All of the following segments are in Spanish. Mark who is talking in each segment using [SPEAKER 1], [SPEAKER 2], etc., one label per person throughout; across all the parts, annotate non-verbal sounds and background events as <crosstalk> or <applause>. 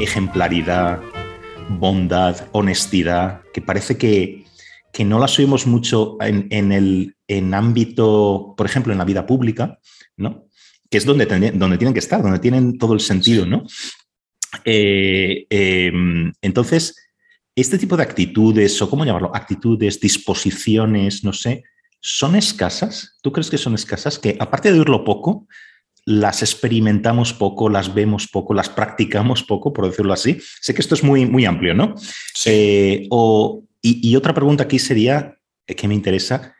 [SPEAKER 1] ejemplaridad, bondad, honestidad, que parece que, no las oímos mucho en, el en ámbito, por ejemplo, en la vida pública, ¿no? Que es donde, donde tienen que estar, donde tienen todo el sentido, ¿no? Eh, em, entonces, este tipo de actitudes, o cómo llamarlo, actitudes, disposiciones, no sé, ¿son escasas? ¿Tú crees que son escasas? Que aparte de oírlo poco, las experimentamos poco, las vemos poco, las practicamos poco, por decirlo así. Sé que esto es muy, muy amplio, ¿no? Eh, y, otra pregunta aquí sería, eh, que me interesa,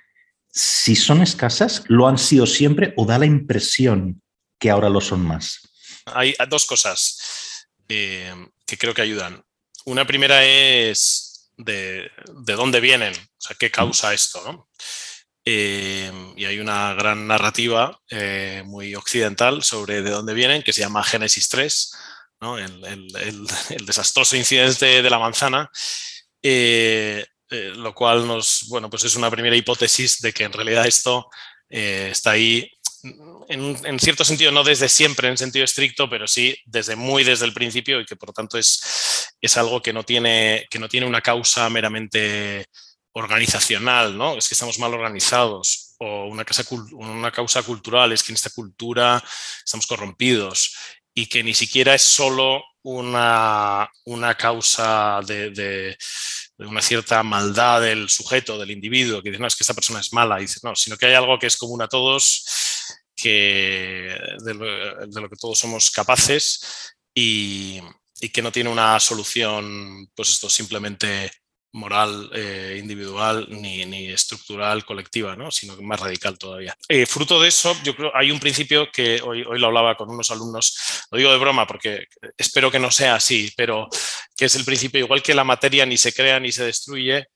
[SPEAKER 1] si son escasas, ¿lo han sido siempre o da la impresión que ahora lo son más?
[SPEAKER 2] Hay dos cosas eh, que creo que ayudan. Una primera es de, de, dónde vienen, o sea, qué causa esto, ¿no? Eh, y hay una gran narrativa eh, muy occidental sobre de dónde vienen, que se llama Génesis 3, <laughs> el, desastroso incidente de la manzana, eh, lo cual nos, bueno, pues es una primera hipótesis de que en realidad esto está ahí en, cierto sentido, no desde siempre en sentido estricto, pero sí desde muy desde el principio y que por lo tanto es, es algo que no, tiene, que no tiene una causa meramente organizacional, ¿no? Es que estamos mal organizados o una, una causa cultural, es que en esta cultura estamos corrompidos y que ni siquiera es solo una, una causa de, una cierta maldad del sujeto, del individuo, que dice, no, es que esta persona es mala, y dice, no, sino que hay algo que es común a todos, que, de, lo, que todos somos capaces y, y que no tiene una solución, pues esto simplemente moral eh, individual ni, ni, estructural colectiva, ¿no? sino más radical todavía. Eh, fruto de eso, yo creo hay un principio que hoy, hoy lo hablaba con unos alumnos, lo digo de broma porque espero que no sea así, pero que es el principio igual que la materia ni se crea ni se destruye,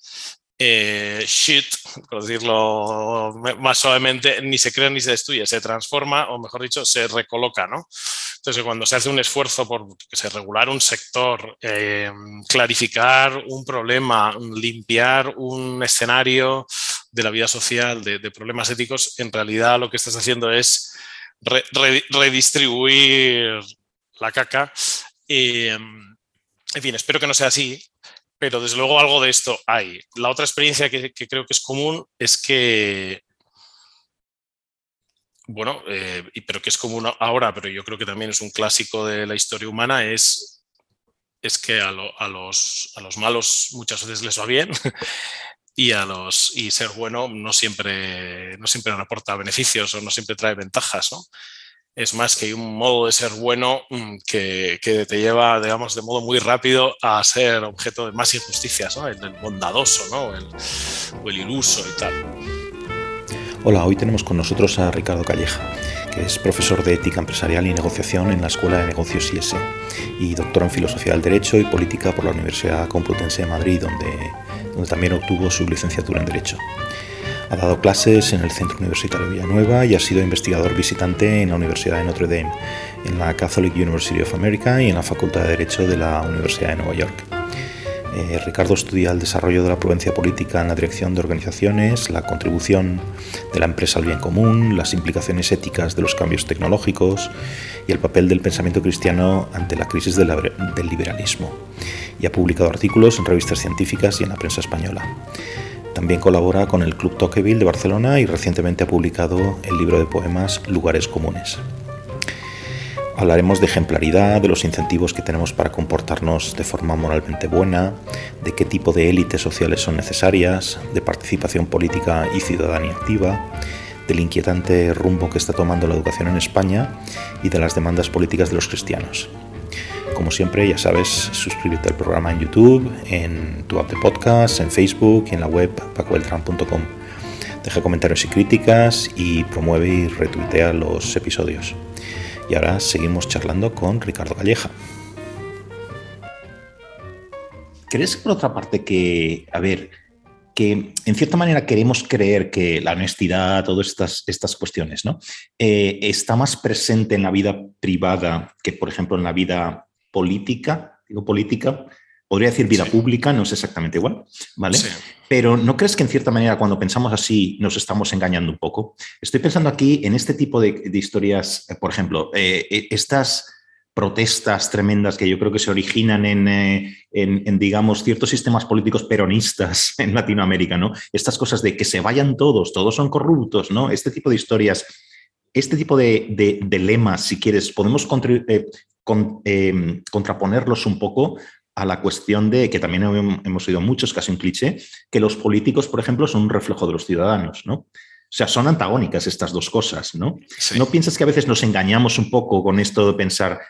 [SPEAKER 2] eh, shit, por decirlo más suavemente, ni se crea ni se destruye, se transforma o mejor dicho, se recoloca, ¿no? Entonces, cuando se hace un esfuerzo por se regular un sector, eh, clarificar un problema, limpiar un escenario de la vida social, de, problemas éticos, en realidad lo que estás haciendo es redistribuir la caca. en fin, espero que no sea así, pero desde luego algo de esto hay. La otra experiencia que, creo que es común es que, bueno, eh, pero que es común ahora, pero yo creo que también es un clásico de la historia humana, es, es que a, los, a los malos muchas veces les va bien <laughs> y a los y ser bueno no siempre no siempre reporta beneficios o no siempre trae ventajas, ¿no? es más que un modo de ser bueno mm, que, te lleva, digamos, de modo muy rápido a ser objeto de más injusticias, ¿no? el, bondadoso ¿no? o el iluso y tal.
[SPEAKER 3] Hola, hoy tenemos con nosotros a Ricardo Calleja, que es profesor de ética empresarial y negociación en la Escuela de Negocios IS y doctor en filosofía del derecho y política por la Universidad Complutense de Madrid, donde, donde también obtuvo su licenciatura en derecho. Ha dado clases en el Centro Universitario Villanueva y ha sido investigador visitante en la Universidad de Notre Dame, en la Catholic University of America y en la Facultad de Derecho de la Universidad de Nueva York. Eh, Ricardo estudia el desarrollo de la prudencia política en la dirección de organizaciones, la contribución de la empresa al bien común, las implicaciones éticas de los cambios tecnológicos y el papel del pensamiento cristiano ante la crisis del liberalismo. Y ha publicado artículos en revistas científicas y en la prensa española. También colabora con el Club Tocqueville de Barcelona y recientemente ha publicado el libro de poemas Lugares Comunes. Hablaremos de ejemplaridad, de los incentivos que tenemos para comportarnos de forma moralmente buena, de qué tipo de élites sociales son necesarias, de participación política y ciudadanía activa, del inquietante rumbo que está tomando la educación en España y de las demandas políticas de los cristianos. Como siempre, ya sabes, suscríbete al programa en YouTube, en tu app de podcast, en Facebook y en la web pacobeltran.com. Deja comentarios y críticas y promueve y retuitea los episodios. Y ahora seguimos charlando con Ricardo Calleja.
[SPEAKER 1] ¿Crees por otra parte que, a ver, que en cierta manera queremos creer que la honestidad, todas estas, estas cuestiones, ¿no? Eh, está más presente en la vida privada que, por ejemplo, en la vida política, digo política, podría decir vida pública, no es exactamente igual, ¿vale? Pero ¿no crees que en cierta manera cuando pensamos así nos estamos engañando un poco? Estoy pensando aquí en este tipo de, historias, eh, por ejemplo, eh, eh, estas protestas tremendas que yo creo que se originan en, en, digamos, ciertos sistemas políticos peronistas <laughs> en Latinoamérica, ¿no? Estas cosas de que se vayan todos, todos son corruptos, ¿no? Este tipo de historias, este tipo de, de, lemas, si quieres, podemos contraponerlos un poco a la cuestión de, que también hemos oído muchos, casi un cliché, que los políticos, por ejemplo, son un reflejo de los ciudadanos, ¿no? O sea, son antagónicas estas dos cosas, ¿no? ¿No piensas que a veces nos engañamos un poco con esto de pensar,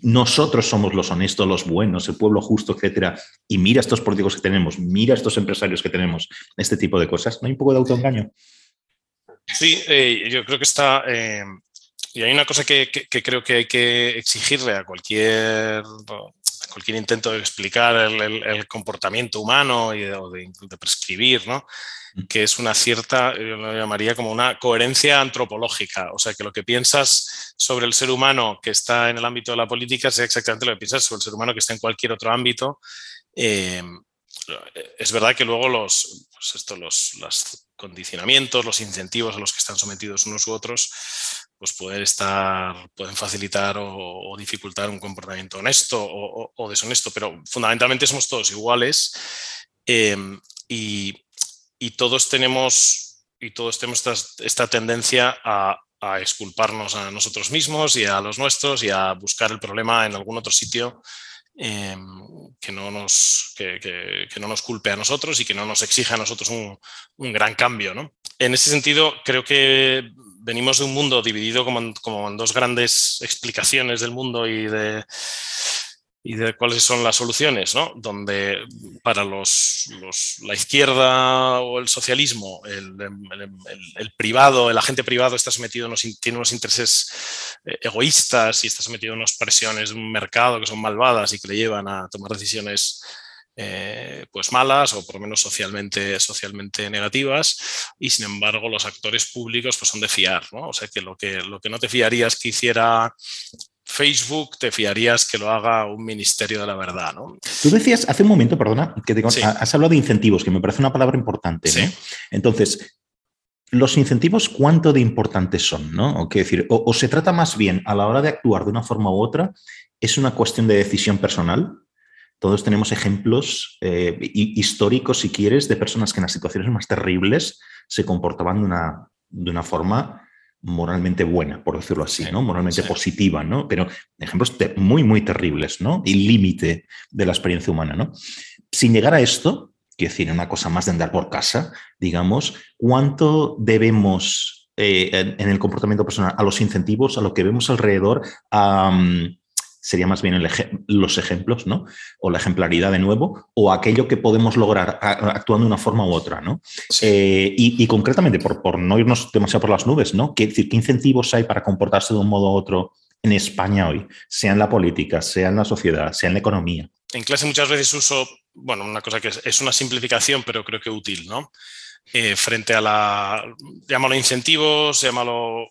[SPEAKER 1] nosotros somos los honestos, los buenos, el pueblo justo, etcétera, y mira estos políticos que tenemos, mira estos empresarios que tenemos, este tipo de cosas? ¿No hay un poco de autoengaño?
[SPEAKER 2] Sí, eh, yo creo que está... Eh, y hay una cosa que, creo que hay que exigirle a cualquier cualquier intento de explicar el, comportamiento humano y de, o de, prescribir, ¿no? Mm. que es una cierta, yo lo llamaría como una coherencia antropológica, o sea, que lo que piensas sobre el ser humano que está en el ámbito de la política sea exactamente lo que piensas sobre el ser humano que está en cualquier otro ámbito. Eh, es verdad que luego los, pues esto, los, los condicionamientos, los incentivos a los que están sometidos unos u otros, pues pueden estar, pueden facilitar o, dificultar un comportamiento honesto o, deshonesto, pero fundamentalmente somos todos iguales em, y, todos tenemos y todos tenemos esta, tendencia a, a, exculparnos a nosotros mismos y a los nuestros y a buscar el problema en algún otro sitio em, que, no nos, que, no nos culpe a nosotros y que no nos exija a nosotros un, un gran cambio. ¿no? En ese sentido, creo que venimos de un mundo dividido como en, dos grandes explicaciones del mundo y de, y de cuáles son las soluciones, ¿no? Donde para los, la izquierda o el socialismo, el, privado, el agente privado está sometido unos, tiene unos intereses eh, egoístas y está sometido a unas presiones de un mercado que son malvadas y que le llevan a tomar decisiones eh, pues malas o por lo menos socialmente, socialmente negativas y sin embargo los actores públicos pues son de fiar, ¿no? O sea que lo que, lo que no te fiarías que hiciera Facebook, te fiarías que lo haga un ministerio de la verdad, ¿no?
[SPEAKER 1] Tú decías hace un momento, perdona, que te, has hablado de incentivos, que me parece una palabra importante. Entonces, los incentivos, ¿cuánto de importantes son? ¿no? O, decir, o, se trata más bien a la hora de actuar de una forma u otra, es una cuestión de decisión personal, todos tenemos ejemplos eh, históricos, si quieres, de personas que en las situaciones más terribles se comportaban de una, de una forma moralmente buena, por decirlo así, ¿no? Moralmente positiva, ¿no? Pero ejemplos muy, muy terribles, ¿no? Y límite de la experiencia humana, ¿no? Sin llegar a esto, quiero decir, una cosa más de andar por casa, digamos, ¿cuánto debemos eh, en el comportamiento personal a los incentivos, a lo que vemos alrededor, a sería más bien los ejemplos, ¿no? O la ejemplaridad de nuevo, o aquello que podemos lograr actuando de una forma u otra, ¿no? Eh, y, concretamente, por, por, no irnos demasiado por las nubes, ¿no? ¿Qué, ¿Qué incentivos hay para comportarse de un modo u otro en España hoy? Sea en la política, sea en la sociedad, sea en la economía.
[SPEAKER 2] En clase muchas veces uso, bueno, una cosa que es, una simplificación, pero creo que útil, ¿no? Eh, frente a la, llámalo incentivos, llámalo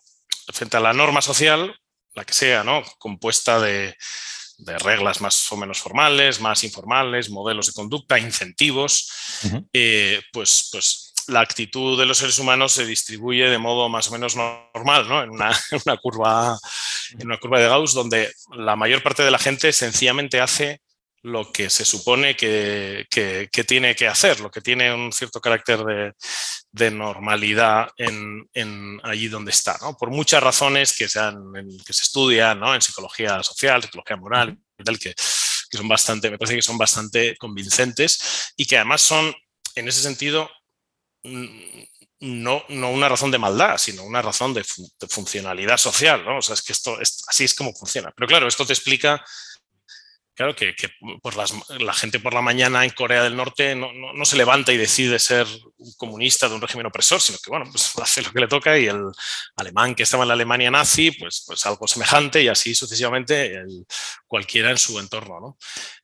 [SPEAKER 2] frente a la norma social, la que sea, ¿no? Compuesta de, reglas más o menos formales, más informales, modelos de conducta, incentivos, eh, pues, pues la actitud de los seres humanos se distribuye de modo más o menos normal, ¿no? En una, <laughs> curva, en una curva de Gauss donde la mayor parte de la gente sencillamente hace lo que se supone que, tiene que hacer, lo que tiene un cierto carácter de, normalidad en, allí donde está, ¿no? por muchas razones que, sean, que se estudian ¿no? en psicología social, psicología moral, que, que son bastante, me parece que son bastante convincentes y que además son, en ese sentido, no, no, una razón de maldad, sino una razón de, funcionalidad social, ¿no? O sea, es que esto así es como funciona. Pero claro, esto te explica Claro que, la gente por la mañana en Corea del Norte no, se levanta y decide ser un comunista de un régimen opresor, sino que bueno, pues <laughs> hace lo que le toca y el alemán que estaba en la Alemania nazi, pues, pues algo semejante y así sucesivamente cualquiera en su entorno.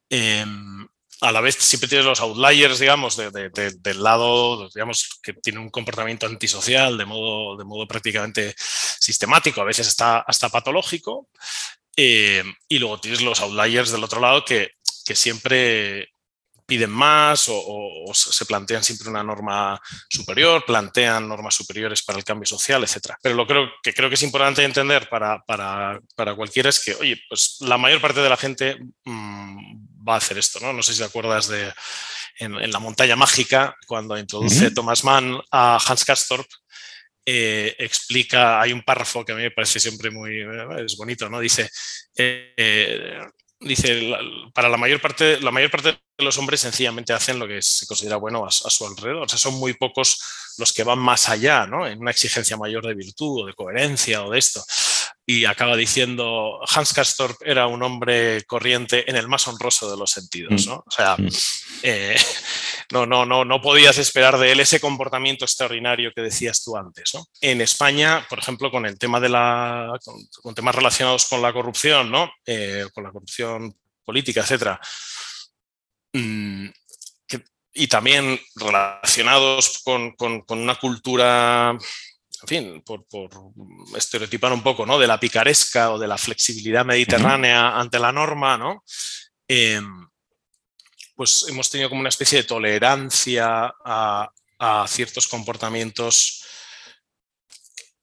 [SPEAKER 2] Em, a la vez siempre tienes los outliers, digamos, del lado, digamos, que tiene un comportamiento antisocial de modo, de modo prácticamente sistemático, a veces está hasta patológico, eh, y luego tienes los outliers del otro lado que, que siempre piden más o, se plantean siempre una norma superior, plantean normas superiores para el cambio social, etc. Pero lo creo, que creo que es importante entender para, para, para cualquiera es que, oye, pues la mayor parte de la gente mm, va a hacer esto, ¿no? No sé si te acuerdas de en, La montaña mágica, cuando introduce Thomas Mann a Hans Castorp, eh, explica, hay un párrafo que a mí me parece siempre muy es bonito, ¿no? Dice, eh, dice, para la mayor parte, la mayor parte de los hombres sencillamente hacen lo que se considera bueno a, su alrededor. O sea, son muy pocos los que van más allá, ¿no? En una exigencia mayor de virtud o de coherencia o de esto. Y acaba diciendo, Hans Castorp era un hombre corriente en el más honroso de los sentidos, mm. ¿no? O sea, mm. eh, <laughs> no, no, no, no podías esperar de él ese comportamiento extraordinario que decías tú antes, ¿no? En España, por ejemplo, con el tema de la, con, temas relacionados con la corrupción, ¿no? Eh, con la corrupción política, etcétera, Mm, y también relacionados con, una cultura, en fin, por, estereotipar un poco, ¿no? De la picaresca o de la flexibilidad mediterránea ante la norma, ¿no? Em, pues hemos tenido como una especie de tolerancia a, a ciertos comportamientos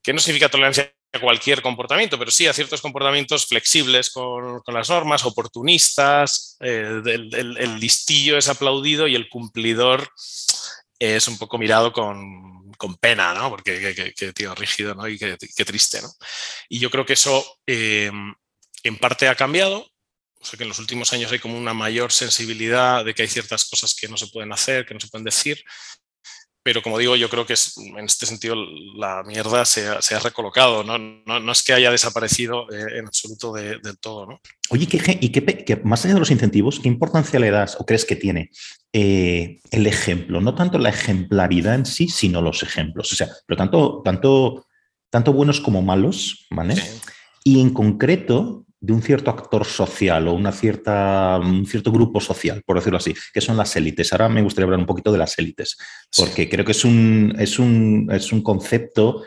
[SPEAKER 2] que no significa tolerancia cualquier comportamiento, pero sí a ciertos comportamientos flexibles con, las normas, oportunistas, eh, el, listillo es aplaudido y el cumplidor es un poco mirado con, pena, ¿no? Porque qué tío rígido, ¿no? Y qué, triste, ¿no? Y yo creo que eso eh, en parte ha cambiado. O sea que en los últimos años hay como una mayor sensibilidad de que hay ciertas cosas que no se pueden hacer, que no se pueden decir, pero como digo, yo creo que en este sentido la mierda se ha, recolocado, ¿no? No, es que haya desaparecido eh, en absoluto del todo. ¿no?
[SPEAKER 1] Oye, y qué, más allá de los incentivos, ¿qué importancia le das o crees que tiene eh, el ejemplo? No tanto la ejemplaridad en sí, sino los ejemplos. O sea, pero tanto, tanto, tanto buenos como malos, ¿vale? Y en concreto, de un cierto actor social o una cierta, un cierto grupo social, por decirlo así, que son las élites. Ahora me gustaría hablar un poquito de las élites, porque creo que es un, es, un, es un concepto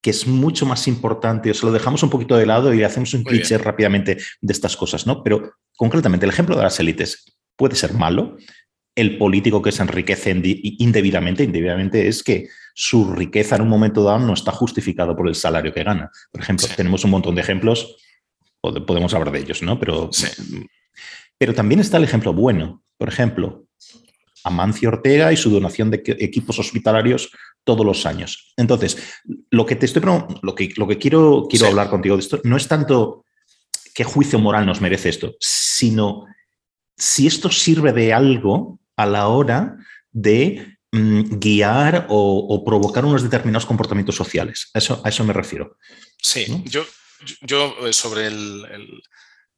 [SPEAKER 1] que es mucho más importante, o sea, lo dejamos un poquito de lado y hacemos un cliché rápidamente de estas cosas, ¿no? Pero concretamente, el ejemplo de las élites puede ser malo. El político que se enriquece indebidamente, indebidamente es que su riqueza en un momento dado no está justificado por el salario que gana. Por ejemplo, tenemos un montón de ejemplos podemos hablar de ellos, ¿no? Pero, pero también está el ejemplo bueno. Por ejemplo, Amancio Ortega y su donación de equipos hospitalarios todos los años. Entonces, lo que te estoy lo que, lo que quiero, quiero hablar contigo de esto no es tanto qué juicio moral nos merece esto, sino si esto sirve de algo a la hora de mm, guiar o, provocar unos determinados comportamientos sociales. Eso, a eso me refiero.
[SPEAKER 2] Sí, yo, yo eh, sobre el,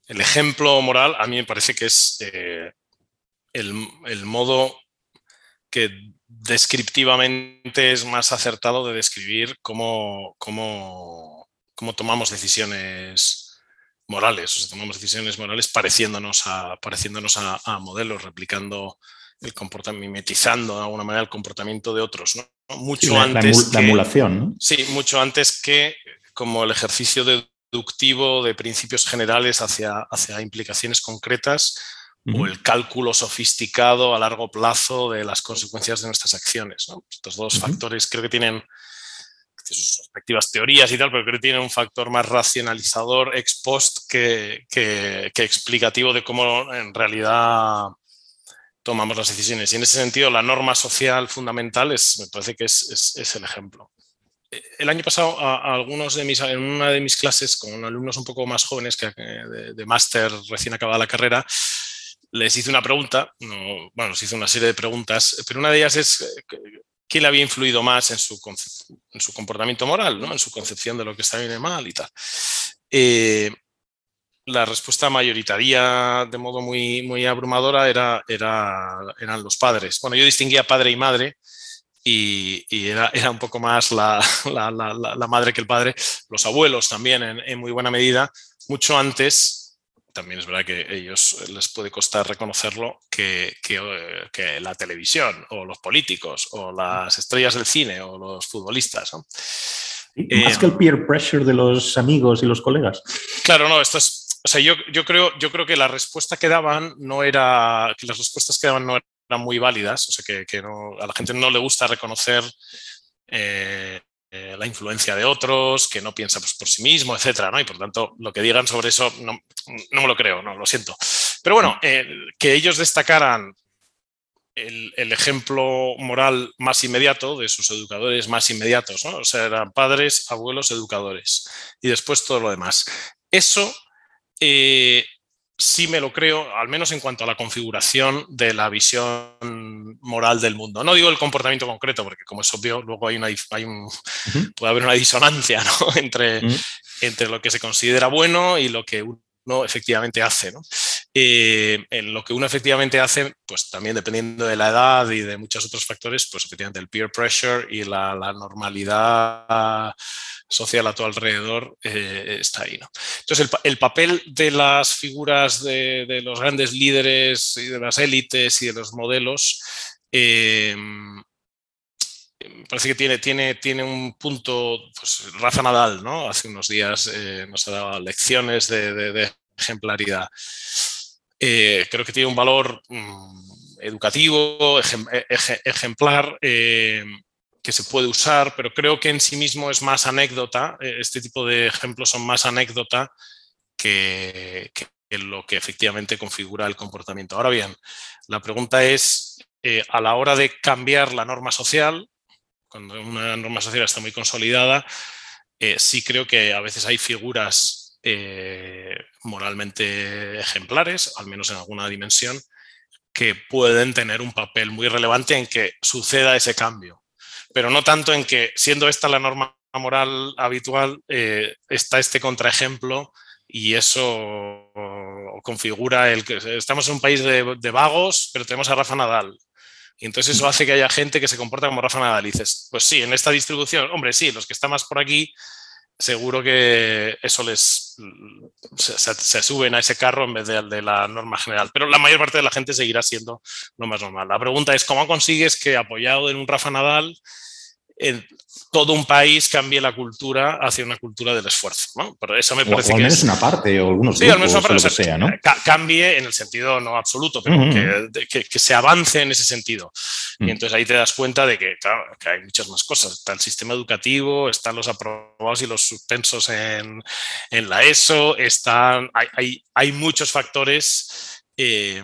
[SPEAKER 2] ejemplo moral, a mí me parece que es eh, el, modo que descriptivamente es más acertado de describir cómo, cómo, cómo tomamos decisiones morales, o sea, tomamos decisiones morales pareciéndonos a, pareciéndonos a, modelos, replicando el comportamiento, mimetizando de alguna manera el comportamiento de otros, ¿no?
[SPEAKER 1] Mucho antes. La, emulación, ¿no?
[SPEAKER 2] Sí, mucho antes que como el ejercicio deductivo de principios generales hacia, hacia implicaciones concretas o el cálculo sofisticado a largo plazo de las consecuencias de nuestras acciones. Estos dos factores creo que tienen sus respectivas teorías y tal, pero creo que tienen un factor más racionalizador ex post que, que, explicativo de cómo en realidad tomamos las decisiones. Y en ese sentido, la norma social fundamental es, me parece que es, es el ejemplo el año pasado a, algunos de mis, en una de mis clases con alumnos un poco más jóvenes que, de, máster recién acabada la carrera, les hice una pregunta, bueno, les hice una serie de preguntas, pero una de ellas es eh, qué le había influido más en su, en su comportamiento moral, ¿no? en su concepción de lo que está bien y mal y tal. Eh, la respuesta mayoritaria, de modo muy, muy abrumadora, era, era, eran los padres. Bueno, yo distinguía padre y madre, y, era, era, un poco más <laughs> la, la, la, madre que el padre, los abuelos también en, muy buena medida, mucho antes, también es verdad que a ellos les puede costar reconocerlo, que, que, que la televisión o los políticos o las estrellas del cine o los futbolistas.
[SPEAKER 1] ¿no? más que el peer pressure de los amigos y los colegas.
[SPEAKER 2] Claro, no, esto es, o sea, yo, yo, creo, yo creo que la respuesta que daban no era, que las respuestas que daban no eran muy válidas, o sea, que, que no, a la gente no le gusta reconocer eh, eh, la influencia de otros, que no piensa pues, por sí mismo, etcétera, ¿no? Y por tanto, lo que digan sobre eso no, no me lo creo, no, lo siento. Pero bueno, eh, que ellos destacaran el, el, ejemplo moral más inmediato de sus educadores más inmediatos, ¿no? O sea, eran padres, abuelos, educadores. Y después todo lo demás. Eso eh, sí me lo creo, al menos en cuanto a la configuración de la visión moral del mundo. No digo el comportamiento concreto, porque como es obvio, luego hay una, hay un, puede haber una disonancia ¿no? <laughs> entre, entre lo que se considera bueno y lo que uno efectivamente hace. ¿no? Eh, en lo que uno efectivamente hace, pues también dependiendo de la edad y de muchos otros factores, pues efectivamente el peer pressure y la, normalidad social a tu alrededor eh, está ahí. Entonces, el, el, papel de las figuras de, los grandes líderes y de las élites y de los modelos eh, parece que tiene, tiene, tiene un punto, pues Rafa Nadal, ¿no? Hace unos días nos ha dado lecciones de ejemplaridad. Eh, creo que tiene un valor mmm, educativo, ejem, ejemplar. Eh, que se puede usar, pero creo que en sí mismo es más anécdota, eh, este tipo de ejemplos son más anécdota que, lo que efectivamente configura el comportamiento. Ahora bien, la pregunta es, a la hora de cambiar la norma social, cuando una norma social está muy consolidada, sí creo que a veces hay figuras eh, moralmente ejemplares, al menos en alguna dimensión, que pueden tener un papel muy relevante en que suceda ese cambio pero no tanto en que, siendo esta la norma moral habitual, eh, está este contraejemplo y eso configura el que estamos en un país de, de, vagos, pero tenemos a Rafa Nadal. Y entonces eso hace que haya gente que se comporta como Rafa Nadal. Y dices, pues sí, en esta distribución, hombre, sí, los que están más por aquí, seguro que eso les se, suben a ese carro en vez de de la norma general. Pero la mayor parte de la gente seguirá siendo lo más normal. La pregunta es, ¿cómo consigues que apoyado en un Rafa Nadal en todo un país cambie la cultura hacia una cultura del esfuerzo. ¿no? Pero eso me parece
[SPEAKER 1] o, o al
[SPEAKER 2] menos
[SPEAKER 1] que es, una parte o algunos
[SPEAKER 2] sí,
[SPEAKER 1] grupos,
[SPEAKER 2] al menos una parte,
[SPEAKER 1] o lo que sea, ¿no?
[SPEAKER 2] Cambie en el sentido no absoluto, pero uh -huh. que, que, que, se avance en ese sentido. Uh -huh. Y entonces ahí te das cuenta de que, claro, que hay muchas más cosas. Está el sistema educativo, están los aprobados y los suspensos en, en la ESO, están, hay, hay, hay muchos factores eh,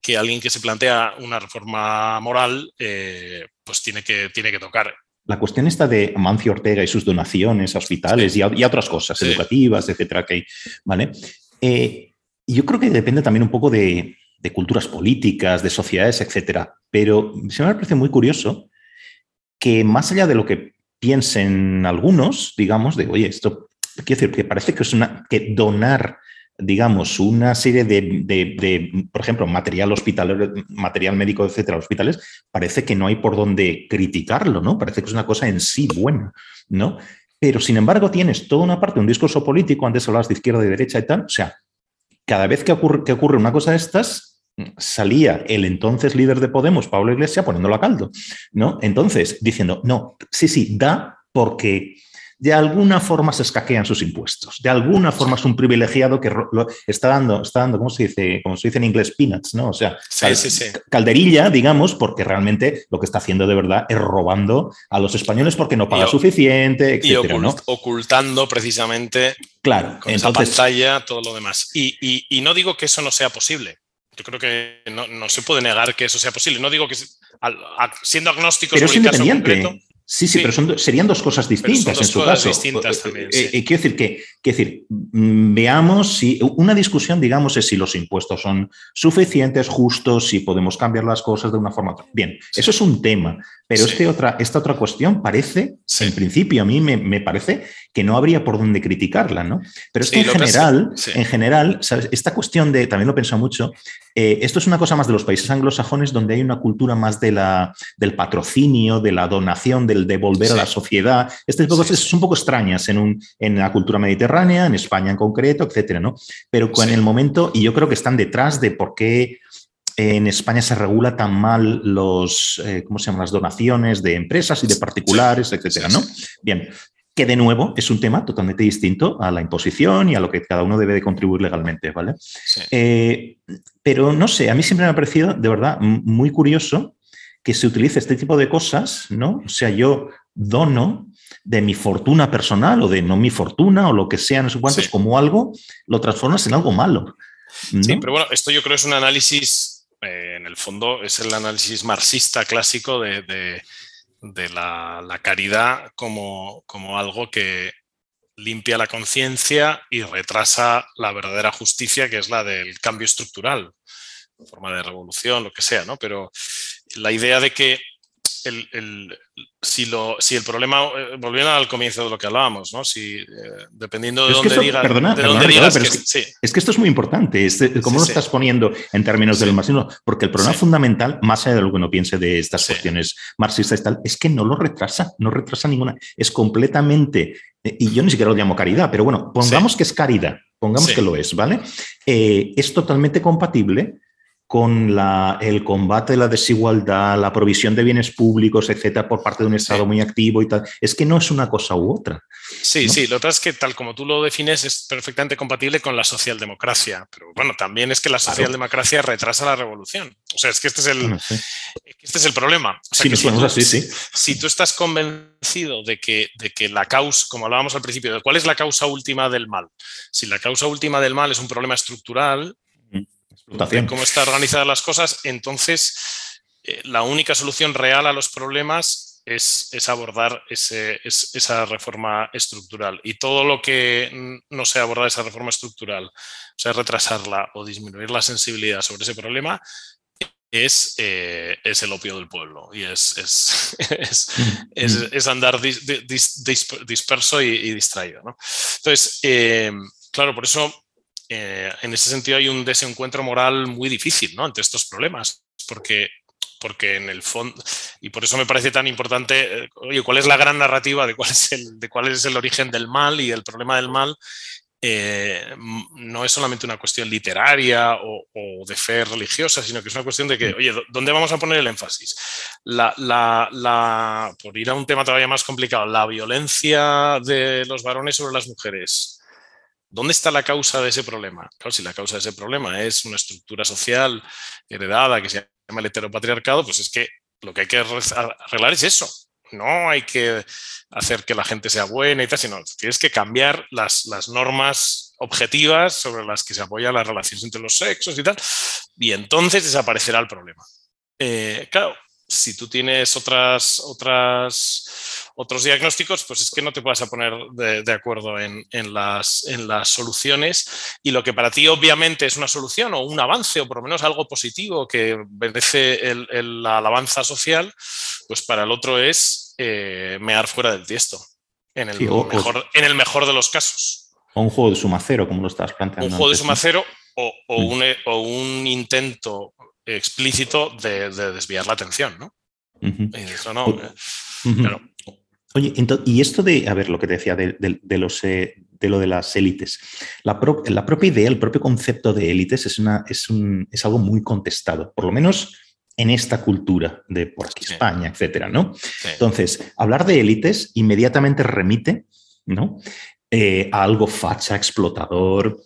[SPEAKER 2] que alguien que se plantea una reforma moral eh, pues tiene que, tiene que tocar.
[SPEAKER 1] La cuestión está de Amancio Ortega y sus donaciones a hospitales sí. y, a, y, a, otras cosas sí. educativas, etcétera, que, ¿vale? Eh, yo creo que depende también un poco de, de, culturas políticas, de sociedades, etcétera. Pero se me parece muy curioso que más allá de lo que piensen algunos, digamos, de, oye, esto, quiero decir, que parece que es una, que donar digamos, una serie de, de, por ejemplo, material hospitalario, material médico, etcétera, hospitales, parece que no hay por dónde criticarlo, ¿no? Parece que es una cosa en sí buena, ¿no? Pero, sin embargo, tienes toda una parte, un discurso político, antes hablabas de izquierda y derecha y tal, o sea, cada vez que ocurre, que ocurre una cosa de estas, salía el entonces líder de Podemos, Pablo Iglesias, poniéndolo a caldo, ¿no? Entonces, diciendo, no, sí, sí, da porque de alguna forma se escaquean sus impuestos. De alguna forma es un privilegiado que está dando, está dando, ¿cómo se dice? Como se dice en inglés, peanuts, ¿no? O sea,
[SPEAKER 2] sí, cal sí, sí.
[SPEAKER 1] calderilla, digamos, porque realmente lo que está haciendo de verdad es robando a los españoles porque no paga y, suficiente, etcétera,
[SPEAKER 2] y ocult,
[SPEAKER 1] ¿no?
[SPEAKER 2] ocultando precisamente
[SPEAKER 1] claro,
[SPEAKER 2] con entonces, esa pantalla todo lo demás. Y, y, y, no digo que eso no sea posible. Yo creo que no, no se puede negar que eso sea posible. No digo que siendo agnósticos
[SPEAKER 1] pero es
[SPEAKER 2] el caso
[SPEAKER 1] independiente.
[SPEAKER 2] concreto,
[SPEAKER 1] Sí, sí, sí, pero son, serían dos cosas distintas
[SPEAKER 2] dos
[SPEAKER 1] en su
[SPEAKER 2] cosas
[SPEAKER 1] caso.
[SPEAKER 2] Distintas también, sí.
[SPEAKER 1] eh, quiero decir que, quiero decir, mm, veamos si una discusión, digamos, es si los impuestos son suficientes, justos, si podemos cambiar las cosas de una forma. Bien, sí. eso es un tema, pero este otra, esta otra cuestión parece, en principio, a mí me, me, parece que no habría por dónde criticarla, ¿no? Pero es que en general, en general, ¿sabes? Esta cuestión de, también lo he pensado mucho, eh, esto es una cosa más de los países anglosajones donde hay una cultura más de la, del patrocinio, de la donación, del devolver sí. a la sociedad. Estas sí. cosas son un poco extrañas en, un, en la cultura mediterránea, en España en concreto, etcétera, ¿no? Pero en el momento, y yo creo que están detrás de por qué en España se regula tan mal los, eh, ¿cómo se llaman? Las donaciones de empresas y de particulares, etcétera, ¿no? Bien, que de nuevo es un tema totalmente distinto a la imposición y a lo que cada uno debe de contribuir legalmente, ¿vale? Eh, pero no sé, a mí siempre me ha parecido de verdad muy curioso que se utilice este tipo de cosas, ¿no? O sea, yo dono de mi fortuna personal o de no mi fortuna o lo que sea, no sé cuántos, como algo, lo transformas en algo malo.
[SPEAKER 2] Sí, pero bueno, esto yo creo es un análisis, eh, en el fondo, es el análisis marxista clásico de de la, caridad como, como, algo que limpia la conciencia y retrasa la verdadera justicia, que es la del cambio estructural, forma de revolución, lo que sea, ¿no? Pero la idea de que el, si, lo, si el problema, eh, volviendo al comienzo de lo que hablábamos, ¿no? si, eh, dependiendo de dónde digas,
[SPEAKER 1] es, que, esto es muy importante, este, ¿cómo lo estás poniendo en términos del marxismo? Porque el problema fundamental, más allá de lo que uno piense de estas cuestiones marxistas y tal, es que no lo retrasa, no retrasa ninguna, es completamente, eh, y yo ni siquiera lo llamo caridad, pero bueno, pongamos que es caridad, pongamos que lo es, ¿vale? es totalmente compatible con la, el combate de la desigualdad, la provisión de bienes públicos, etcétera, por parte de un Estado muy activo y tal. Es que no es una cosa u otra.
[SPEAKER 2] Sí, sí, lo que pasa es que tal como tú lo defines es perfectamente compatible con la socialdemocracia. Pero bueno, también es que la socialdemocracia retrasa la revolución. O sea, es que este es el, este es el problema.
[SPEAKER 1] sí, si, tú, así, sí.
[SPEAKER 2] si tú estás convencido de que, de que la causa, como hablábamos al principio, de cuál es la causa última del mal. Si la causa última del mal es un problema estructural, cómo están organizadas las cosas, entonces eh, la única solución real a los problemas es, abordar esa reforma estructural. Y todo lo que no sea abordar esa reforma estructural, o sea, retrasarla o disminuir la sensibilidad sobre ese problema, es, eh, es, el opio del pueblo y es, es, andar disperso y, distraído. Entonces, eh, claro, por eso eh, en ese sentido hay un desencuentro moral muy difícil ¿no? ante estos problemas, porque, porque en el fondo, y por eso me parece tan importante, eh, oye, ¿cuál es la gran narrativa de cuál es el, de cuál es el origen del mal y el problema del mal? Eh, no es solamente una cuestión literaria o, de fe religiosa, sino que es una cuestión de que, oye, ¿dónde vamos a poner el énfasis? La, la, por ir a un tema todavía más complicado, la violencia de los varones sobre las mujeres ¿Dónde está la causa de ese problema? Claro, si la causa de ese problema es una estructura social heredada que se llama el heteropatriarcado, pues es que lo que hay que arreglar es eso. No hay que hacer que la gente sea buena y tal, sino tienes que cambiar las, normas objetivas sobre las que se apoyan las relaciones entre los sexos y tal, y entonces desaparecerá el problema. Eh, claro, si tú tienes otras, otras, otros diagnósticos, pues es que no te puedas a poner de, acuerdo en, las, en, las, soluciones. Y lo que para ti obviamente es una solución o un avance o por lo menos algo positivo que merece el, la alabanza social, pues para el otro es eh, mear fuera del tiesto, en el, mejor, en el mejor de los casos.
[SPEAKER 1] O un juego de sumacero, como lo estás planteando.
[SPEAKER 2] Un juego de sumacero o, o, mm. un, o, un, intento explícito de, desviar la atención, ¿no? Eso no.
[SPEAKER 1] Oye, y esto de, a ver, lo que te decía de, los, eh, de lo de las élites. La, la, propia idea, el propio concepto de élites es, una, es, un, es algo muy contestado, por lo menos en esta cultura de por aquí España, etcétera, ¿no? Entonces, hablar de élites inmediatamente remite, ¿no? Eh, a algo facha, explotador,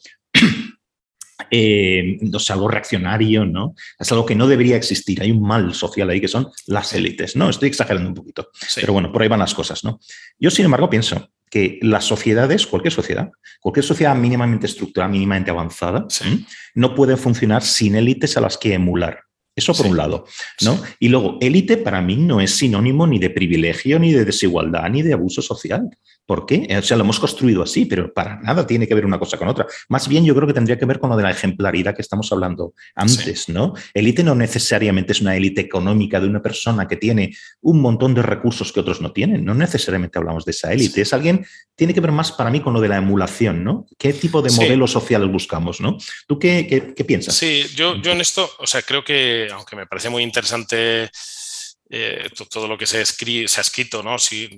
[SPEAKER 1] eh, algo reaccionario, ¿no? Es algo que no debería existir. Hay un mal social ahí que son las élites, ¿no? Estoy exagerando un poquito. Pero bueno, por ahí van las cosas, ¿no? Yo, sin embargo, pienso que las sociedades, cualquier sociedad, cualquier sociedad mínimamente estructurada, mínimamente avanzada, no puede funcionar sin élites a las que emular. Eso por un lado, ¿no? Y luego, élite para mí no es sinónimo ni de privilegio, ni de desigualdad, ni de abuso social. ¿Por qué? O sea, lo hemos construido así, pero para nada tiene que ver una cosa con otra. Más bien yo creo que tendría que ver con lo de la ejemplaridad que estamos hablando antes, ¿no? Élite no necesariamente es una élite económica de una persona que tiene un montón de recursos que otros no tienen. No necesariamente hablamos de esa élite. Es alguien, tiene que ver más para mí con lo de la emulación, ¿no? ¿Qué tipo de modelo social buscamos, ¿no? ¿Tú qué, piensas?
[SPEAKER 2] Sí, yo, yo en esto, o sea, creo que, aunque me parece muy interesante eh, todo lo que se, se ha escrito, ¿no? Sí,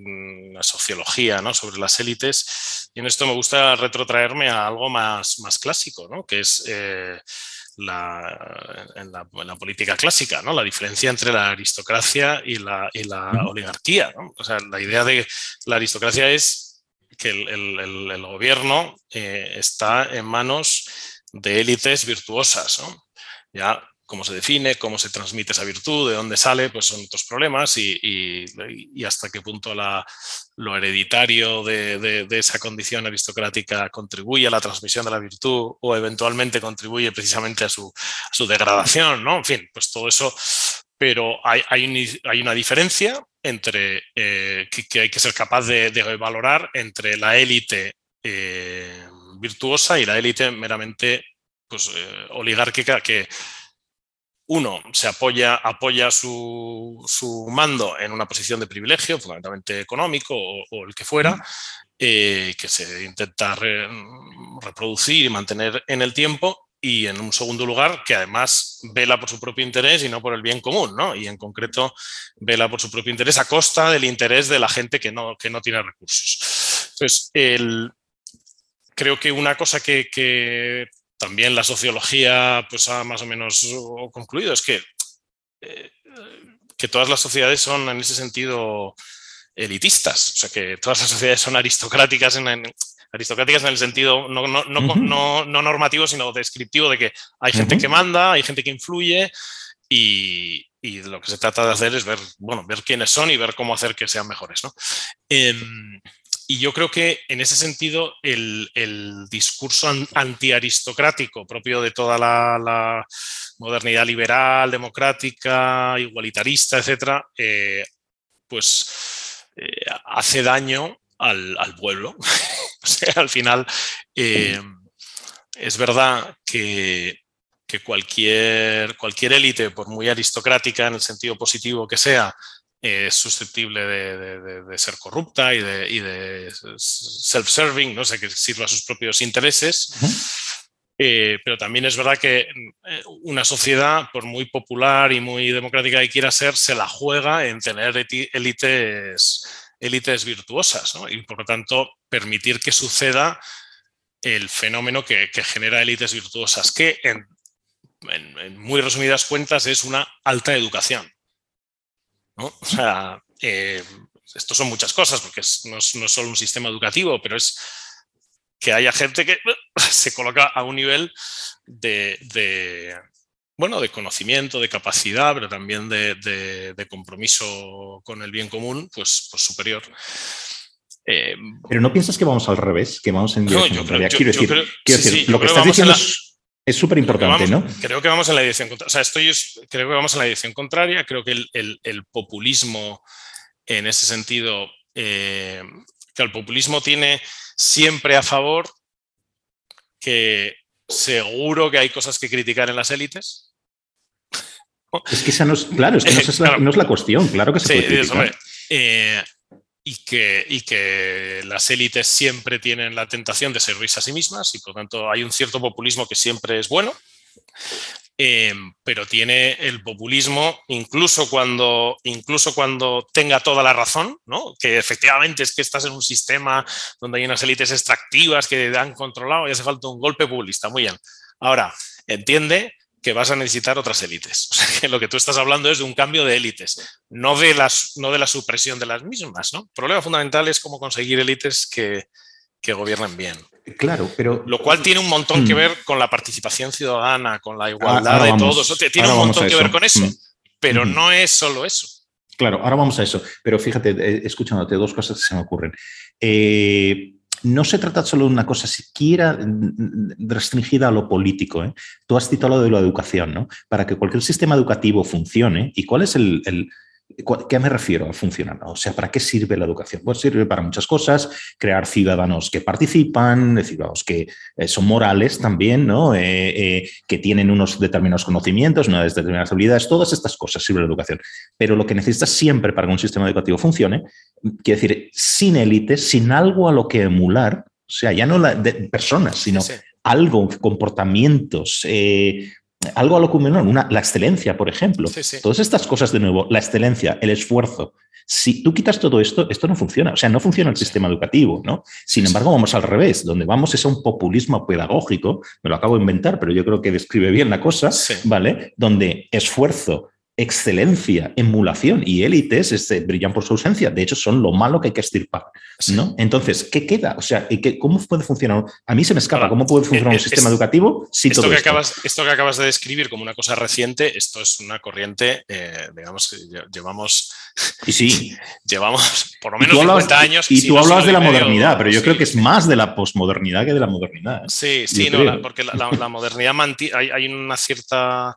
[SPEAKER 2] la sociología ¿no? sobre las élites. Y en esto me gusta retrotraerme a algo más, más clásico, ¿no? que es eh, la, en, la, política clásica, ¿no? la diferencia entre la aristocracia y la, y la oligarquía. ¿no? O sea, la idea de la aristocracia es que el, gobierno eh, está en manos de élites virtuosas. Ya cómo se define, cómo se transmite esa virtud, de dónde sale, pues son otros problemas y, hasta qué punto lo hereditario de, esa condición aristocrática contribuye a la transmisión de la virtud o eventualmente contribuye precisamente a su, degradación, ¿no? En fin, pues todo eso, pero hay, una diferencia entre eh, que, hay que ser capaz de, valorar entre la élite eh, virtuosa y la élite meramente pues, eh, oligárquica que uno se apoya, apoya su, mando en una posición de privilegio, fundamentalmente económico o, el que fuera, eh, que se intenta reproducir y mantener en el tiempo, y en un segundo lugar, que además vela por su propio interés y no por el bien común, ¿no? Y en concreto, vela por su propio interés a costa del interés de la gente que no, que no tiene recursos. Entonces, el, creo que una cosa que también la sociología pues, ha más o menos concluido, es que, eh, que todas las sociedades son en ese sentido elitistas, o sea que todas las sociedades son aristocráticas en, aristocráticas en el sentido no, no, normativo, sino descriptivo de que hay gente que manda, hay gente que influye y, lo que se trata de hacer es ver, bueno, ver quiénes son y ver cómo hacer que sean mejores. ¿no? Em, y yo creo que en ese sentido el, discurso antiaristocrático propio de toda la, modernidad liberal, democrática, igualitarista, etcétera, eh, pues eh, hace daño al, pueblo. <laughs> o sea, al final eh, es verdad que, que cualquier, cualquier élite, por muy aristocrática en el sentido positivo que sea, es susceptible de, ser corrupta y de, self-serving, no sé, que sirva a sus propios intereses. Eh, pero también es verdad que eh, una sociedad, por muy popular y muy democrática que quiera ser, se la juega en tener élites, élites virtuosas y por lo tanto permitir que suceda el fenómeno que, genera élites virtuosas, que en, muy resumidas cuentas es una alta educación. ¿No? O sea, eh, esto son muchas cosas, porque no, es, solo un sistema educativo, pero es que haya gente que <laughs> se coloca a un nivel de, bueno, de conocimiento, de capacidad, pero también de, compromiso con el bien común, pues, pues superior.
[SPEAKER 1] Eh, pero no piensas que vamos al revés, que vamos en dirección Quiero decir, lo que estás diciendo es es súper importante, ¿no?
[SPEAKER 2] Creo que vamos en la dirección contraria. O sea, estoy, creo que vamos en la dirección contraria. Creo que el, populismo, en ese sentido, eh, que el populismo tiene siempre a favor que seguro que hay cosas que criticar en las élites.
[SPEAKER 1] Es que esa no es, claro, es que no es, la, <laughs> no es la cuestión, claro que se puede criticar.
[SPEAKER 2] Eh, y que, y que las élites siempre tienen la tentación de servirse a sí mismas y por tanto hay un cierto populismo que siempre es bueno, em, pero tiene el populismo incluso cuando, incluso cuando tenga toda la razón, ¿no? que efectivamente es que estás en un sistema donde hay unas élites extractivas que han controlado y hace falta un golpe populista. Muy bien. Ahora, entiende que vas a necesitar otras élites. <laughs> O sea, que lo que tú estás hablando es de un cambio de élites, no de, las, no de la supresión de las mismas. ¿no? El problema fundamental es cómo conseguir élites que, que gobiernen bien.
[SPEAKER 1] Claro, pero...
[SPEAKER 2] Lo cual tiene un montón que mm. ver con la participación ciudadana, con la igualdad de todos. Tiene un montón que ver con eso, mm. pero no es solo eso.
[SPEAKER 1] Claro, ahora vamos a eso. Pero fíjate, eh, escuchándote, dos cosas que se me ocurren. Eh, no se trata solo de una cosa siquiera restringida a lo político. ¿eh? Tú has citado lo de la educación, ¿no? Para que cualquier sistema educativo funcione, ¿y cuál es el, ¿Qué me refiero a funcionar? O sea, ¿para qué sirve la educación? Pues sirve para muchas cosas, crear ciudadanos que participan, ciudadanos que eh, son morales también, ¿no? Eh, eh, que tienen unos determinados conocimientos, unas determinadas habilidades, todas estas cosas sirve la educación. Pero lo que necesitas siempre para que un sistema educativo funcione, quiere decir, sin élites, sin algo a lo que emular, o sea, ya no la de personas, sino algo, comportamientos, algo a lo que una, la excelencia, por ejemplo. Todas estas cosas de nuevo, la excelencia, el esfuerzo. Si tú quitas todo esto, esto no funciona. O sea, no funciona el sistema educativo, ¿no? Sin embargo, vamos al revés. Donde vamos es a un populismo pedagógico, me lo acabo de inventar, pero yo creo que describe bien la cosa, ¿vale? Donde esfuerzo, excelencia, emulación y élites este, brillan por su ausencia. De hecho, son lo malo que hay que estirpar. ¿no? Entonces, ¿qué queda? O sea, ¿cómo puede funcionar? A mí se me escapa, ¿cómo puede funcionar un eh, sistema educativo
[SPEAKER 2] si esto todo que Acabas, esto que acabas de describir como una cosa reciente, esto es una corriente, eh, digamos que llevamos...
[SPEAKER 1] Y sí. <laughs>
[SPEAKER 2] llevamos por lo menos 50 años.
[SPEAKER 1] Y tú hablas de la modernidad, pero yo creo que es más de la posmodernidad que de la modernidad. ¿eh?
[SPEAKER 2] Sí, sí, no, porque la, modernidad hay, hay una cierta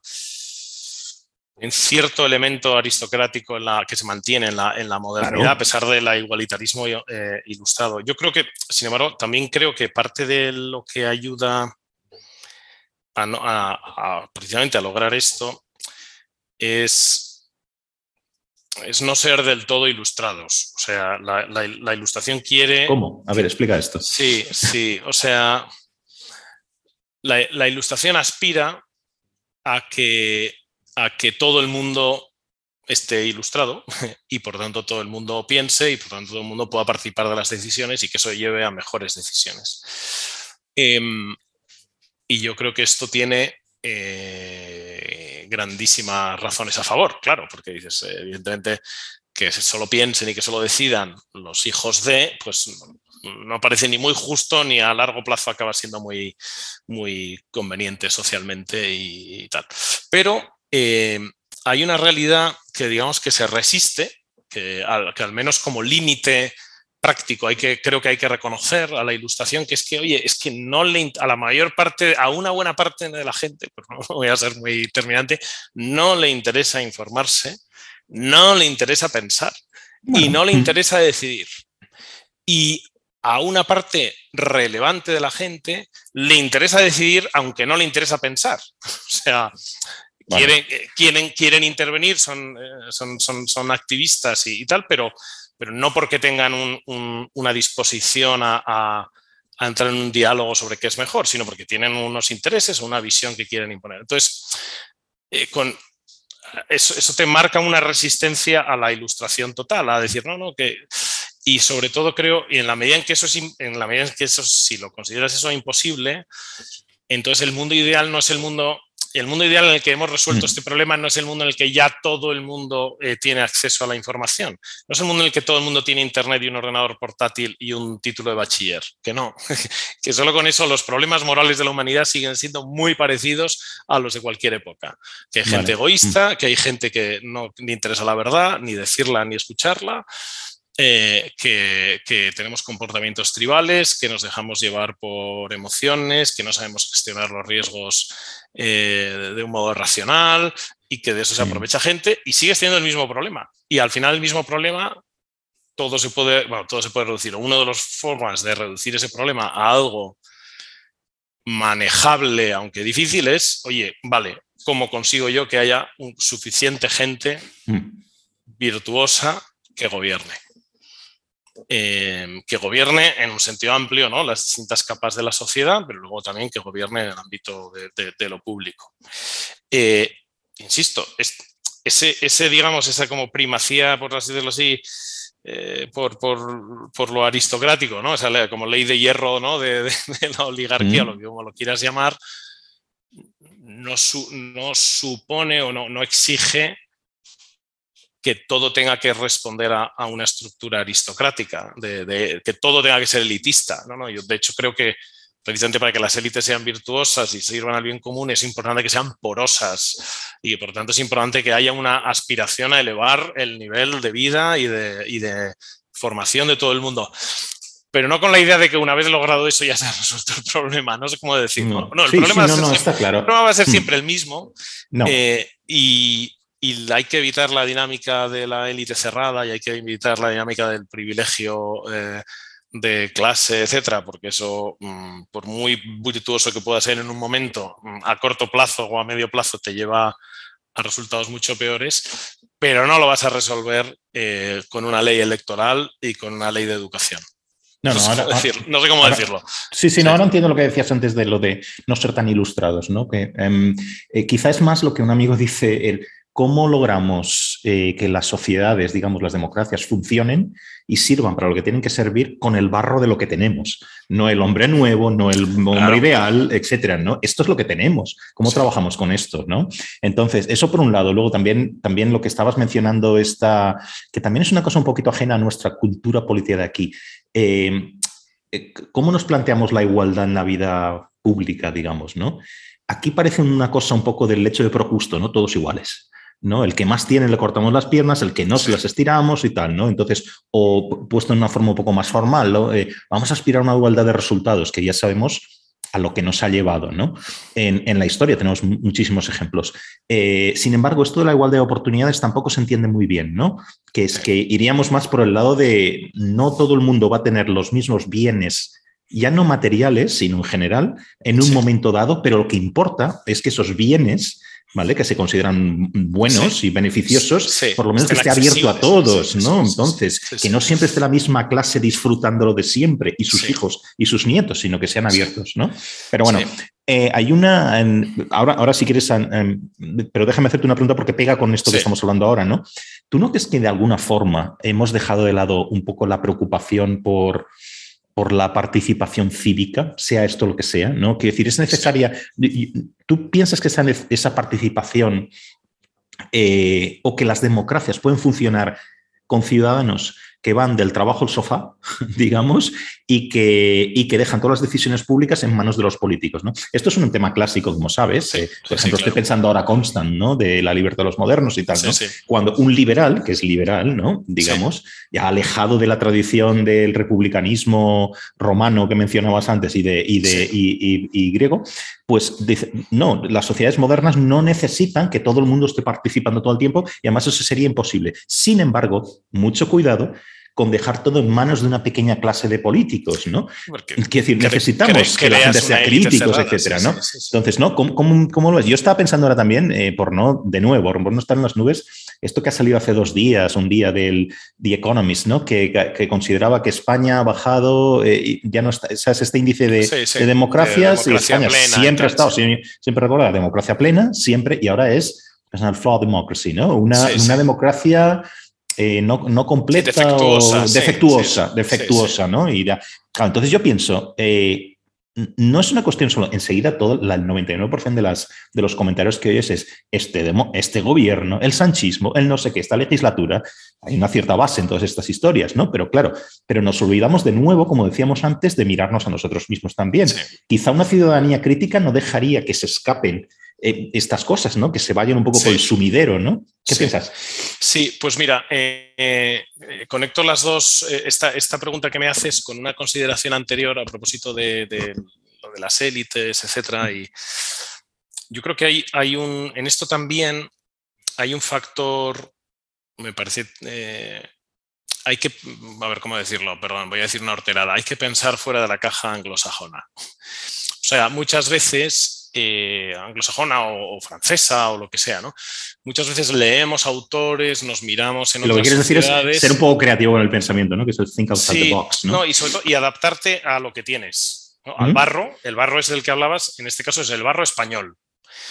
[SPEAKER 2] en cierto elemento aristocrático en la, que se mantiene en la, modernidad, a pesar del igualitarismo eh, ilustrado. Yo creo que, sin embargo, también creo que parte de lo que ayuda a, precisamente a lograr esto es, es, no ser del todo ilustrados. O sea, la, ilustración quiere...
[SPEAKER 1] ¿Cómo? A ver, explica esto.
[SPEAKER 2] Sí, sí. O sea, la ilustración aspira a que a que todo el mundo esté ilustrado <laughs> y por tanto todo el mundo piense y por tanto todo el mundo pueda participar de las decisiones y que eso lleve a mejores decisiones. Em, y yo creo que esto tiene eh, grandísimas razones a favor, claro, porque dices, evidentemente, que solo piensen y que solo decidan los hijos de, pues no parece ni muy justo ni a largo plazo acaba siendo muy, muy conveniente socialmente y tal. Pero eh, hay una realidad que digamos que se resiste, que al, que al menos como límite práctico hay que, creo que hay que reconocer a la ilustración, que es que, oye, es que no le, a la mayor parte, a una buena parte de la gente, <laughs> pues no voy a ser muy terminante, no le interesa informarse, no le interesa pensar y no le interesa decidir. Y a una parte relevante de la gente le interesa decidir aunque no le interesa pensar. <laughs> O sea, quieren, eh, quieren, quieren intervenir, son, eh, son, son, son activistas y, tal, pero, pero no porque tengan una disposición a, entrar en un diálogo sobre qué es mejor, sino porque tienen unos intereses o una visión que quieren imponer. Entonces, eh, con, eso, eso, te marca una resistencia a la ilustración total, a decir, no, no, que... Y sobre todo creo, y en la medida en que eso es, en la medida en que eso, si lo consideras eso imposible, entonces el mundo ideal no es el mundo el mundo ideal en el que hemos resuelto mm. este problema no es el mundo en el que ya todo el mundo eh, tiene acceso a la información. No es el mundo en el que todo el mundo tiene internet y un ordenador portátil y un título de bachiller. Que no. <laughs> que solo con eso los problemas morales de la humanidad siguen siendo muy parecidos a los de cualquier época. Que hay gente egoísta, mm. que hay gente que no le interesa la verdad, ni decirla ni escucharla. Eh, que, tenemos comportamientos tribales, que nos dejamos llevar por emociones, que no sabemos gestionar los riesgos eh, de un modo racional y que de eso se aprovecha gente y sigue teniendo el mismo problema. Y al final el mismo problema, todo se puede, todo se puede reducir. Una de las formas de reducir ese problema a algo manejable, aunque difícil, es, oye, vale, ¿cómo consigo yo que haya suficiente gente mm. virtuosa que gobierne? Em, que gobierne en un sentido amplio ¿no? las distintas capas de la sociedad, pero luego también que gobierne en el ámbito de, lo público. Eh, insisto, ese, ese, digamos, esa como primacía, por así decirlo así, eh, por, por, lo aristocrático, ¿no? Esa como ley de hierro ¿no? de, la oligarquía, lo que como lo quieras llamar, no, no supone o no, no exige que todo tenga que responder a, una estructura aristocrática, de, que todo tenga que ser elitista. ¿no? ¿no? Yo, de hecho, creo que precisamente para que las élites sean virtuosas y sirvan al bien común, es importante que sean porosas y por tanto es importante que haya una aspiración a elevar el nivel de vida y de, de formación de todo el mundo pero no con la idea de que una vez logrado eso ya <laughs> se ha resuelto el problema, no sé cómo decirlo. No, el, problema va a ser siempre el mismo. Eh, y, y hay que evitar la dinámica de la élite cerrada y hay que evitar la dinámica del privilegio eh, de clase, etcétera, porque eso, mm, por muy virtuoso que pueda ser en un momento, mm, a corto plazo o a medio plazo te lleva a resultados mucho peores, pero no lo vas a resolver eh, con una ley electoral y con una ley de educación. No, no, sé cómo decirlo.
[SPEAKER 1] Sí, sí, no, ahora entiendo lo que decías antes de lo de no ser tan ilustrados, ¿no? Que eh, quizá es más lo que un amigo <laughs> dice, el cómo logramos eh, que las sociedades, digamos, las democracias funcionen y sirvan para lo que tienen que servir con el barro de lo que tenemos. No el hombre nuevo, no el hombre ideal, etcétera. ¿no? Esto es lo que tenemos. ¿Cómo trabajamos con esto? ¿no? Entonces, eso por un lado. Luego también, también lo que estabas mencionando, esta, que también es una cosa un poquito ajena a nuestra cultura política de aquí. Eh, eh, ¿Cómo nos planteamos la igualdad en la vida pública, digamos? ¿no? Aquí parece una cosa un poco del lecho de Procusto, ¿no? Todos iguales. ¿No? El que más tiene le cortamos las piernas, el que no se las estiramos y tal, ¿no? Entonces, o puesto en una forma un poco más formal, eh, vamos a aspirar a una igualdad de resultados, que ya sabemos a lo que nos ha llevado, ¿no? En, la historia tenemos muchísimos ejemplos. Eh, sin embargo, esto de la igualdad de oportunidades tampoco se entiende muy bien, ¿no? Que es que iríamos más por el lado de no todo el mundo va a tener los mismos bienes ya no materiales, sino en general, en un momento dado, pero lo que importa es que esos bienes ¿vale? Que se consideran buenos y beneficiosos, por lo menos que esté abierto a todos, ¿no? Entonces, que no siempre esté la misma clase disfrutándolo de siempre y sus hijos y sus nietos, sino que sean abiertos, ¿no? Pero bueno, eh, hay una. ahora, ahora, si quieres, pero déjame hacerte una pregunta porque pega con esto que estamos hablando ahora, ¿no? ¿Tú no crees que de alguna forma hemos dejado de lado un poco la preocupación por por la participación cívica, sea esto lo que sea, ¿no? Quiero decir, es necesaria. ¿Tú piensas que esa, esa participación eh, o que las democracias pueden funcionar con ciudadanos que van del trabajo al sofá, <laughs> digamos, y que, y que dejan todas las decisiones públicas en manos de los políticos. ¿no? Esto es un tema clásico, como sabes. Eh, por ejemplo, estoy pensando ahora Constant, ¿no? De la libertad de los modernos y tal, ¿no? Cuando un liberal, que es liberal, ¿no? Digamos, ya alejado de la tradición del republicanismo romano que mencionabas antes y de, y de y, griego, pues dice, no, las sociedades modernas no necesitan que todo el mundo esté participando todo el tiempo y además eso sería imposible. Sin embargo, mucho cuidado con dejar todo en manos de una pequeña clase de políticos, ¿no? Quiero decir, necesitamos que, la gente sea críticos, etcétera, ¿no? Entonces, ¿no? ¿Cómo, lo es? Yo estaba pensando ahora también, eh, por no, de nuevo, por no estar en las nubes, esto que ha salido hace dos días, un día del The Economist, ¿no? Que, consideraba que España ha bajado, eh, ya no está, ¿sabes? Este índice de, democracias, y España siempre ha estado, siempre, siempre recuerda la democracia plena, siempre, y ahora es personal flawed democracy, ¿no? Una, una democracia eh, no, completa defectuosa, o defectuosa, defectuosa, ¿no? Y entonces yo pienso, eh, no es una cuestión solo, enseguida todo, el 99% de, las, de los comentarios que oyes es este, este gobierno, el sanchismo, el no sé qué, esta legislatura, hay una cierta base en todas estas historias, ¿no? Pero claro, pero nos olvidamos de nuevo, como decíamos antes, de mirarnos a nosotros mismos también. Quizá una ciudadanía crítica no dejaría que se escapen eh, estas cosas, ¿no? Que se vayan un poco por el sumidero, ¿no? ¿Qué piensas?
[SPEAKER 2] Sí, pues mira, eh, eh, conecto las dos, esta, esta, pregunta que me haces con una consideración anterior a propósito de, lo de las élites, etcétera. Y yo creo que hay, hay un, en esto también hay un factor, me parece, hay que, a ver cómo decirlo, perdón, voy a decir una horterada, hay que pensar fuera de la caja anglosajona. O sea, muchas veces eh, anglosajona o, francesa o lo que sea, ¿no? Muchas veces leemos autores, nos miramos en
[SPEAKER 1] lo que quieres decir es ser un poco creativo con el pensamiento, ¿no? Que es el think outside the box, ¿no?
[SPEAKER 2] y sobre todo, y adaptarte a lo que tienes. Al barro, el barro es del que hablabas, en este caso es el barro español.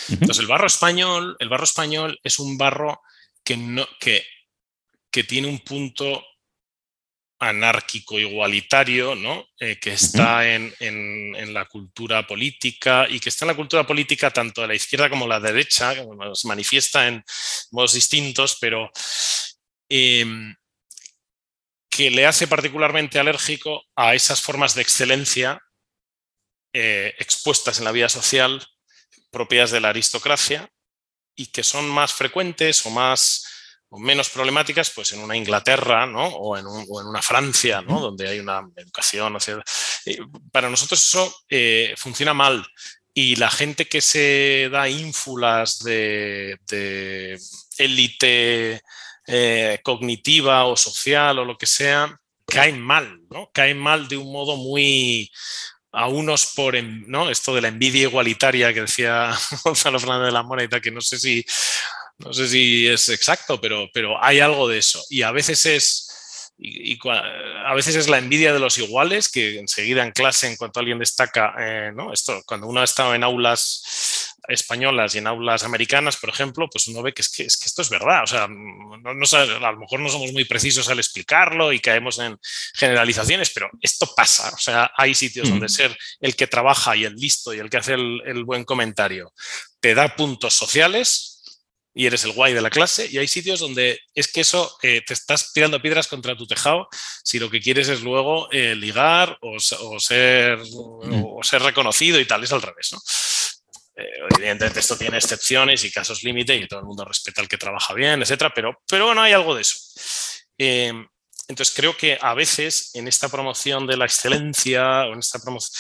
[SPEAKER 2] Entonces, el barro español, el barro español es un barro que, no, que, que tiene un punto anárquico igualitario, ¿no? Eh, que está en, la cultura política y que está en la cultura política tanto de la izquierda como de la derecha, que se manifiesta en modos distintos, pero em, que le hace particularmente alérgico a esas formas de excelencia eh, expuestas en la vida social propias de la aristocracia y que son más frecuentes o más menos problemáticas pues en una Inglaterra ¿no? o, en una Francia ¿no? donde hay una educación. para nosotros eso eh, funciona mal y la gente que se da ínfulas de, élite eh, cognitiva o social o lo que sea, caen mal, ¿no? caen mal de un modo muy, a unos por ¿no? esto de la envidia igualitaria que decía <laughs> Gonzalo Fernández de la Mora y tal, que no sé si no sé si es exacto, pero, pero hay algo de eso. Y a veces es, y, a veces es la envidia de los iguales, que enseguida en clase, en cuanto alguien destaca, eh, ¿no? Esto, cuando uno ha estado en aulas españolas y en aulas americanas, por ejemplo, pues uno ve que es que, es que esto es verdad. O sea, no, a lo mejor no somos muy precisos al explicarlo y caemos en generalizaciones, pero esto pasa. O sea, hay sitios donde ser el que trabaja y el listo y el que hace el buen comentario te da puntos sociales y eres el guay de la clase, y hay sitios donde es que eso eh, te estás tirando piedras contra tu tejado si lo que quieres es luego eh, ligar o, ser, mm. o, ser reconocido y tal, es al revés. ¿no? Eh, evidentemente esto tiene excepciones y casos límite y todo el mundo respeta al que trabaja bien, etcétera, pero, pero bueno, hay algo de eso. entonces creo que a veces en esta promoción de la excelencia o en esta promoción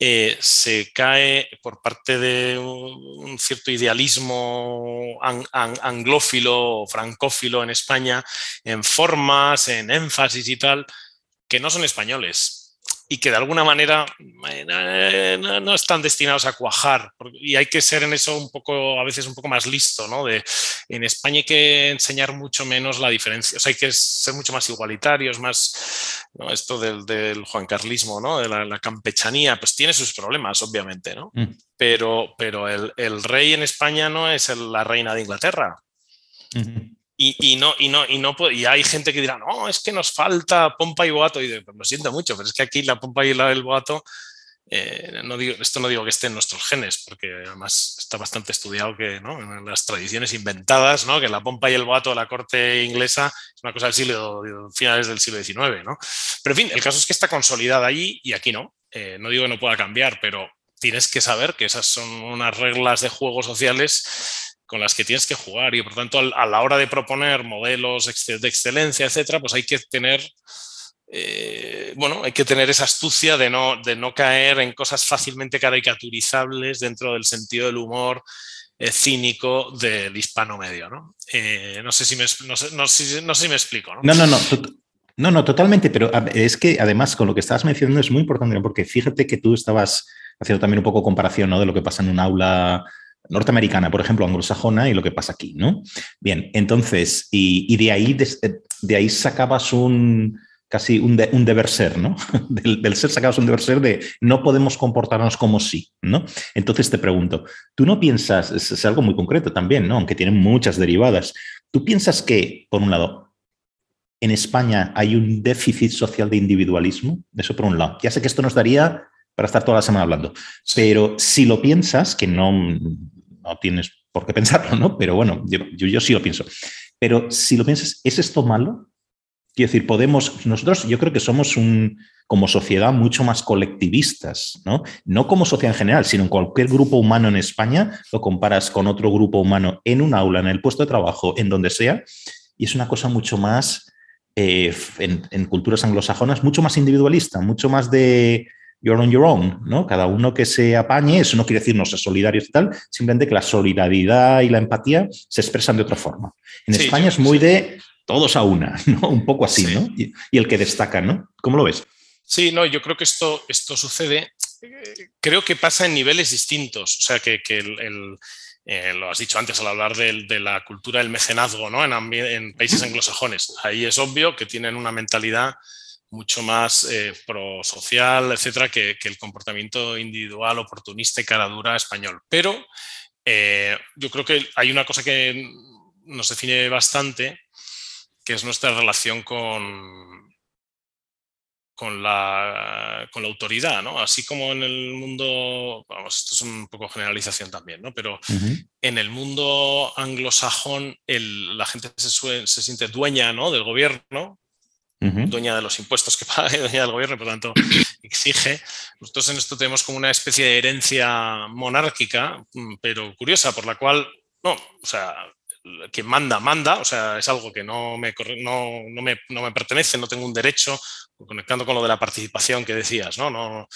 [SPEAKER 2] eh, se cae por parte de un, cierto idealismo anglófilo o francófilo en España en formas, en énfasis y tal, que no son españoles y que de alguna manera eh, no, están destinados a cuajar. Y hay que ser en eso un poco, a veces un poco más listo, ¿no? De, en España hay que enseñar mucho menos la diferencia, o sea, hay que ser mucho más igualitarios, más, Esto del, del juancarlismo, ¿no? De la, campechanía, pues tiene sus problemas, obviamente, ¿no? Mm. Pero, pero el, el, rey en España no es la reina de Inglaterra. Y, no, y, no, y, no, y hay gente que dirá, no, es que nos falta pompa y boato. Y pues lo siento mucho, pero es que aquí la pompa y el boato, eh, no digo, esto no digo que esté en nuestros genes, porque además está bastante estudiado que ¿no? en las tradiciones inventadas, ¿no? que la pompa y el boato de la corte inglesa es una cosa del siglo, finales del siglo XIX. ¿no? Pero en fin, el caso es que está consolidada allí y aquí no. Eh, no digo que no pueda cambiar, pero tienes que saber que esas son unas reglas de juego sociales con las que tienes que jugar y por tanto a la hora de proponer modelos de excelencia, etcétera, pues hay que tener eh, bueno, hay que tener esa astucia de no, de no caer en cosas fácilmente caricaturizables dentro del sentido del humor eh, cínico del hispano medio. ¿no? Eh, no, sé si me, no, sé, no, si me explico.
[SPEAKER 1] No, no, no. No, no, totalmente, pero es que además con lo que estabas mencionando es muy importante, porque fíjate que tú estabas haciendo también un poco comparación ¿no? de lo que pasa en un aula norteamericana, por ejemplo, anglosajona y lo que pasa aquí, ¿no? Bien, entonces, y, de, ahí, de, ahí sacabas un casi un, un deber ser, ¿no? <laughs> Del, ser sacabas un deber ser de no podemos comportarnos como sí, ¿no? Entonces te pregunto, ¿tú no piensas, es, algo muy concreto también, ¿no? Aunque tiene muchas derivadas, ¿tú piensas que, por un lado, en España hay un déficit social de individualismo? Eso por un lado. Ya sé que esto nos daría para estar toda la semana hablando, pero si lo piensas, que no, no tienes por qué pensarlo, ¿no? Pero bueno, yo, sí lo pienso. Pero si lo piensas, ¿es esto malo? Quiero decir, podemos, nosotros yo creo que somos un, como sociedad mucho más colectivistas, ¿no? No como sociedad en general, sino en cualquier grupo humano en España, lo comparas con otro grupo humano en un aula, en el puesto de trabajo, en donde sea, y es una cosa mucho más, eh, en, culturas anglosajonas, mucho más individualista, mucho más de, you're on your own, ¿no? Cada uno que se apañe, eso no quiere decir no ser solidarios y tal, simplemente que la solidaridad y la empatía se expresan de otra forma. En España es muy de todos a una, <laughs> ¿no? Un poco así, ¿no? Y, el que destaca, ¿no? ¿Cómo lo ves?
[SPEAKER 2] Sí, no, yo creo que esto, esto sucede, eh, creo que pasa en niveles distintos, o sea, que, el, eh, lo has dicho antes al hablar de, la cultura del mecenazgo ¿no? en, en países <laughs> anglosajones. Ahí es obvio que tienen una mentalidad mucho más eh, prosocial, etcétera, que, el comportamiento individual, oportunista y cara dura español. Pero eh, yo creo que hay una cosa que nos define bastante, que es nuestra relación con, con, la, con la autoridad, ¿no? Así como en el mundo, vamos, esto es un poco generalización también, ¿no? Pero en el mundo anglosajón la gente se, se siente dueña ¿no? del gobierno, dueña de los impuestos que paga <laughs> y dueña del gobierno, por lo tanto <clears throat> exige. Nosotros en esto tenemos como una especie de herencia monárquica, mm, pero curiosa, por la cual, no, o sea, quien manda, manda, o sea, es algo que no me, no, no me, no me pertenece, no tengo un derecho, conectando con lo de la participación que decías, ¿no? no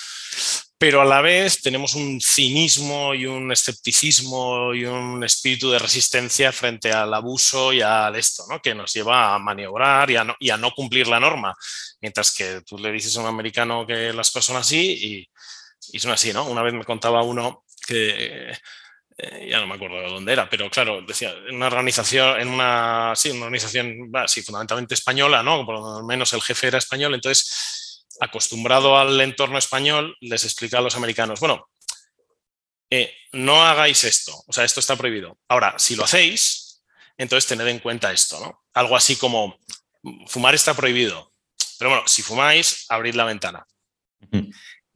[SPEAKER 2] pero a la vez tenemos un cinismo y un escepticismo y un espíritu de resistencia frente al abuso y al esto, ¿no? que nos lleva a maniobrar y a, no, y cumplir la norma. Mientras que tú le dices a un americano que las cosas son así y, son así, ¿no? Una vez me contaba uno que eh, ya no me acuerdo de dónde era, pero claro, decía, en una organización, en una, sí, una organización, sí, fundamentalmente española, ¿no? Por lo menos el jefe era español, entonces acostumbrado al entorno español, les explica a los americanos, bueno, eh, no hagáis esto, o sea, esto está prohibido. Ahora, si lo hacéis, entonces tened en cuenta esto, ¿no? Algo así como, fumar está prohibido, pero bueno, si fumáis, abrid la ventana.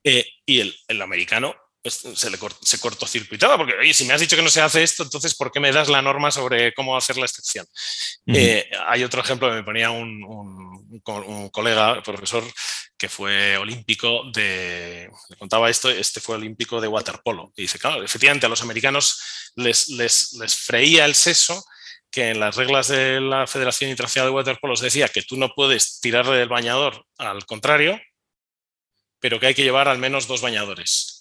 [SPEAKER 2] Eh, y el, el americano se, le se cortocircuitaba, porque, oye, si me has dicho que no se hace esto, entonces, ¿por qué me das la norma sobre cómo hacer la excepción? Eh, hay otro ejemplo que me ponía un, un, colega, profesor, que fue olímpico de, le contaba esto, este fue olímpico de waterpolo, y dice, claro, efectivamente a los americanos les, les, les freía el seso que en las reglas de la Federación Internacional de Waterpolo se decía que tú no puedes tirarle del bañador al contrario, pero que hay que llevar al menos dos bañadores.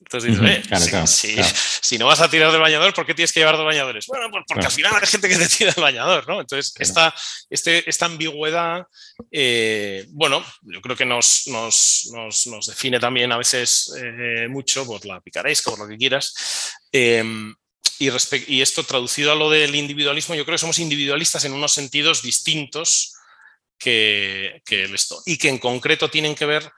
[SPEAKER 2] Entonces dices, eh, si, no vas a tirar del bañador, ¿por qué tienes que llevar dos bañadores? Bueno, pues porque al final hay gente que te tira del bañador, ¿no? Entonces, esta, este, esta ambigüedad, eh, bueno, yo creo que nos, nos, nos, define también a veces eh, mucho por la picaresca, por lo que quieras. Em, y, y esto traducido a lo del individualismo, yo creo que somos individualistas en unos sentidos distintos que, que esto, y que en concreto tienen que ver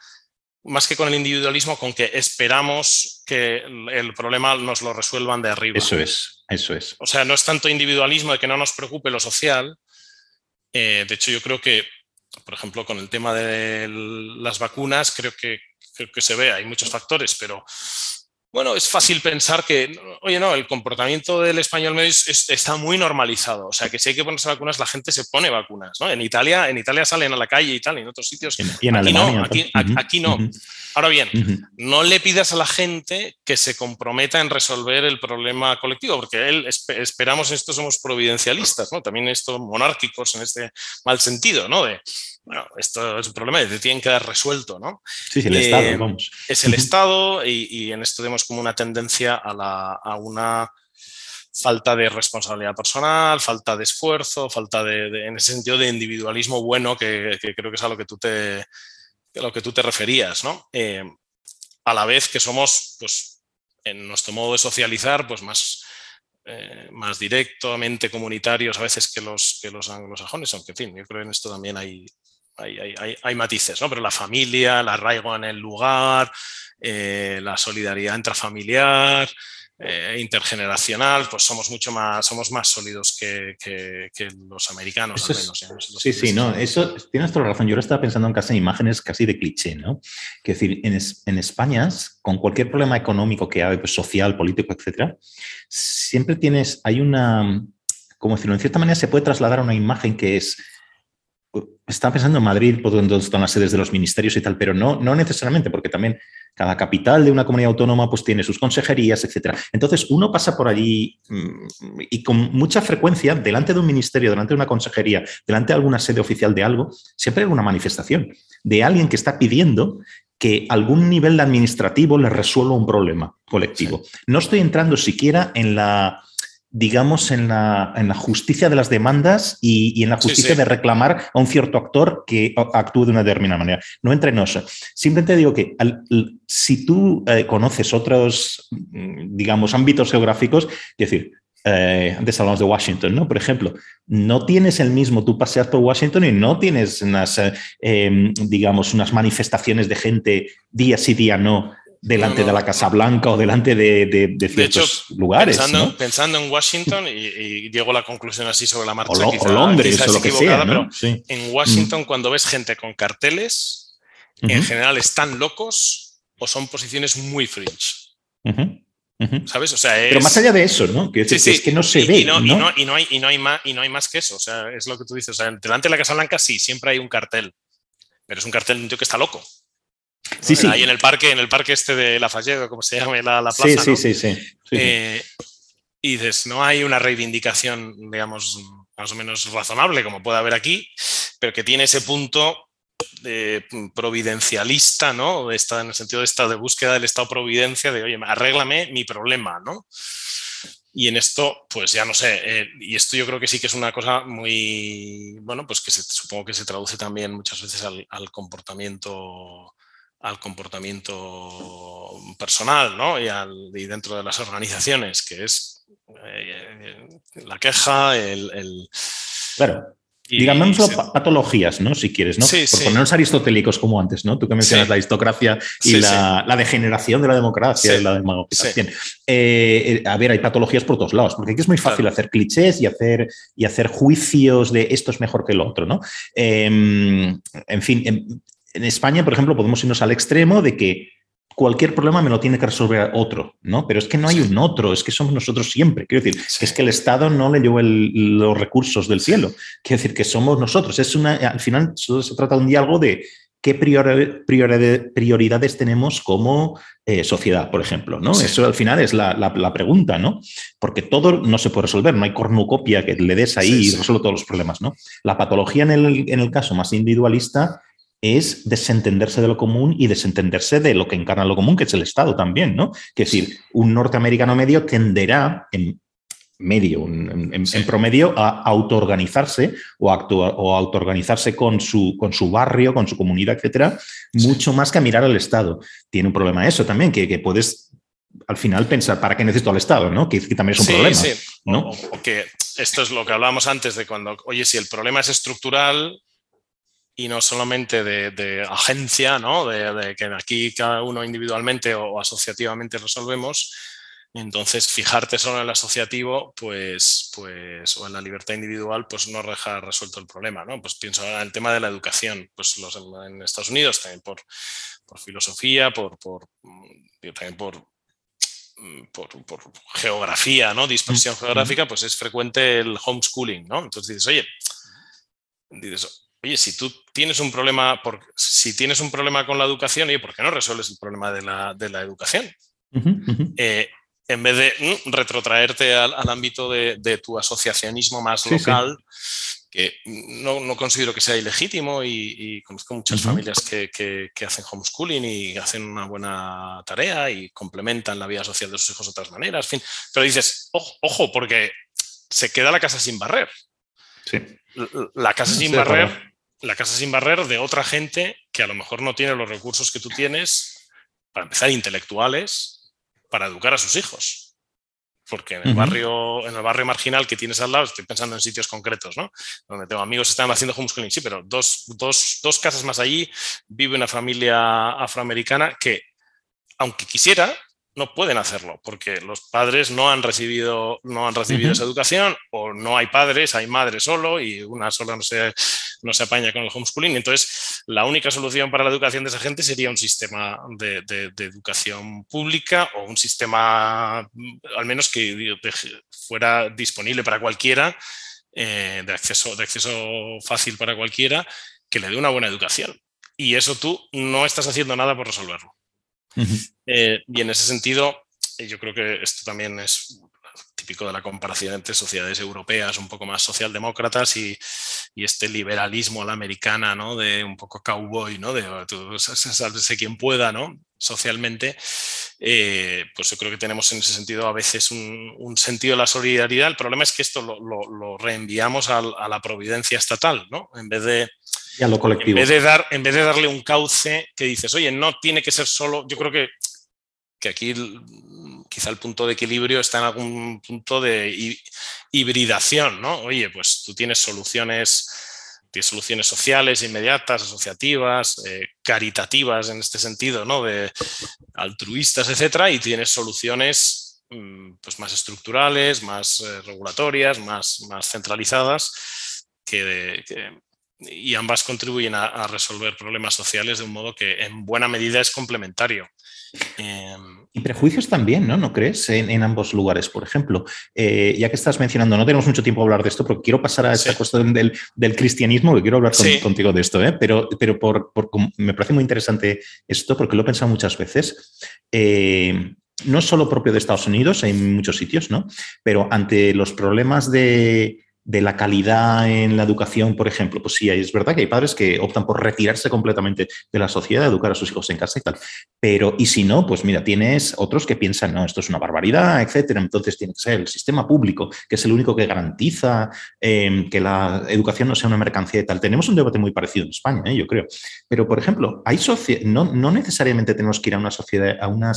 [SPEAKER 2] más que con el individualismo, con que esperamos que el problema nos lo resuelvan de arriba.
[SPEAKER 1] Eso es, eso es.
[SPEAKER 2] O sea, no es tanto individualismo de que no nos preocupe lo social. Eh, de hecho, yo creo que, por ejemplo, con el tema de las vacunas, creo que, creo que se ve, hay muchos factores, pero bueno, es fácil pensar que, oye, no, el comportamiento del español medio está muy normalizado. O sea, que si hay que ponerse vacunas, la gente se pone vacunas. ¿no? En Italia, en Italia salen a la calle y tal, y en otros sitios.
[SPEAKER 1] Y en aquí Alemania,
[SPEAKER 2] no, aquí, no. Ahora bien, no le pidas a la gente que se comprometa en resolver el problema colectivo, porque él, esperamos esto, somos providencialistas, ¿no? También esto monárquicos en este mal sentido, ¿no? De, bueno, esto es un problema que tienen que dar resuelto, ¿no?
[SPEAKER 1] Sí, el Estado, eh, vamos.
[SPEAKER 2] Es el Estado y, en esto vemos como una tendencia a, una falta de responsabilidad personal, falta de esfuerzo, falta de, en ese sentido de individualismo bueno que, creo que es a lo que tú te, lo que tú te referías, ¿no? Eh, a la vez que somos, pues, en nuestro modo de socializar, pues más eh, más directamente comunitarios a veces que los, que los anglosajones, aunque en fin, yo creo que en esto también hay, hay, matices, ¿no? Pero la familia, el arraigo en el lugar, eh, la solidaridad intrafamiliar, eh, intergeneracional, pues somos mucho más, somos más sólidos que, los americanos, al menos.
[SPEAKER 1] sí, sí, no, eso tienes toda la razón. Yo ahora estaba pensando en casi imágenes casi de cliché, ¿no? Que decir, en, en España, con cualquier problema económico que hay, pues, social, político, etcétera, siempre tienes, hay una, como decirlo, en cierta manera se puede trasladar a una imagen que es estaba pensando en Madrid, por donde están las sedes de los ministerios y tal, pero no, no necesariamente, porque también cada capital de una comunidad autónoma pues tiene sus consejerías, etc. Entonces, uno pasa por allí mm, y con mucha frecuencia, delante de un ministerio, delante de una consejería, delante de alguna sede oficial de algo, siempre hay alguna manifestación de alguien que está pidiendo que algún nivel administrativo le resuelva un problema colectivo. No estoy entrando siquiera en la digamos, en la, en la, justicia de las demandas y, en la justicia de reclamar a un cierto actor que actúe de una determinada manera. No entre nos. Simplemente digo que si tú eh, conoces otros, mm, digamos, ámbitos geográficos, es decir, eh, antes hablamos de Washington, ¿no? Por ejemplo, no tienes el mismo, tú paseas por Washington y no tienes unas, eh, em, digamos, unas manifestaciones de gente día sí, día no, delante de la Casa Blanca o delante de, ciertos lugares.
[SPEAKER 2] Pensando, pensando, en Washington, y, llego a la conclusión así sobre la marcha.
[SPEAKER 1] O, Londres, o lo que sea.
[SPEAKER 2] En Washington, mm. cuando ves gente con carteles, en general están locos o son posiciones muy fringe. ¿Sabes? O sea,
[SPEAKER 1] Pero más allá de eso, ¿no? Que, es que no se ve.
[SPEAKER 2] Y no, Y, no, hay, y, no hay más, y no hay más que eso. O sea, es lo que tú dices. O sea, delante de la Casa Blanca sí, siempre hay un cartel. Pero es un cartel de un tío que está loco.
[SPEAKER 1] Sí, sí.
[SPEAKER 2] Ahí en el parque, en el parque este de La Falleda, como se llama la, la plaza.
[SPEAKER 1] Sí, sí, sí,
[SPEAKER 2] eh, y dices, no hay una reivindicación, digamos, más o menos razonable como puede haber aquí, pero que tiene ese punto de providencialista, ¿no? Está en el sentido de esta de búsqueda del Estado providencia, de oye, arréglame mi problema, ¿no? Y en esto, pues ya no sé, eh, y esto yo creo que sí que es una cosa muy, bueno, pues que se, supongo que se traduce también muchas veces al comportamiento al comportamiento personal ¿no? y, al, dentro de las organizaciones, que es eh, la queja, el,
[SPEAKER 1] Claro. Digamos patologías, ¿no? Si quieres, ¿no? Por ponernos aristotélicos como antes, ¿no? Tú que mencionas la aristocracia y la, degeneración de la democracia y la democracia. Eh, a ver, hay patologías por todos lados, porque aquí es muy fácil hacer clichés y hacer, y hacer juicios de esto es mejor que el otro, ¿no? Em, en fin, en, España, por ejemplo, podemos irnos al extremo de que cualquier problema me lo tiene que resolver otro, ¿no? Pero es que no hay un otro, es que somos nosotros siempre. Quiero decir, es que el Estado no le lleva los recursos del cielo. Quiero decir que somos nosotros. Es una, al final se trata de un diálogo de qué prioridades tenemos como eh, sociedad, por ejemplo, ¿no? Eso al final es la, pregunta, ¿no? Porque todo no se puede resolver, no hay cornucopia que le des ahí y resuelve todos los problemas, ¿no? La patología en el, en el caso más individualista es desentenderse de lo común y desentenderse de lo que encarna lo común, que es el Estado también, ¿no? Es decir, un norteamericano medio tenderá en medio, en, promedio, a autoorganizarse o, o autoorganizarse con su, con su barrio, con su comunidad, etcétera, mucho más que a mirar al Estado. Tiene un problema eso también, que, puedes al final pensar, ¿para qué necesito al Estado? ¿no? Que, también es un problema. Sí. ¿no?
[SPEAKER 2] porque esto es lo que hablábamos antes de cuando, oye, si el problema es estructural, y no solamente de, agencia, ¿no? De, que aquí cada uno individualmente o asociativamente resolvemos. Entonces, fijarte solo en el asociativo, pues, pues, o en la libertad individual, pues no deja resuelto el problema, ¿no? Pues pienso en el tema de la educación, pues los en Estados Unidos también por, por filosofía, por, por también por por, geografía, ¿no? Dispersión geográfica, pues es frecuente el homeschooling, ¿no? Entonces dices, oye, dices, oye, si tú tienes un problema, por, si tienes un problema con la educación, ¿por qué no resuelves el problema de la, educación? Eh, en vez de mm, retrotraerte al, ámbito de, tu asociacionismo más local, que no, considero que sea ilegítimo y, conozco muchas familias que, hacen homeschooling y hacen una buena tarea y complementan la vida social de sus hijos de otras maneras, fin. Pero dices, ojo, ojo, porque se queda la casa sin barrer. La casa sin barrer la casa sin barrer de otra gente que a lo mejor no tiene los recursos que tú tienes, para empezar, intelectuales, para educar a sus hijos. Porque en el, barrio, en el barrio marginal que tienes al lado, estoy pensando en sitios concretos, ¿no? Donde tengo amigos que están haciendo homeschooling, sí, pero dos, dos casas más allí vive una familia afroamericana que, aunque quisiera, no pueden hacerlo porque los padres no han recibido, no han recibido esa educación o no hay padres, hay madres solo y una sola no se, no se apaña con el homeschooling. Entonces, la única solución para la educación de esa gente sería un sistema de, educación pública o un sistema, al menos que fuera disponible para cualquiera, eh, de, acceso, de acceso fácil para cualquiera, que le dé una buena educación. Y eso tú no estás haciendo nada por resolverlo. Eh, y en ese sentido, eh, yo creo que esto también es típico de la comparación entre sociedades europeas un poco más socialdemócratas y, y este liberalismo a la americana, ¿no? De un poco cowboy, ¿no? De oh, sálvese quien pueda, ¿no? Socialmente, eh, pues yo creo que tenemos en ese sentido a veces un, sentido de la solidaridad. El problema es que esto lo, reenviamos a, la providencia estatal, ¿no? En vez de En vez, de dar, en vez de darle un cauce que dices, oye, no tiene que ser solo, yo creo que, que aquí quizá el punto de equilibrio está en algún punto de hibridación, ¿no? Oye, pues tú tienes soluciones, tienes soluciones sociales, inmediatas, asociativas, eh, caritativas en este sentido, ¿no? De altruistas, etcétera, y tienes soluciones mm, pues más estructurales, más eh, regulatorias, más, más centralizadas, que, y ambas contribuyen a, resolver problemas sociales de un modo que en buena medida es complementario.
[SPEAKER 1] Em, y prejuicios también, ¿no? ¿No crees? En, ambos lugares, por ejemplo. Eh, ya que estás mencionando, no tenemos mucho tiempo a hablar de esto, pero quiero pasar a esta cuestión del, cristianismo, que quiero hablar contigo de esto, ¿eh? pero, pero por, me parece muy interesante esto, porque lo he pensado muchas veces. Eh, no solo propio de Estados Unidos, hay muchos sitios, ¿no? Pero ante los problemas de de la calidad en la educación, por ejemplo, pues sí, es verdad que hay padres que optan por retirarse completamente de la sociedad, educar a sus hijos en casa y tal. Pero, y si no, pues mira, tienes otros que piensan, no, esto es una barbaridad, etcétera. Entonces tiene que ser el sistema público, que es el único que garantiza em, que la educación no sea una mercancía y tal. Tenemos un debate muy parecido en España, ¿eh? yo creo. Pero, por ejemplo, hay no, no necesariamente tenemos que ir a una sociedad, a una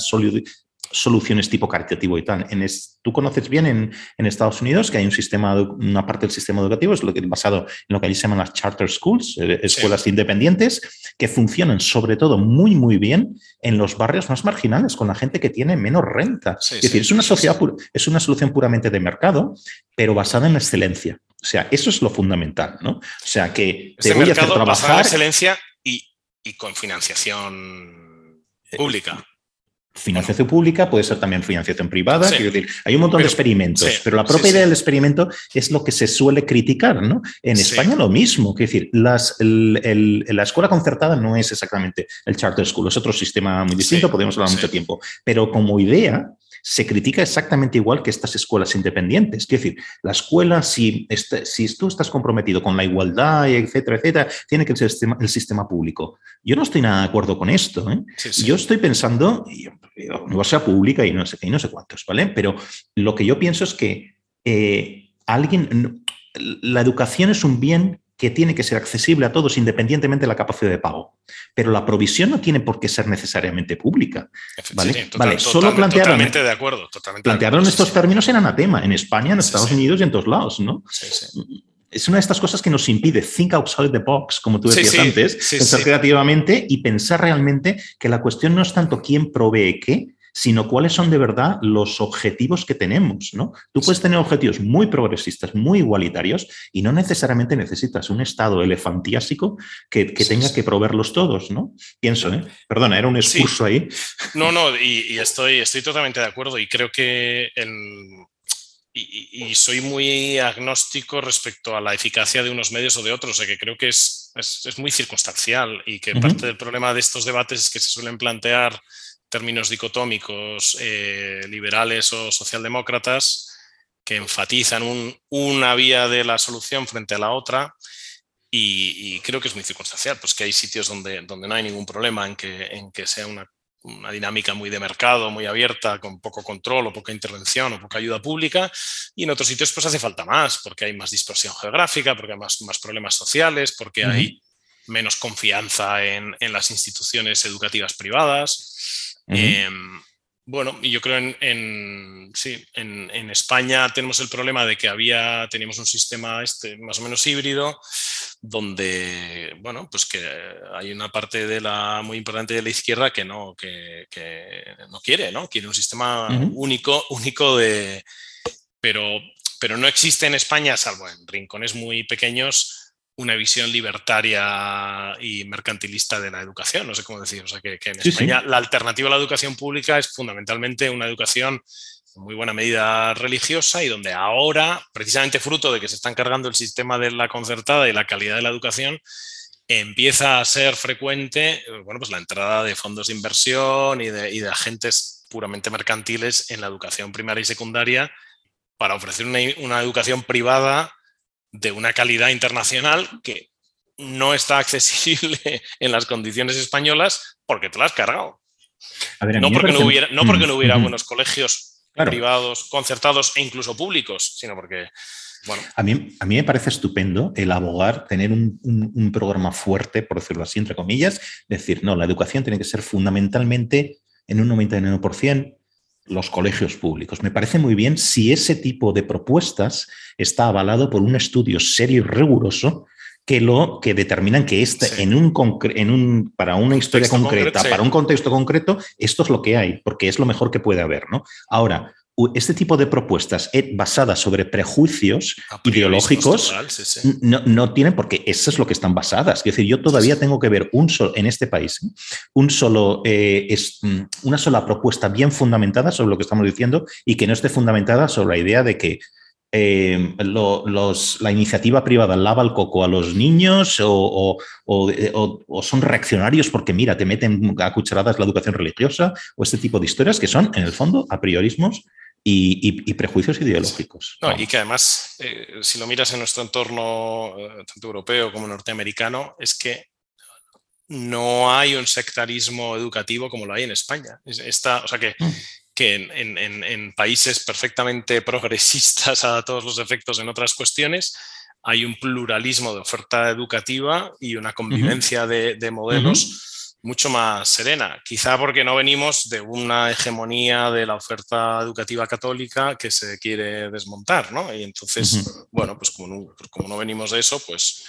[SPEAKER 1] soluciones tipo caritativo y tal. En tú conoces bien en, en, Estados Unidos que hay un sistema, una parte del sistema educativo es lo que, basado en lo que allí se llaman las charter schools, eh, escuelas independientes, que funcionan sobre todo muy, muy bien en los barrios más marginales, con la gente que tiene menos renta. es decir, es una, sociedad es una solución puramente de mercado, pero basada en la excelencia. O sea, eso es lo fundamental, ¿no? O sea, que
[SPEAKER 2] te voy a hacer trabajar. En excelencia y, y con financiación eh, pública.
[SPEAKER 1] Financiación pública puede ser también financiación privada. decir, hay un montón de experimentos, pero la propia idea del experimento es lo que se suele criticar. ¿no? En España lo mismo. Es decir, las, la escuela concertada no es exactamente el charter school, es otro sistema muy distinto, podemos hablar mucho tiempo. Pero como idea, se critica exactamente igual que estas escuelas independientes. Es decir, la escuela, si, este, si tú estás comprometido con la igualdad, etcétera, etcétera, tiene que ser el sistema, el sistema público. Yo no estoy nada de acuerdo con esto. ¿eh? Yo estoy pensando, universidad pública y no sé y no sé cuántos, ¿vale? Pero lo que yo pienso es que eh, alguien, la educación es un bien que tiene que ser accesible a todos independientemente de la capacidad de pago. Pero la provisión no tiene por qué ser necesariamente pública. ¿vale? vale, solo plantearon,
[SPEAKER 2] totalmente de acuerdo. Totalmente
[SPEAKER 1] plantearon estos términos en anatema, en España, en Estados Unidos y en todos lados, ¿no? Es una de estas cosas que nos impide think outside the box, como tú decías antes, pensar creativamente y pensar realmente que la cuestión no es tanto quién provee qué, sino cuáles son de verdad los objetivos que tenemos. ¿no? Tú puedes tener objetivos muy progresistas, muy igualitarios, y no necesariamente necesitas un estado elefantiásico que, tenga que proveerlos todos. ¿no? Pienso, ¿eh? Perdona, era un excurso ahí.
[SPEAKER 2] No, no, y, estoy, estoy totalmente de acuerdo, y creo que y, soy muy agnóstico respecto a la eficacia de unos medios o de otros, o que creo que es, es, muy circunstancial y que parte del problema de estos debates es que se suelen plantear términos dicotómicos eh, liberales o socialdemócratas que enfatizan una vía de la solución frente a la otra y, creo que es muy circunstancial, pues que hay sitios donde, donde no hay ningún problema en que, en que sea una, dinámica muy de mercado, muy abierta, con poco control o poca intervención o poca ayuda pública, y en otros sitios pues hace falta más, porque hay más dispersión geográfica, porque hay más, más problemas sociales, porque hay menos confianza en, en, las instituciones educativas privadas. Bueno, y yo creo en, en sí, en, en, España tenemos el problema de que había, teníamos un sistema este más o menos híbrido, donde, bueno, pues que hay una parte de la muy importante de la izquierda que no, que, que no quiere, ¿no? Quiere un sistema único, único de. Pero, pero no existe en España, salvo en rincones muy pequeños, una visión libertaria y mercantilista de la educación, no sé cómo decir. O sea, que, en España la alternativa a la educación pública es fundamentalmente una educación en muy buena medida religiosa y donde ahora, precisamente fruto de que se está encargando el sistema de la concertada y la calidad de la educación, empieza a ser frecuente bueno, pues la entrada de fondos de inversión y de, y de agentes puramente mercantiles en la educación primaria y secundaria para ofrecer una, una educación privada de una calidad internacional que no está <laughs> accesible en las condiciones españolas porque te la has cargado. no, porque no, hubiera, no porque no hubiera buenos colegios privados, concertados e incluso públicos, sino porque... Bueno.
[SPEAKER 1] A, mí, a mí me parece estupendo el abogar, tener un, un, programa fuerte, por decirlo así, entre comillas, decir, no, la educación tiene que ser fundamentalmente en un 99% los colegios públicos. Me parece muy bien si ese tipo de propuestas está avalado por un estudio serio y riguroso que lo que determinan que este, en un, en un para una historia concreta, para un contexto concreto, esto es lo que hay, porque es lo mejor que puede haber, ¿no? Ahora, este tipo de propuestas eh, basadas sobre prejuicios ideológicos No, no, tienen, porque eso es lo que están basadas. Es decir, yo todavía tengo que ver un solo, en este país, ¿eh? un solo, eh, es, mm, una sola propuesta bien fundamentada sobre lo que estamos diciendo y que no esté fundamentada sobre la idea de que los, la iniciativa privada lava el coco a los niños o, o, son reaccionarios porque, mira, te meten a cucharadas la educación religiosa o este tipo de historias que son, en el fondo, a priorismos y, prejuicios ideológicos.
[SPEAKER 2] Y que además, eh, si lo miras en nuestro entorno, eh, tanto europeo como norteamericano, es que no hay un sectarismo educativo como lo hay en España. Está, o sea que, mm. que en, países perfectamente <laughs> progresistas a todos los efectos en otras cuestiones, hay un pluralismo de oferta educativa y una convivencia de, modelos mucho más serena, quizá porque no venimos de una hegemonía de la oferta educativa católica que se quiere desmontar, ¿no? Y entonces, bueno, pues como no, como no venimos de eso, pues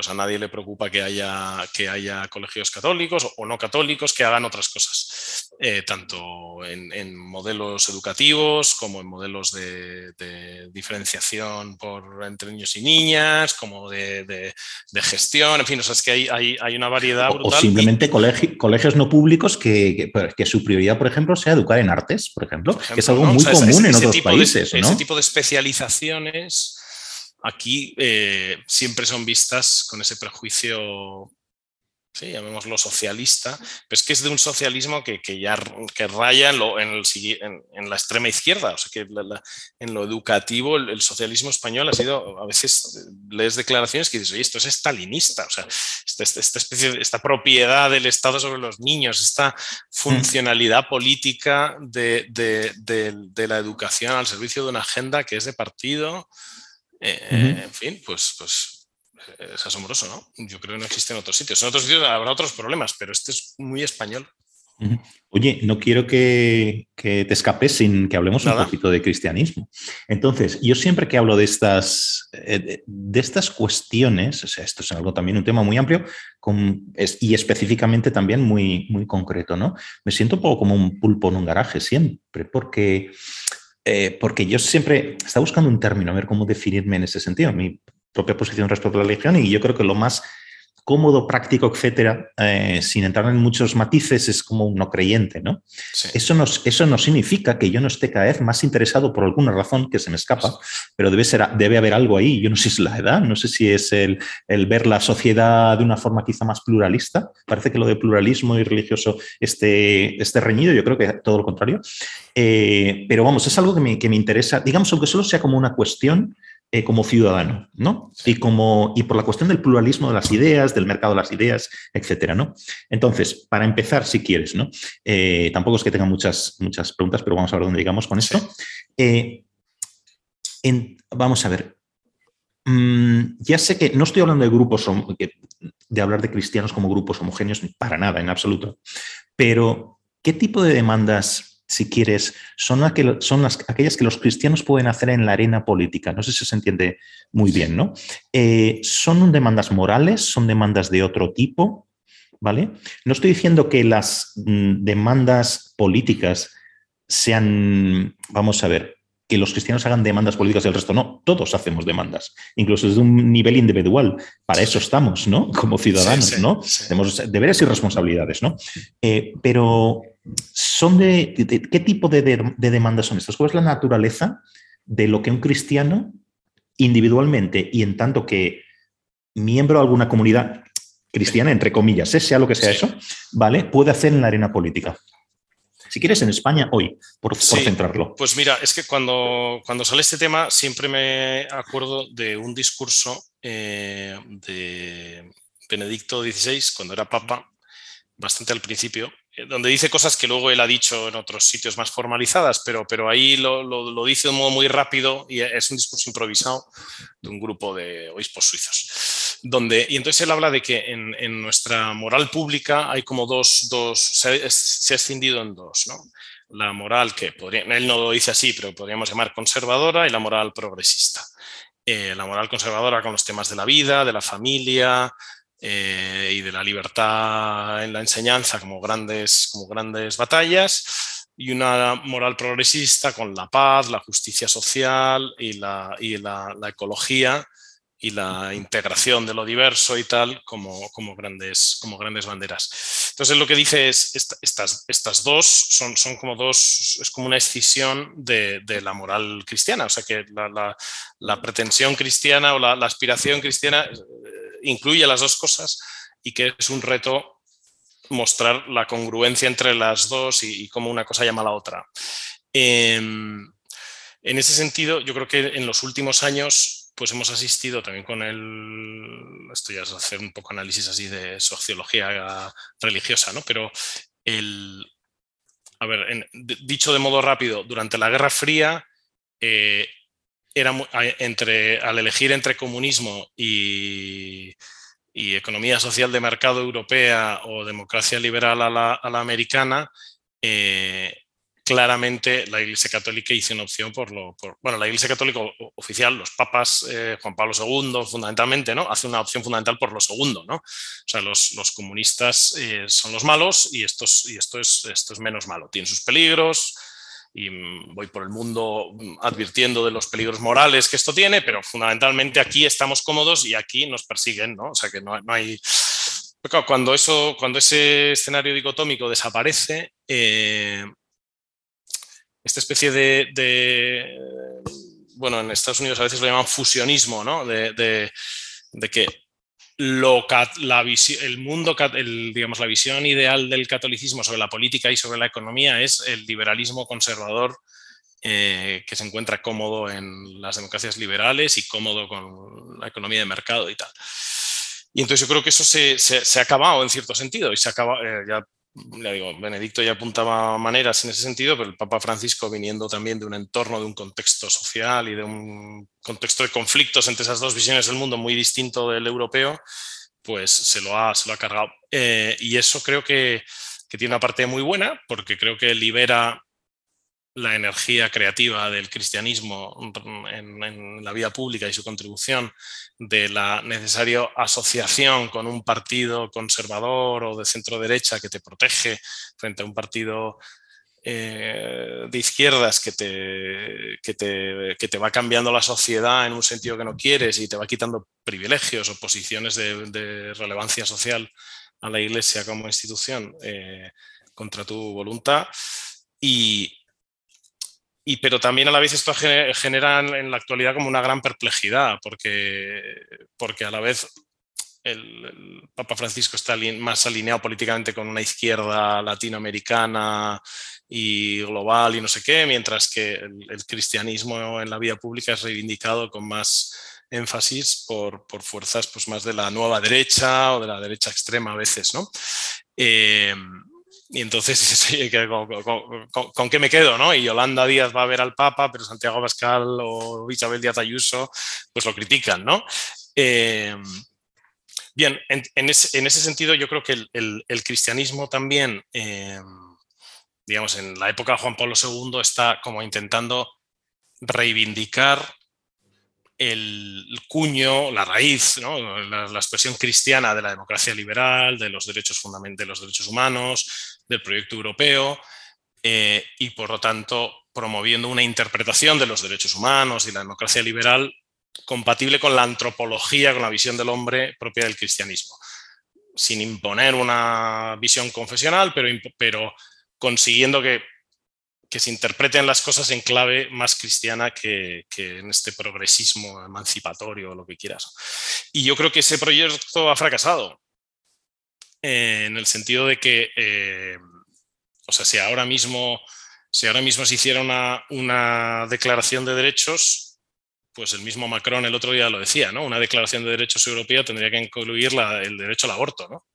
[SPEAKER 2] pues a nadie le preocupa que haya, que haya colegios católicos o no católicos que hagan otras cosas, eh, tanto en, modelos educativos como en modelos de, diferenciación por, entre niños y niñas, como de, gestión, en fin, o sea, es que hay, hay, una variedad brutal.
[SPEAKER 1] O simplemente <laughs> colegios no públicos que, que, su prioridad, por ejemplo, sea educar en artes, por ejemplo, que es algo muy común en otros países.
[SPEAKER 2] Ese tipo de especializaciones aquí eh, siempre son vistas con ese prejuicio, llamémoslo socialista, pero es que es de un socialismo que, ya que raya en, la extrema izquierda, o sea que en lo educativo el, socialismo español ha sido, a veces lees declaraciones que dices, oye, esto es estalinista, o sea, esta, esta, especie, esta propiedad del Estado sobre los niños, esta funcionalidad política de la educación al servicio de una agenda que es de partido. Eh, en fin, pues, pues es asombroso, ¿no? Yo creo que no existe en otros sitios. En otros sitios habrá otros problemas, pero este es muy español.
[SPEAKER 1] Oye, no quiero que, te escapes sin que hablemos un poquito de cristianismo. Entonces, yo siempre que hablo de estas, eh, de estas cuestiones, o sea, esto es algo también un tema muy amplio y específicamente también muy, muy concreto, ¿no? Me siento un poco como un pulpo en un garaje siempre, porque eh, porque yo siempre estaba buscando un término, a ver cómo definirme en ese sentido, mi propia posición respecto a la religión, y yo creo que lo más cómodo, práctico, etcétera, eh, sin entrar en muchos matices, es como un no creyente, ¿no? Eso, no, eso no significa que yo no esté cada vez más interesado por alguna razón que se me escapa, pero debe, ser, debe haber algo ahí. Yo no sé si es la edad, no sé si es el, el, ver la sociedad de una forma quizá más pluralista. Parece que lo de pluralismo y religioso esté, esté reñido, yo creo que todo lo contrario. Eh, pero vamos, es algo que me, que me interesa, digamos, aunque solo sea como una cuestión eh, como ciudadano, ¿no? Y, como, y por la cuestión del pluralismo de las ideas, del mercado de las ideas, etcétera, ¿no? Entonces, para empezar, si quieres, ¿no? Eh, tampoco es que tenga muchas, muchas preguntas, pero vamos a ver dónde llegamos con esto. Eh, vamos a ver. Mm, ya sé que no estoy hablando de grupos, de hablar de cristianos como grupos homogéneos, para nada, en absoluto. Pero, ¿qué tipo de demandas si quieres, son, son las, aquellas que los cristianos pueden hacer en la arena política. No sé si se entiende muy bien, ¿no? Eh, son demandas morales, son demandas de otro tipo, ¿vale? No estoy diciendo que las mm, demandas políticas sean, vamos a ver, que los cristianos hagan demandas políticas y el resto no. Todos hacemos demandas, incluso desde un nivel individual. Para eso estamos, ¿no? <laughs> Como ciudadanos, ¿no? Tenemos deberes y responsabilidades, ¿no? Eh, pero son de, ¿qué tipo de, demandas son estas? ¿Cuál es la naturaleza de lo que un cristiano individualmente y en tanto que miembro de alguna comunidad cristiana, entre comillas, ¿eh? sea lo que sea eso, ¿vale? Puede hacer en la arena política. Si quieres, en España hoy, por, centrarlo.
[SPEAKER 2] Pues mira, es que cuando, cuando sale este tema siempre me acuerdo de un discurso eh, de Benedicto XVI, cuando era papa, bastante al principio, donde dice cosas que luego él ha dicho en otros sitios más formalizadas, pero, pero ahí lo, lo, dice de un modo muy rápido y es un discurso improvisado de un grupo de obispos suizos. Donde, y entonces él habla de que en, en nuestra moral pública hay como dos, dos se, ha escindido en dos, ¿no? La moral que él no lo dice así, pero podríamos llamar conservadora y la moral progresista. Eh, la moral conservadora con los temas de la vida, de la familia, eh, y de la libertad en la enseñanza como grandes, como grandes batallas y una moral progresista con la paz, la justicia social y la, y la, ecología y la integración de lo diverso y tal como, como, grandes, como grandes banderas. Entonces lo que dice es, estas, estas dos son, son como dos, es como una escisión de, de la moral cristiana, o sea que la, la, la pretensión cristiana o la, aspiración cristiana incluye las dos cosas y que es un reto mostrar la congruencia entre las dos y, cómo una cosa llama a la otra. Em, en ese sentido, yo creo que en los últimos años pues hemos asistido también con el, esto ya es hacer un poco análisis así de sociología religiosa, ¿no? Pero el, a ver, dicho de modo rápido, durante la Guerra Fría eh, era entre, al elegir entre comunismo y, economía social de mercado europea o democracia liberal a la, americana, eh, claramente la Iglesia Católica hizo una opción por lo. bueno, la Iglesia Católica oficial, los papas, eh, Juan Pablo II, fundamentalmente, ¿no? Hace una opción fundamental por lo segundo, ¿no? O sea, los, comunistas eh, son los malos y, estos, y esto, es, esto es menos malo. Tienen sus peligros, y mm, voy por el mundo mm, advirtiendo de los peligros morales que esto tiene, pero fundamentalmente aquí estamos cómodos y aquí nos persiguen, ¿no? O sea que no, hay... cuando, eso, cuando ese escenario dicotómico desaparece, eh, esta especie de, bueno, en Estados Unidos a veces lo llaman fusionismo, ¿no? De, de que lo, la el mundo, el, digamos, la visión ideal del catolicismo sobre la política y sobre la economía es el liberalismo conservador eh, que se encuentra cómodo en las democracias liberales y cómodo con la economía de mercado y tal. Y entonces yo creo que eso se, se, ha acabado en cierto sentido y se acaba, eh, ya le digo, Benedicto ya apuntaba maneras en ese sentido, pero el Papa Francisco viniendo también de un entorno, de un contexto social y de un contexto de conflictos entre esas dos visiones del mundo muy distinto del europeo, pues se lo ha, se lo ha cargado. Eh, y eso creo que, que tiene una parte muy buena, porque creo que libera la energía creativa del cristianismo en, la vida pública y su contribución de la necesaria asociación con un partido conservador o de centro derecha que te protege frente a un partido eh, de izquierdas que te, que te, va cambiando la sociedad en un sentido que no quieres y te va quitando privilegios o posiciones de, relevancia social a la Iglesia como institución eh, contra tu voluntad. Y, y, pero también a la vez esto genera en la actualidad como una gran perplejidad, porque, porque a la vez el, Papa Francisco está más alineado políticamente con una izquierda latinoamericana y global y no sé qué, mientras que el, cristianismo en la vida pública es reivindicado con más énfasis por, por, fuerzas pues, más de la nueva derecha o de la derecha extrema a veces. ¿no? Eh, y entonces, <laughs> ¿con, qué me quedo? ¿no? Y Yolanda Díaz va a ver al Papa, pero Santiago Pascal o Isabel Díaz Ayuso, pues lo critican, ¿no? Eh, bien, en, ese, sentido yo creo que el, cristianismo también, eh, digamos, en la época de Juan Pablo II está como intentando reivindicar el cuño, la raíz, la, expresión cristiana de la democracia liberal, de los derechos de los derechos humanos, del proyecto europeo, eh, y por lo tanto promoviendo una interpretación de los derechos humanos y la democracia liberal compatible con la antropología, con la visión del hombre propia del cristianismo, sin imponer una visión confesional, pero, pero consiguiendo que que se interpreten las cosas en clave más cristiana que, en este progresismo emancipatorio o lo que quieras. Y yo creo que ese proyecto ha fracasado, eh, en el sentido de que, eh, o sea, si ahora mismo, si ahora mismo se hiciera una, una, declaración de derechos, pues el mismo Macron el otro día lo decía, ¿no? Una declaración de derechos europea tendría que incluir el derecho al aborto, ¿no?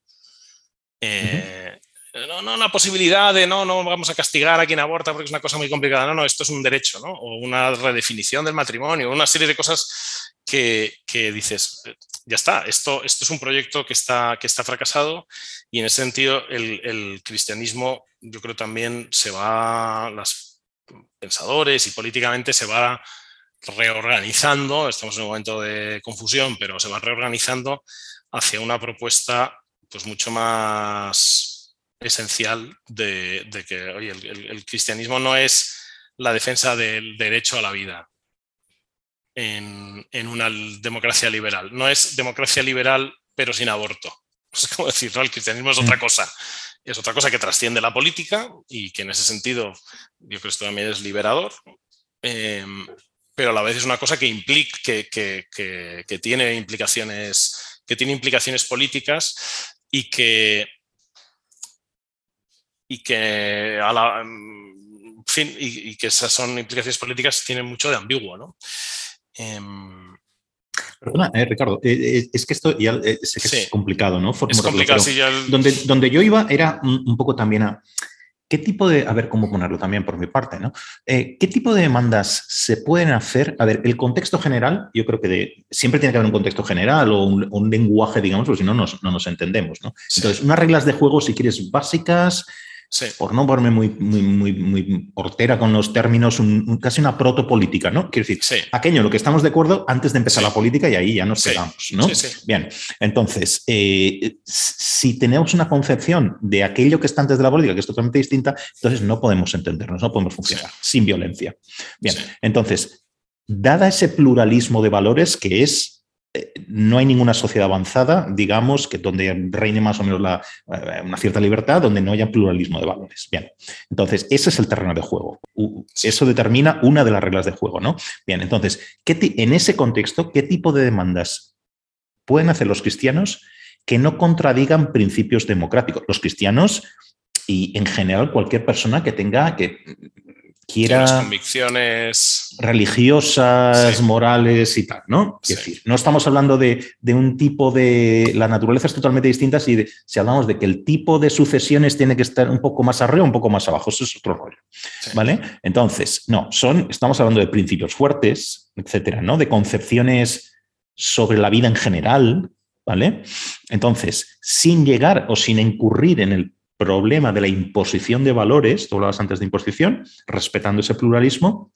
[SPEAKER 2] Eh, no, no, una posibilidad de no, no vamos a castigar a quien aborta porque es una cosa muy complicada. No, no, esto es un derecho, ¿no? O una redefinición del matrimonio, una serie de cosas que, dices, ya está, esto, esto es un proyecto que está, que está fracasado y en ese sentido el, cristianismo yo creo también se va, los pensadores y políticamente se va reorganizando, estamos en un momento de confusión, pero se va reorganizando hacia una propuesta pues mucho más esencial de, que el, cristianismo no es la defensa del derecho a la vida en, una democracia liberal. No es democracia liberal pero sin aborto. <laughs> Es como decir, el cristianismo es otra mm. cosa. Es otra cosa que trasciende la política y que en ese sentido yo creo que esto también es liberador. Em, pero a la vez es una cosa que implica, que, tiene implicaciones, que tiene implicaciones políticas y que y que a la, mm, fin, y, que esas son implicaciones políticas tienen mucho de ambiguo, ¿no?
[SPEAKER 1] Em, Perdona, eh, Ricardo, eh, eh, es que esto ya es complicado, ¿no?
[SPEAKER 2] es complicado, sí,
[SPEAKER 1] donde, donde yo iba era un, poco también a... ¿Qué tipo de, a ver cómo ponerlo también por mi parte, ¿no? Eh, ¿Qué tipo de demandas se pueden hacer? A ver, el contexto general, yo creo que siempre tiene que haber un contexto general o un, lenguaje, digamos, porque si no, no nos entendemos, ¿no? Entonces, unas reglas de juego, si quieres, básicas, por no ponerme muy, muy, muy, muy hortera con los términos, casi una protopolítica, ¿no? Quiero decir, aquello lo que estamos de acuerdo antes de empezar la política y ahí ya nos quedamos, ¿no? Bien, entonces, eh, si tenemos una concepción de aquello que está antes de la política, que es totalmente distinta, entonces no podemos entendernos, no podemos funcionar sin violencia. Bien, entonces, dada ese pluralismo de valores que es no hay ninguna sociedad avanzada, digamos, que donde reine más o menos eh, una cierta libertad, donde no haya pluralismo de valores. Bien, entonces ese es el terreno de juego. Eso determina una de las reglas de juego, ¿no? Bien, entonces, en ese contexto, ¿qué tipo de demandas pueden hacer los cristianos que no contradigan principios democráticos? Los cristianos y en general cualquier persona que tenga que quiera...
[SPEAKER 2] convicciones
[SPEAKER 1] religiosas, morales y tal, ¿no? Es decir, no estamos hablando de, un tipo de... La naturaleza es totalmente distinta si, si, hablamos de que el tipo de sucesiones tiene que estar un poco más arriba o un poco más abajo. Eso es otro rollo, ¿vale? Entonces, no, son, estamos hablando de principios fuertes, etcétera, ¿no? De concepciones sobre la vida en general, ¿vale? Entonces, sin llegar o sin incurrir en el problema de la imposición de valores, tú hablabas antes de imposición, respetando ese pluralismo,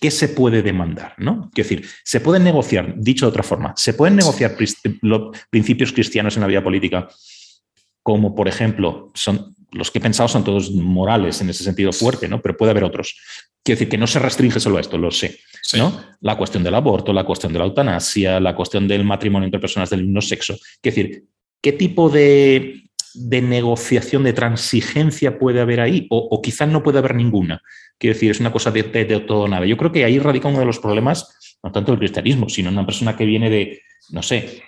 [SPEAKER 1] ¿qué se puede demandar? ¿no? Quiero decir, se pueden negociar, dicho de otra forma, se pueden negociar los principios cristianos en la vida política, como por ejemplo, son los que he pensado son todos morales en ese sentido fuerte, ¿no? Pero puede haber otros. Quiero decir que no se restringe solo a esto, lo sé. ¿no? La cuestión del aborto, la cuestión de la eutanasia, la cuestión del matrimonio entre personas del mismo sexo. Quiero decir, ¿qué tipo de de negociación, de transigencia puede haber ahí? O, quizás no puede haber ninguna. Quiero decir, es una cosa de, todo o nada. Yo creo que ahí radica uno de los problemas, no tanto del cristianismo, sino una persona que viene de, no sé,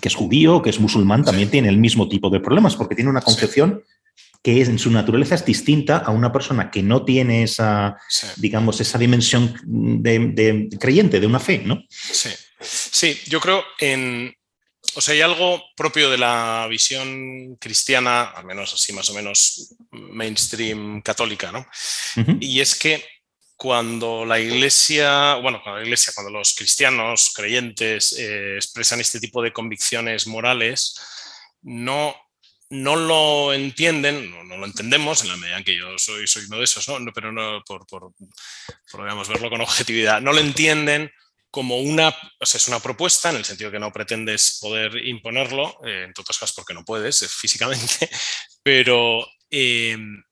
[SPEAKER 1] que es judío, que es musulmán, también tiene el mismo tipo de problemas, porque tiene una concepción que es, en su naturaleza es distinta a una persona que no tiene esa, digamos, esa dimensión de, creyente, de una fe, ¿no?
[SPEAKER 2] Sí. Sí, yo creo en, o sea, hay algo propio de la visión cristiana, al menos así más o menos mainstream católica, ¿no? Y es que cuando la iglesia, bueno, cuando la iglesia, cuando los cristianos creyentes eh, expresan este tipo de convicciones morales, no, no lo entienden, no, lo entendemos en la medida en que yo soy, soy uno de esos, ¿no? pero no por, por, por verlo con objetividad, no lo entienden como una, o sea, es una propuesta en el sentido que no pretendes poder imponerlo, eh, en otras cosas porque no puedes eh, físicamente, <laughs> pero em,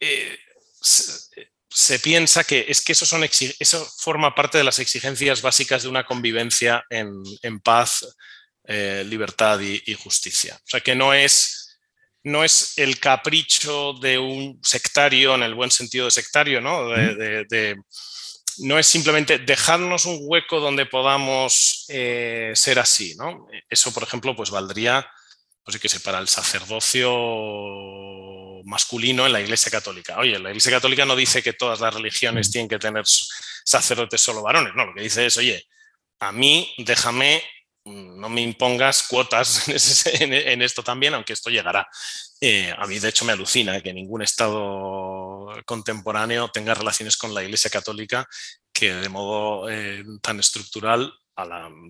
[SPEAKER 2] eh, se, piensa que es que eso, son, eso forma parte de las exigencias básicas de una convivencia en, paz, libertad y, justicia. O sea, que no es, no es el capricho de un sectario en el buen sentido de sectario, ¿no? de no es simplemente dejarnos un hueco donde podamos eh, ser así, ¿no? Eso, por ejemplo, pues valdría, pues que sé, para el sacerdocio masculino en la Iglesia Católica. Oye, la Iglesia Católica no dice que todas las religiones tienen que tener sacerdotes solo varones, no, lo que dice es, oye, a mí déjame, no me impongas cuotas <laughs> en, esto también, aunque esto llegará. Eh, a mí, de hecho, me alucina que ningún Estado contemporáneo tenga relaciones con la Iglesia Católica que de modo eh, tan estructural,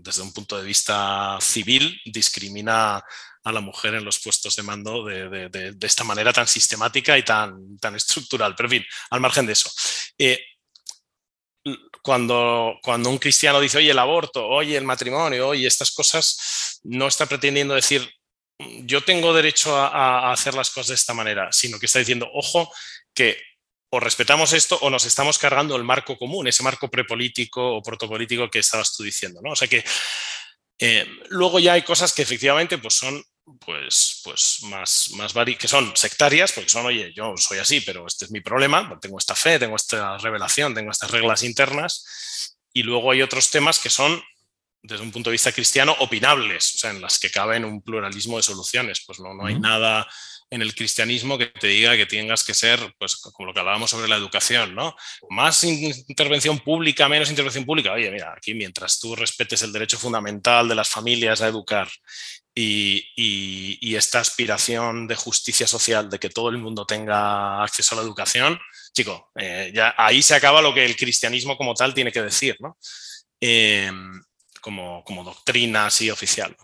[SPEAKER 2] desde un punto de vista civil, discrimina a la mujer en los puestos de mando de, esta manera tan sistemática y tan, tan estructural. Pero en fin, al margen de eso. Eh, cuando, cuando un cristiano dice, oye, el aborto, oye, el matrimonio, oye, estas cosas, no está pretendiendo decir, yo tengo derecho a, hacer las cosas de esta manera, sino que está diciendo, ojo, que o respetamos esto o nos estamos cargando el marco común, ese marco prepolítico o protopolítico que estabas tú diciendo, ¿no? O sea que eh, luego ya hay cosas que efectivamente pues son pues, pues más, más que son sectarias, porque son, oye, yo soy así, pero este es mi problema, tengo esta fe, tengo esta revelación, tengo estas reglas internas, y luego hay otros temas que son desde un punto de vista cristiano, opinables, o sea, en las que caben un pluralismo de soluciones. Pues no, no hay nada en el cristianismo que te diga que tengas que ser, pues como lo que hablábamos sobre la educación, ¿no? Más intervención pública, menos intervención pública. Oye, mira, aquí mientras tú respetes el derecho fundamental de las familias a educar y, esta aspiración de justicia social, de que todo el mundo tenga acceso a la educación, chico, eh, ya ahí se acaba lo que el cristianismo como tal tiene que decir, ¿no? Em, como, doctrina así oficial.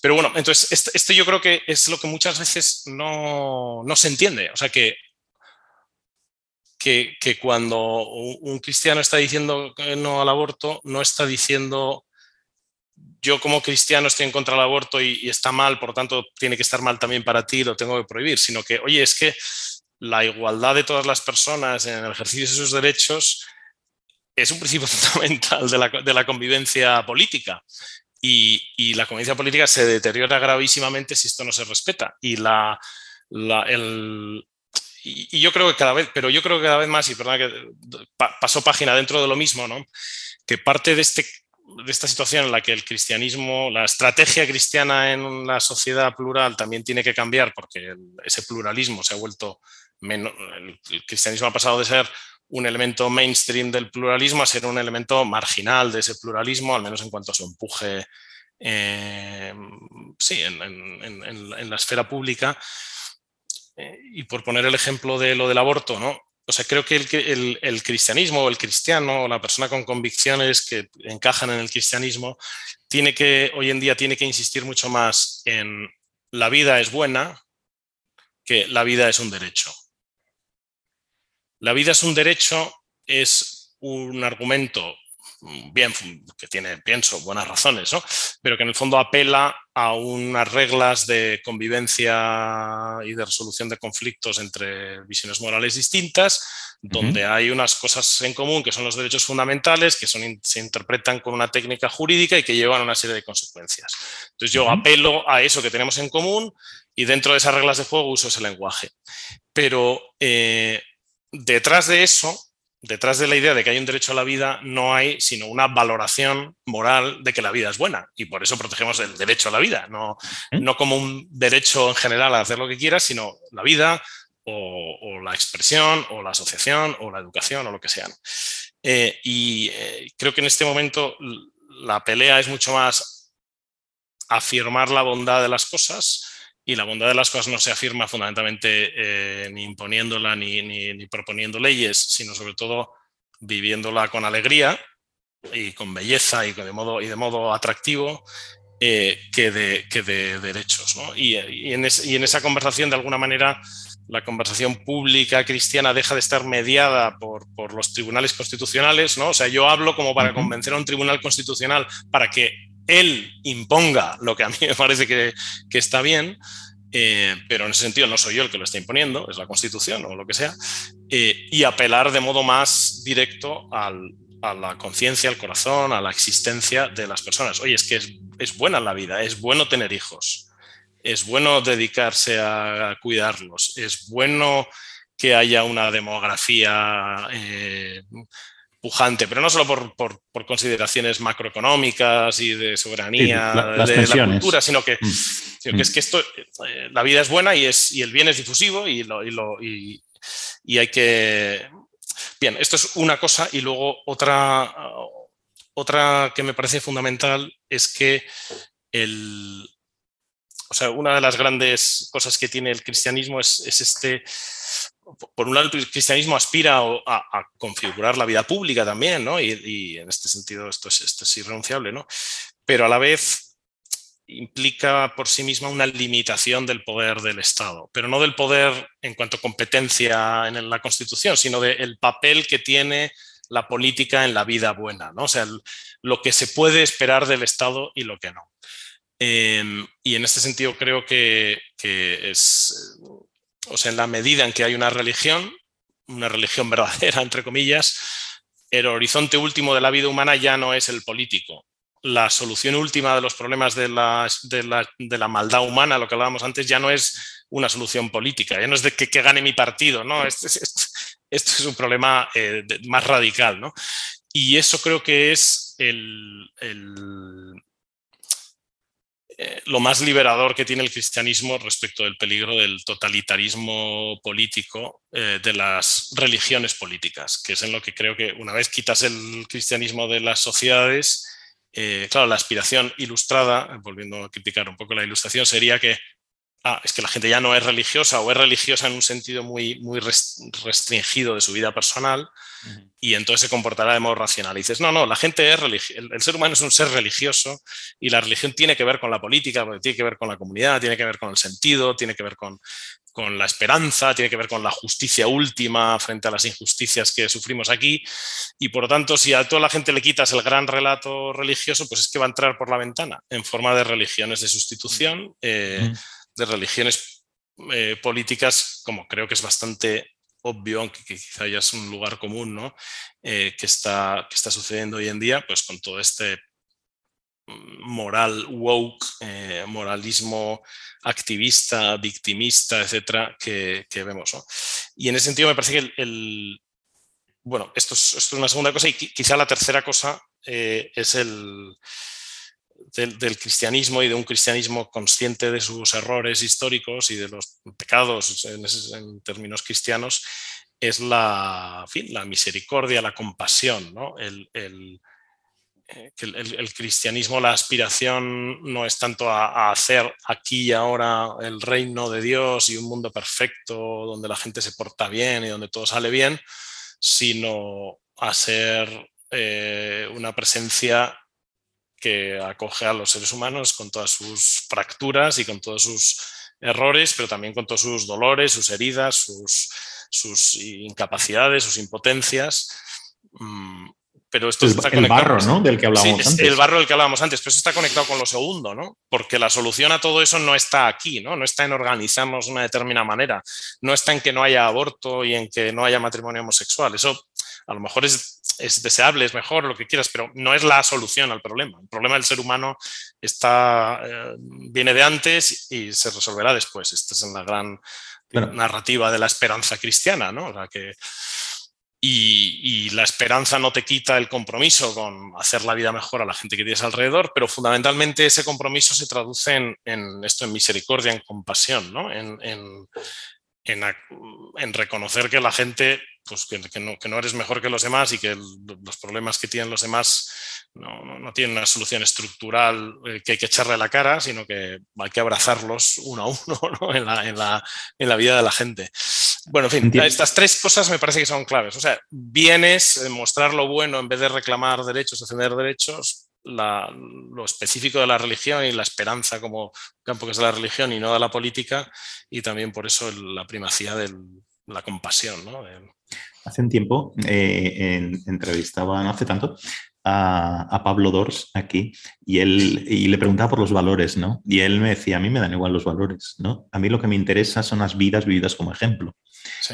[SPEAKER 2] Pero bueno, entonces esto, yo creo que es lo que muchas veces no, se entiende. O sea, que, que, que, cuando un cristiano está diciendo no al aborto, no está diciendo yo como cristiano estoy en contra del aborto y, está mal, por tanto tiene que estar mal también para ti, lo tengo que prohibir, sino que, oye, es que la igualdad de todas las personas en el ejercicio de sus derechos es un principio <laughs> fundamental de la, convivencia política. Y, la convivencia política se deteriora gravísimamente si esto no se respeta. Y, y, yo creo que cada vez, pero yo creo que cada vez más, y perdón que pasó página dentro de lo mismo, ¿no? que parte de este de esta situación en la que el cristianismo, la estrategia cristiana en la sociedad plural también tiene que cambiar porque ese pluralismo se ha vuelto menos, el, cristianismo ha pasado de ser un elemento mainstream del pluralismo a ser un elemento marginal de ese pluralismo, al menos en cuanto a su empuje eh, sí, en, la esfera pública. Eh, y por poner el ejemplo de lo del aborto, ¿no? O sea, creo que el, cristianismo o el cristiano o la persona con convicciones que encajan en el cristianismo tiene que, hoy en día, tiene que insistir mucho más en la vida es buena que la vida es un derecho. La vida es un derecho es un argumento bien, que tiene, pienso, buenas razones, ¿no? pero que en el fondo apela a unas reglas de convivencia y de resolución de conflictos entre visiones morales distintas, donde hay unas cosas en común que son los derechos fundamentales, que son, se interpretan con una técnica jurídica y que llevan a una serie de consecuencias. Entonces yo apelo a eso que tenemos en común y dentro de esas reglas de juego uso ese lenguaje. Pero eh, detrás de eso detrás de la idea de que hay un derecho a la vida no hay sino una valoración moral de que la vida es buena y por eso protegemos el derecho a la vida, no, no como un derecho en general a hacer lo que quieras, sino la vida o, la expresión o la asociación o la educación o lo que sea. Eh, y eh, creo que en este momento la pelea es mucho más afirmar la bondad de las cosas y la bondad de las cosas no se afirma fundamentalmente eh, ni imponiéndola ni, proponiendo leyes, sino sobre todo viviéndola con alegría y con belleza y, de, modo, y de modo atractivo eh, que, de, que, de, derechos. Y, en esa conversación, de alguna manera, la conversación pública cristiana deja de estar mediada por, los tribunales constitucionales. ¿no? O sea, yo hablo como para convencer a un tribunal constitucional para que él imponga lo que a mí <laughs> me parece que, está bien, eh, pero en ese sentido no soy yo el que lo está imponiendo, es la Constitución o lo que sea, eh, y apelar de modo más directo a la conciencia, al corazón, a la existencia de las personas. Oye, es que es, buena la vida, es bueno tener hijos, es bueno dedicarse a, cuidarlos, es bueno que haya una demografía eh, pujante, pero no solo por, consideraciones macroeconómicas y de soberanía de la cultura, sino que, mm. que, es que esto, eh, la vida es buena y, es, y el bien es difusivo y, lo, y, y, hay que... Bien, esto es una cosa y luego otra, otra que me parece fundamental es que el... O sea, una de las grandes cosas que tiene el cristianismo es, es este por un lado, el cristianismo aspira a, configurar la vida pública también, ¿no? Y, en este sentido esto es, esto es irrenunciable, ¿no? Pero a la vez implica por sí misma una limitación del poder del Estado, pero no del poder en cuanto a competencia en la Constitución, sino del papel que tiene la política en la vida buena, ¿no? O sea, lo que se puede esperar del Estado y lo que no. Em, y en este sentido creo que, que es o sea, en la medida en que hay una religión, una religión <laughs> verdadera, entre comillas, el horizonte último de la vida humana ya no es el político. La solución última de los problemas de la, de la, maldad humana, lo que hablábamos antes, ya no es una solución política, ya no es de que, gane mi partido, ¿no? Esto es, un problema eh, más radical, ¿no? Y eso creo que es el, eh, lo más liberador que tiene el cristianismo respecto del peligro del totalitarismo político eh, de las religiones políticas, que es en lo que creo que una vez quitas el cristianismo de las sociedades eh, claro, la aspiración ilustrada, volviendo a criticar un poco la ilustración, sería que ah, es que la gente ya no es religiosa o es religiosa en un sentido muy, muy restringido de su vida personal y entonces se comportará de modo racional. Y dices, no, no, la gente es el, el, ser humano es un ser religioso y la religión tiene que ver con la política, tiene que ver con la comunidad, tiene que ver con el sentido, tiene que ver con, con la esperanza, tiene que ver con la justicia última frente a las injusticias que sufrimos aquí. Y por lo tanto, si a toda la gente le quitas el gran relato religioso, pues es que va a entrar por la ventana en forma de religiones de sustitución, eh, de religiones eh, políticas, como creo que es bastante obvio, aunque quizá ya es un lugar común, ¿no? Eh, que, está, que está sucediendo hoy en día, pues con todo este moral woke, eh, moralismo activista, victimista, etcétera, que, vemos. Y en ese sentido me parece que el, bueno, esto es, esto es, una segunda cosa y quizá la tercera cosa es el del, cristianismo y de un cristianismo consciente de sus errores históricos y de los pecados en, términos cristianos, es la, la misericordia, la compasión, ¿no? el, el, eh, el, cristianismo, la aspiración no es tanto a, hacer aquí y ahora el reino de Dios y un mundo perfecto donde la gente se porta bien y donde todo sale bien, sino a ser eh, una presencia que acoge a los seres humanos con todas sus fracturas y con todos sus errores, pero también con todos sus dolores, sus heridas, sus, sus incapacidades, sus impotencias. Mm, pero esto
[SPEAKER 1] el, está el barro, ¿no? Del que hablábamos
[SPEAKER 2] antes. El barro del que hablábamos antes, pero eso está conectado con lo segundo, ¿no? Porque la solución a todo eso no está aquí, ¿no? No está en organizarnos de una determinada manera, no está en que no haya aborto y en que no haya matrimonio homosexual. Eso a lo mejor es, es deseable, es mejor, lo que quieras, pero no es la solución al problema. El problema del ser humano está, eh, viene de antes y se resolverá después. Esta es la gran narrativa de la esperanza cristiana, ¿no? O sea, que y, la esperanza no te quita el compromiso con hacer la vida mejor a la gente que tienes alrededor, pero fundamentalmente ese compromiso se traduce en, esto, en misericordia, en compasión, ¿no? en, en, reconocer que la gente, pues que, no, que, no, eres mejor que los demás y que los problemas que tienen los demás no, no, tienen una solución estructural eh, que hay que echarle a la cara, sino que hay que abrazarlos uno a uno <laughs> en, la, en, la, en, la, vida de la gente. Bueno, en fin, estas tres cosas me parece que son claves. O sea, bienes, mostrar lo bueno en vez de reclamar derechos, defender derechos, lo específico de la religión y la esperanza como campo que es de la religión y no de la política, y también por eso la primacía de la compasión. ¿no?
[SPEAKER 1] Hace un tiempo eh, entrevistaban, hace tanto, a, Pablo Dors aquí y él y le preguntaba por los valores, ¿no? Y él me decía, a mí me dan igual los valores, ¿no? A mí lo que me interesa son las vidas vividas como ejemplo.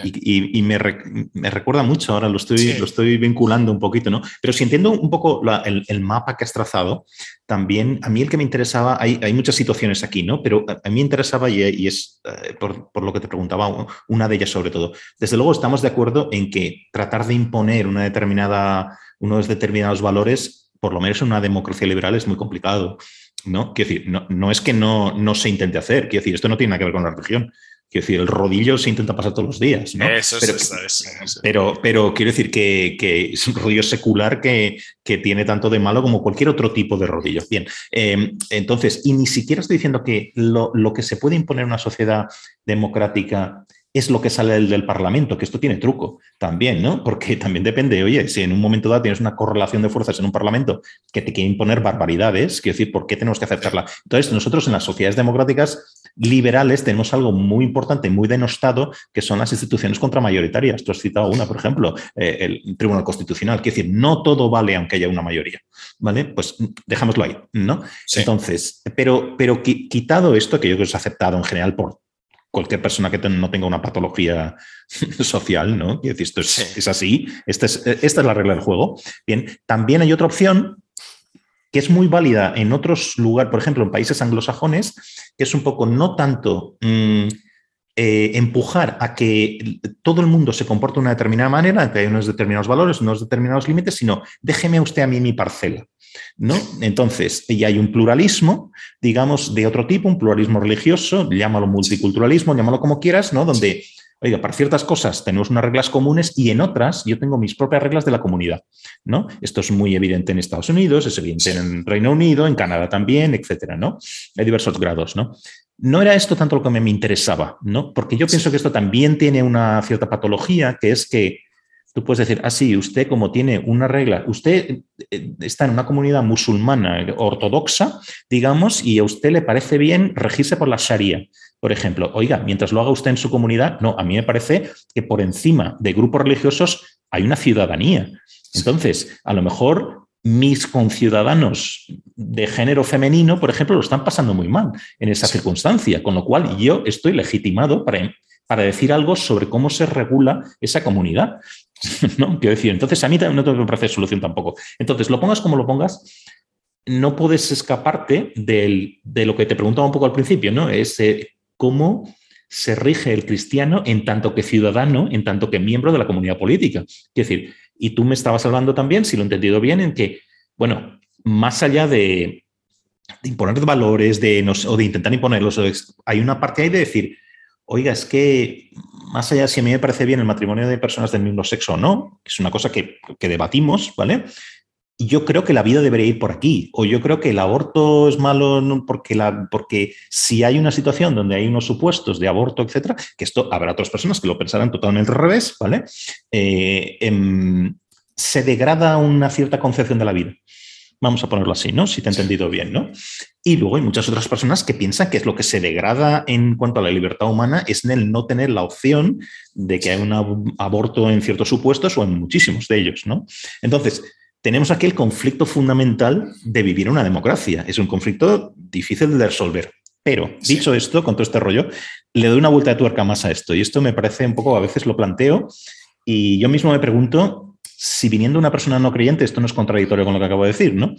[SPEAKER 1] Y, me, recuerda mucho, ahora lo estoy, lo estoy vinculando un poquito, ¿no? Pero si entiendo un poco el, mapa que has trazado, también a mí el que me interesaba, hay, hay muchas situaciones aquí, ¿no? Pero a, mí me interesaba, y, es eh, por, por, lo que te preguntaba, una de ellas sobre todo. Desde luego estamos de acuerdo en que tratar de imponer una determinada, unos determinados valores, por lo menos en una democracia liberal, es muy complicado. ¿no? Quiero decir, no, no es que no, no se intente hacer, quiero decir, esto no tiene nada que ver con la religión, Quiero decir, el rodillo se intenta pasar todos los días, ¿no?
[SPEAKER 2] Eso,
[SPEAKER 1] pero,
[SPEAKER 2] eso, eso,
[SPEAKER 1] pero, pero, quiero decir que, es un rodillo secular que, tiene tanto de malo como cualquier otro tipo de rodillo. Bien, em, entonces, y ni siquiera estoy diciendo que lo, que se puede imponer en una sociedad democrática es lo que sale del, del, Parlamento, que esto tiene truco también, ¿no? Porque <laughs> también depende, oye, si en un momento dado tienes una correlación de fuerzas en un Parlamento que te quiere imponer barbaridades, quiero decir, ¿por qué tenemos que aceptarla? Entonces, nosotros en las sociedades democráticas liberales tenemos algo muy importante, muy denostado, que son las instituciones contramayoritarias. Tú has citado una, por ejemplo, eh, el Tribunal Constitucional. Quiere decir, no todo vale aunque haya una mayoría. ¿Vale? Pues dejámoslo ahí, ¿no? Entonces, pero, pero quitado esto, que yo creo que es aceptado en general por cualquier persona que no tenga una patología <laughs> social, ¿no? Quiero decir, esto es, así, esta es, esta es la regla del juego. Bien, también hay otra opción que es muy válida en otros lugares, por ejemplo, en países anglosajones, que es un poco no tanto mm, eh, empujar a que todo el mundo se comporte de una determinada manera, que hay unos determinados valores, unos determinados límites, sino déjeme usted a mí mi parcela. ¿No? Entonces, y hay un pluralismo, digamos, de otro tipo, un pluralismo religioso, llámalo multiculturalismo, llámalo como quieras, ¿no? Donde oiga, para ciertas cosas tenemos unas reglas comunes y en otras yo tengo mis propias reglas de la comunidad, ¿no? Esto es muy evidente en Estados Unidos, es evidente en Reino Unido, en Canadá también, etcétera, ¿no? Hay diversos grados, ¿no? No era esto tanto lo que me interesaba, ¿no? Porque yo pienso que esto también tiene una cierta patología, que es que Tú puedes decir, ah, sí, usted como tiene una regla, usted eh, está en una comunidad musulmana ortodoxa, digamos, y a usted le parece bien regirse por la Sharia. Por ejemplo, oiga, mientras lo haga usted en su comunidad, no, a mí me parece que por encima de grupos religiosos hay una ciudadanía. Entonces, a lo mejor mis conciudadanos de género femenino, por ejemplo, lo están pasando muy mal en esa circunstancia, con lo cual yo estoy legitimado para, para decir algo sobre cómo se regula esa comunidad. <laughs> ¿no? Quiero decir, entonces a mí no me parece solución tampoco. Entonces, lo pongas como lo pongas, no puedes escaparte de lo que te preguntaba un poco al principio, ¿no? Es eh, cómo se rige el cristiano en tanto que ciudadano, en tanto que miembro de la comunidad política. Quiero decir, y tú me estabas hablando también, si lo he entendido bien, en que, bueno, más allá de, imponer valores de, o de intentar imponerlos, hay una parte ahí de decir, oiga, es que más allá de si a mí me parece bien el matrimonio de personas del mismo sexo o no, que es una cosa que, debatimos, ¿vale? Yo creo que la vida debería ir por aquí, o yo creo que el aborto es malo porque, la, porque si hay una situación donde hay unos supuestos de aborto, etcétera, que esto habrá otras personas que lo pensarán totalmente al revés, ¿vale? Eh, em, se degrada una cierta concepción de la vida. Vamos a ponerlo así, ¿no? Si te he entendido bien, ¿no? Y luego hay muchas otras personas que piensan que es lo que se degrada en cuanto a la libertad humana es en el no tener la opción de que haya un aborto en ciertos supuestos o en muchísimos de ellos, ¿no? Entonces, tenemos aquí el conflicto fundamental de vivir una democracia. Es un conflicto difícil de resolver. Pero, dicho esto, con todo este rollo, le doy una vuelta de tuerca más a esto. Y esto me parece un poco, a veces lo planteo, y yo mismo me pregunto si viniendo una persona no creyente, esto no es contradictorio con lo que acabo de decir, ¿no?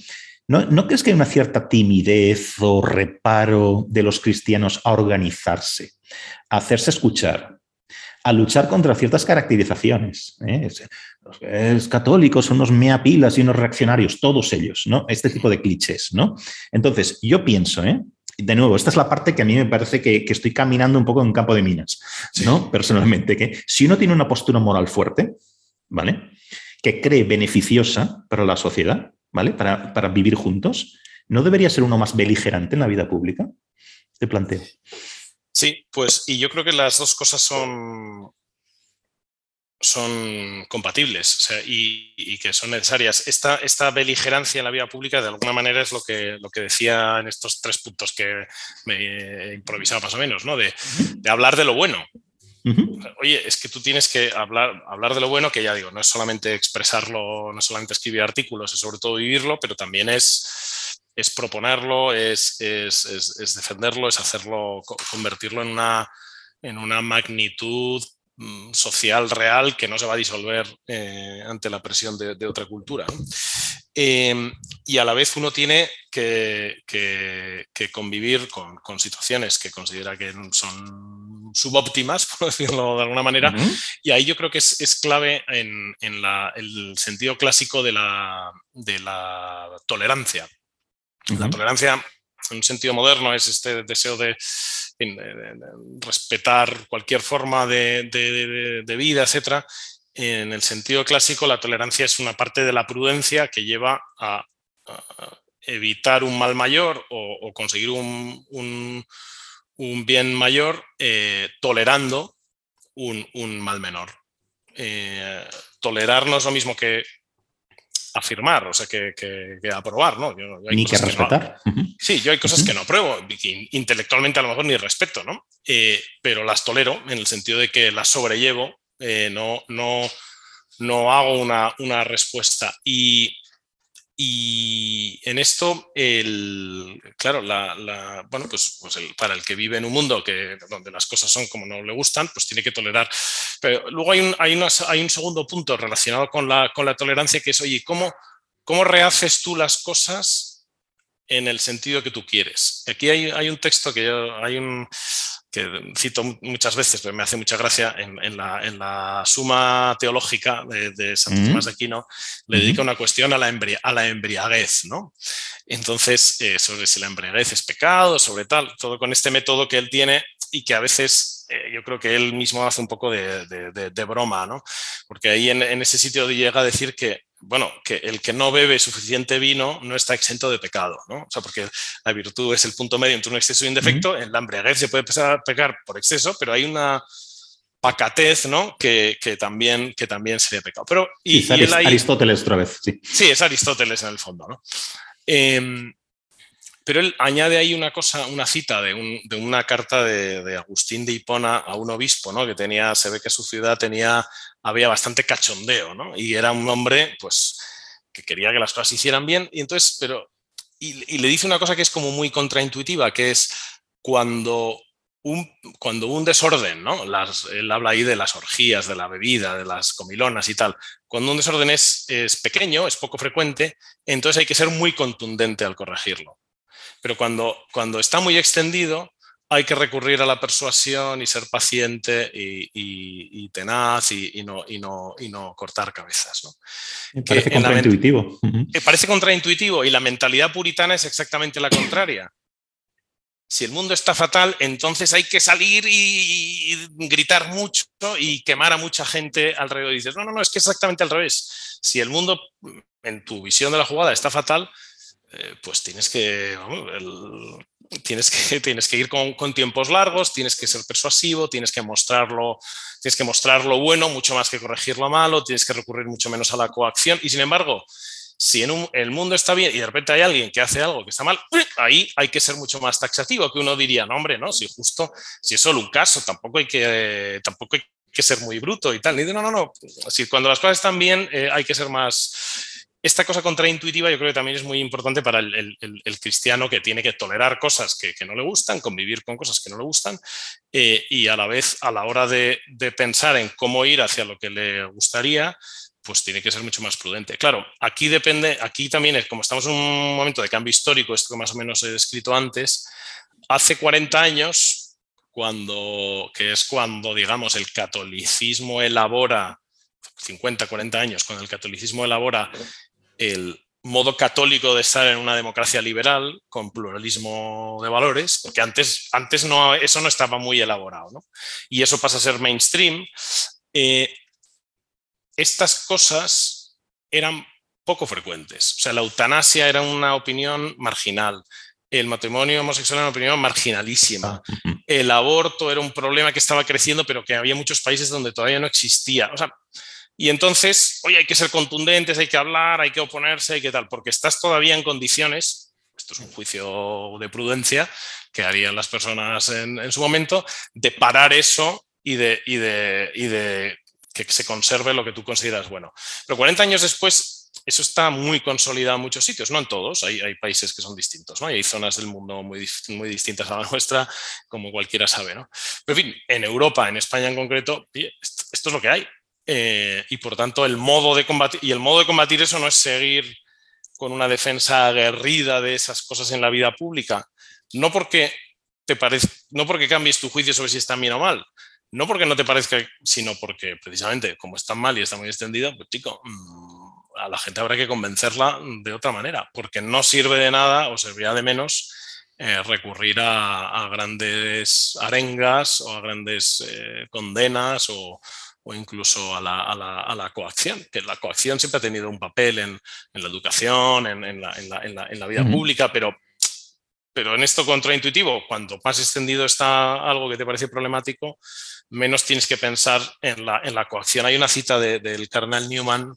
[SPEAKER 1] ¿No, crees que hay una cierta timidez o reparo de los cristianos a organizarse, a hacerse escuchar, a luchar contra ciertas caracterizaciones? ¿eh? Los católicos son unos meapilas y unos reaccionarios, todos ellos, ¿no? Este tipo de clichés, ¿no? Entonces, yo pienso, ¿eh? de nuevo, esta es la parte que a mí me parece que, estoy caminando un poco en un campo de minas, ¿no? Personalmente, que si uno tiene una postura moral fuerte, ¿vale? que cree beneficiosa para la sociedad, ¿vale? Para, para, vivir juntos, ¿no debería ser uno más beligerante en la vida pública? Te planteo.
[SPEAKER 2] Sí, pues y yo creo que las dos cosas son, son compatibles y, que son necesarias. Esta, esta, beligerancia en la vida pública, de alguna manera, es lo que, lo que decía en estos tres puntos que me he improvisado más o menos, ¿no? De, de hablar de lo bueno, Oye, es que tú tienes que hablar, hablar de lo bueno, que ya digo, no es solamente expresarlo, no es solamente escribir artículos, es sobre todo vivirlo, pero también es, es proponerlo, es, es, defenderlo, es hacerlo, convertirlo en una, en una magnitud social real que no se va a disolver eh, ante la presión de, otra cultura. Em, y a la vez uno tiene que, convivir con, situaciones que considera que son subóptimas, <laughs> por decirlo de alguna manera, y ahí yo creo que es, clave en, el sentido clásico de la, tolerancia. La tolerancia, en un sentido moderno, es este deseo de, respetar cualquier forma de, vida, etcétera, en el sentido clásico, la tolerancia es una parte de la prudencia que lleva a, evitar un mal mayor o, conseguir un, bien mayor eh, tolerando un, mal menor. Eh, tolerar no es lo mismo que afirmar, o sea, que, aprobar, ¿no?
[SPEAKER 1] ni que respetar.
[SPEAKER 2] sí, yo hay cosas que no apruebo, intelectualmente a lo mejor ni respeto, ¿no? Eh, pero las tolero en el sentido de que las sobrellevo eh, no, no, no, hago una, respuesta. Y, en esto, el, claro, la, bueno, pues, pues para el que vive en un mundo que, donde las cosas son como no le gustan, pues tiene que tolerar. Pero luego hay un, hay hay un segundo punto relacionado con la, con la tolerancia que es, oye, ¿cómo, ¿cómo rehaces tú las cosas en el sentido que tú quieres? Aquí hay, hay un texto que yo, hay un, que cito muchas veces, pero me hace mucha gracia, en, la, suma teológica de, Santo Tomás de Aquino, le dedica una cuestión a la, a la embriaguez, ¿no? Entonces, eh, sobre si la embriaguez es pecado, sobre tal, todo con este método que él tiene y que a veces eh, yo creo que él mismo hace un poco de, broma, ¿no? Porque ahí en, ese sitio llega a decir que, bueno, que el que no bebe suficiente vino no está exento de pecado, ¿no? O sea, porque la virtud es el punto medio entre un exceso y un defecto, en la embriaguez se puede empezar a pecar por exceso, pero hay una pacatez, ¿no? Que, también, que también sería pecado. Pero,
[SPEAKER 1] y, Aristóteles otra vez, sí.
[SPEAKER 2] Sí, es Aristóteles en el fondo, ¿no? Em, pero él añade ahí una cosa, una cita de, una carta de, Agustín de Hipona a un obispo, ¿no? Que tenía, se ve que su ciudad tenía, había bastante cachondeo, ¿no? Y era un hombre, pues, que quería que las cosas se hicieran bien. Y entonces, pero, y, le dice una cosa que es como muy contraintuitiva, que es cuando un, cuando un desorden, ¿no? Las, él habla ahí de las orgías, de la bebida, de las comilonas y tal. Cuando un desorden es, es pequeño, es poco frecuente, entonces hay que ser muy contundente al corregirlo. Pero cuando, cuando está muy extendido, hay que recurrir a la persuasión y ser paciente y, tenaz y, no, no, no, cortar cabezas.
[SPEAKER 1] parece contraintuitivo.
[SPEAKER 2] parece contraintuitivo y la mentalidad puritana es exactamente la contraria. Si el mundo está fatal, entonces hay que salir y gritar mucho y quemar a mucha gente alrededor. Y dices, no, no, no, es que exactamente al revés. Si el mundo, en tu visión de la jugada, está fatal, eh, pues tienes que, tienes que, <laughs> tienes que ir con, tiempos largos, tienes que ser persuasivo, tienes que mostrarlo, tienes que mostrar lo bueno mucho más que corregir lo malo, tienes que recurrir mucho menos a la coacción y sin embargo, si en el mundo está bien y de repente hay alguien que hace algo que está mal, ahí hay que ser mucho más taxativo, que uno diría, no hombre, no, si justo, si es solo un caso, tampoco hay que, tampoco hay que ser muy bruto y tal. Ni de, no, no, no, si cuando las cosas están bien eh, hay que ser más esta cosa contraintuitiva yo creo que también es muy importante para el, cristiano que tiene que tolerar cosas que, no le gustan, convivir con cosas que no le gustan eh, y a la vez a la hora de, pensar en cómo ir hacia lo que le gustaría, pues tiene que ser mucho más prudente. Claro, aquí depende, aquí también es como estamos en un momento de cambio histórico, esto que más o menos he descrito antes, hace 40 años, cuando, que es cuando, digamos, el catolicismo elabora 50, 40 años, cuando el catolicismo elabora el modo católico de estar en una democracia liberal con pluralismo de valores, porque antes, antes no, eso no estaba muy elaborado, ¿no? y eso pasa a ser mainstream. Eh, estas cosas eran poco frecuentes. O sea, la eutanasia era una opinión marginal. El matrimonio homosexual era una opinión marginalísima. Ah, el aborto era un problema que estaba creciendo, pero que había muchos países donde todavía no existía. O sea, y entonces, oye, hay que ser contundentes, hay que hablar, hay que oponerse, hay que tal, porque estás todavía en condiciones, esto es un juicio de prudencia que harían las personas en, su momento, de parar eso y de, y de, y de que se conserve lo que tú consideras bueno. Pero 40 años después, eso está muy consolidado en muchos sitios, no en todos, hay, hay países que son distintos, ¿no? hay zonas del mundo muy, muy distintas a la <laughs> nuestra, como cualquiera sabe, ¿no? Pero en fin, en Europa, en España en concreto, esto es lo que hay. Eh, y por tanto, el modo de combatir, y el modo de combatir eso no es seguir con una defensa aguerrida de esas cosas en la vida pública, no porque te parezca, no porque cambies tu juicio sobre si están bien o mal, no porque no te parezca, sino porque precisamente como están mal y está muy extendido, pues chico, mm, a la gente habrá que convencerla de otra manera, porque no sirve de nada o serviría de menos eh, recurrir a, grandes arengas o a grandes eh, condenas o, o incluso a la, coacción, que la coacción siempre ha tenido un papel en, la educación, en, la, vida pública, pero, pero en esto contraintuitivo, cuanto más extendido está algo que te parece problemático, menos tienes que pensar en la, coacción. Hay una cita del carnal Newman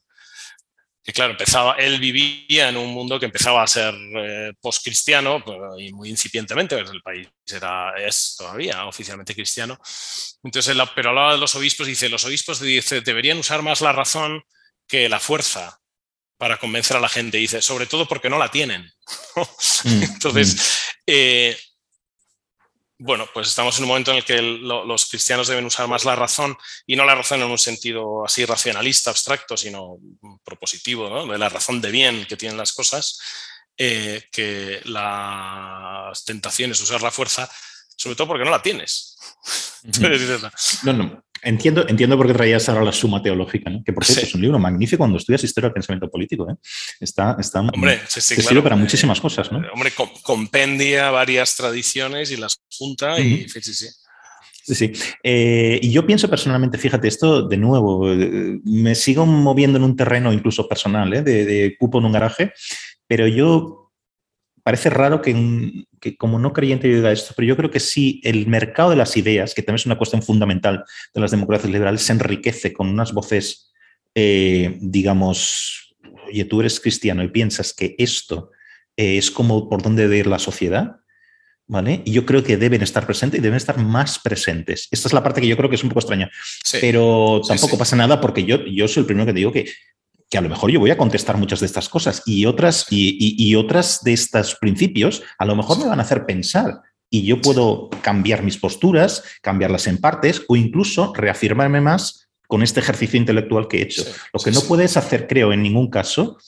[SPEAKER 2] que claro, empezaba, él vivía en un mundo que empezaba a ser eh, post-cristiano y muy incipientemente, pues el país era, es todavía oficialmente cristiano. Entonces, él, pero hablaba de los obispos y dice, los obispos dice, deberían usar más la razón que la fuerza para convencer a la gente. dice, sobre todo porque no la tienen. <laughs> Mm, Entonces, mm. Eh, bueno, pues estamos en un momento en el que los cristianos deben usar más la razón y no la razón en un sentido así racionalista, abstracto, sino propositivo, de la razón de bien que tienen las cosas, eh, que las tentaciones, usar la fuerza, sobre todo porque no la tienes. <laughs>
[SPEAKER 1] no, no. Entiendo, entiendo por qué traías ahora la suma teológica, que por cierto es un libro magnífico cuando estudias historia del pensamiento político. ¿eh? Está, está
[SPEAKER 2] hombre,
[SPEAKER 1] sirve para muchísimas cosas. ¿no?
[SPEAKER 2] Hombre, compendia varias tradiciones y las junta y sí, sí.
[SPEAKER 1] Sí, sí. Eh, y yo pienso personalmente, fíjate, esto de nuevo, eh, me sigo moviendo en un terreno incluso personal, ¿eh? de, de, cupo en un garaje, pero yo parece raro que, que, como no creyente yo diga esto, pero yo creo que sí, el mercado de las ideas, que también es una cuestión fundamental de las democracias liberales, se enriquece con unas voces, digamos, oye, tú eres cristiano y piensas que esto es como por dónde debe ir la sociedad, ¿vale? Y yo creo que deben estar presentes y deben estar más presentes. Esta es la parte que yo creo que es un poco extraña, pero tampoco pasa nada porque yo, yo soy el primero que te digo que, que a lo mejor yo voy a contestar muchas de estas cosas y otras, y, otras de estos principios a lo mejor me van a hacer pensar y yo puedo cambiar mis posturas, cambiarlas en partes o incluso reafirmarme más con este ejercicio intelectual que he hecho. Lo que no puedes hacer, creo, en ningún caso,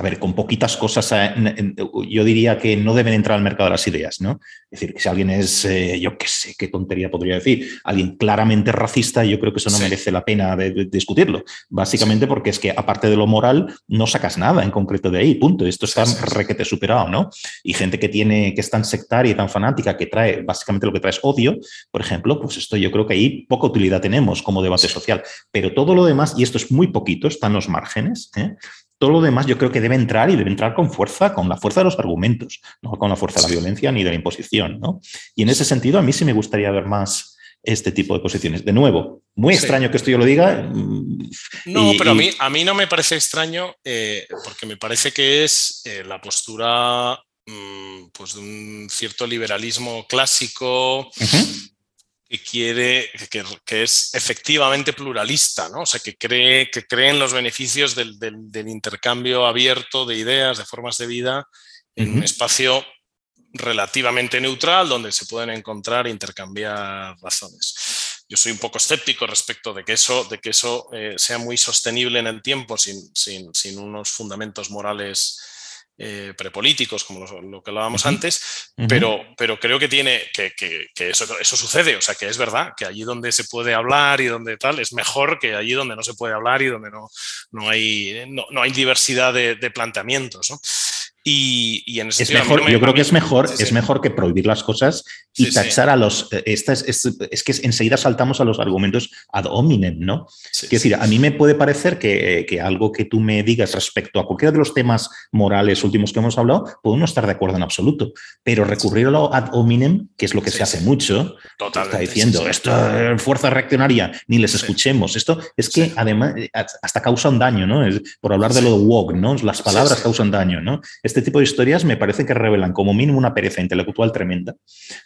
[SPEAKER 1] a ver, con poquitas cosas, eh, yo diría que no deben entrar al mercado de las ideas, ¿no? Es decir, que si alguien es, eh, yo qué sé, qué tontería podría decir, alguien claramente racista, yo creo que eso no merece la pena de, discutirlo. Básicamente porque es que, aparte de lo moral, no sacas nada en concreto de ahí, punto. Esto está requete superado, ¿no? Y gente que tiene, que es tan sectaria y tan fanática, que trae, básicamente lo que trae es odio, por ejemplo, pues esto yo creo que ahí poca utilidad tenemos como debate social. Pero todo lo demás, y esto es muy poquito, están los márgenes, ¿eh? Todo lo demás yo creo que debe entrar y debe entrar con fuerza, con la fuerza de los argumentos, no con la fuerza de la violencia ni de la imposición. ¿no? Y en ese sentido, a mí sí me gustaría ver más este tipo de posiciones. De nuevo, muy extraño que esto yo lo diga.
[SPEAKER 2] Mm, no, pero a mí, a mí no me parece extraño eh, porque me parece que es eh, la postura mm, pues de un cierto liberalismo clásico que quiere, que, es efectivamente pluralista, ¿no? O sea, que cree, que cree en los beneficios del, intercambio abierto de ideas, de formas de vida, en un espacio relativamente neutral donde se pueden encontrar e intercambiar razones. Yo soy un poco escéptico respecto de que eso, de que eso eh, sea muy sostenible en el tiempo sin, sin, sin unos fundamentos morales eh, prepolíticos, como lo, que hablábamos antes, pero, pero creo que tiene que, eso, eso, sucede, o sea, que es verdad, que allí donde se puede hablar y donde tal, es mejor que allí donde no se puede hablar y donde no, no, hay, no, hay diversidad de, de planteamientos. ¿no? Y, en ese
[SPEAKER 1] es mejor, yo creo que es mejor, es mejor que prohibir las cosas y tachar a los. Eh, esta es, es, que enseguida saltamos a los argumentos ad hominem, ¿no? Quiero decir, a mí me puede parecer que, que, algo que tú me digas respecto a cualquiera de los temas morales últimos que hemos hablado, puedo no estar de acuerdo en absoluto, pero recurrir a lo ad hominem, que es lo que se hace mucho, está diciendo esto fuerza reaccionaria, ni les escuchemos. Esto es que además eh, hasta causa un daño, ¿no? Es, por hablar de lo de woke, ¿no? Las palabras causan daño, ¿no? este tipo de historias me parece que revelan como mínimo una pereza intelectual tremenda,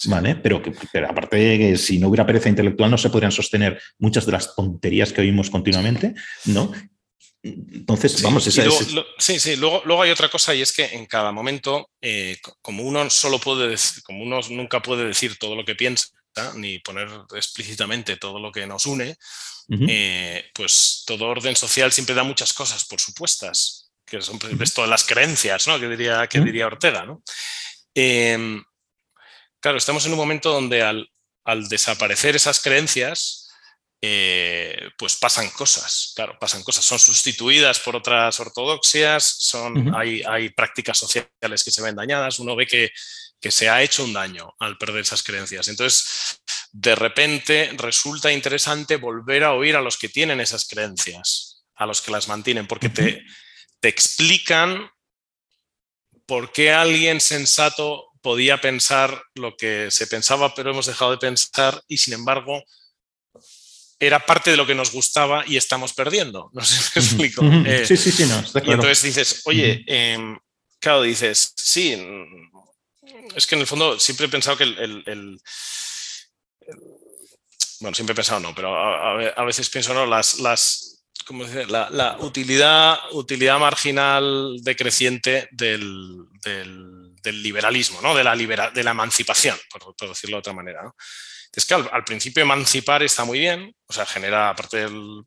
[SPEAKER 1] ¿vale? Pero, que, aparte de que si no hubiera pereza intelectual no se podrían sostener muchas de las tonterías que oímos continuamente, ¿no? Entonces, vamos, esa
[SPEAKER 2] luego, es... sí, sí, luego, luego, hay otra cosa y es que en cada momento, eh, como uno solo puede decir, como uno nunca puede decir todo lo que piensa, ni poner explícitamente todo lo que nos une, eh, pues todo orden social siempre da muchas cosas por supuestas que son pues, todas las creencias, ¿no? Que diría, que diría Ortega, ¿no? Em, claro, estamos en un momento donde al, desaparecer esas creencias, eh, pues pasan cosas, claro, pasan cosas, son sustituidas por otras ortodoxias, son, hay, hay, prácticas sociales que se ven dañadas, uno ve que, que se ha hecho un daño al perder esas creencias. Entonces, de repente resulta interesante volver a oír a los que tienen esas creencias, a los que las mantienen, porque te, te explican por qué alguien sensato podía pensar lo que se pensaba, pero hemos dejado de pensar y sin embargo era parte de lo que nos gustaba y estamos perdiendo. <laughs> No sé si me explico.
[SPEAKER 1] Eh, sí, sí, sí, no,
[SPEAKER 2] Y entonces dices, oye, em, claro, dices, sí, es que en el fondo siempre he pensado que el, bueno, siempre he pensado no, pero a, veces pienso no, las, las, ¿cómo dice? La, utilidad, utilidad marginal decreciente del, del, liberalismo, ¿no? de, la de la emancipación, por, decirlo de otra manera. Es que al, principio emancipar está muy bien, o sea, genera, aparte del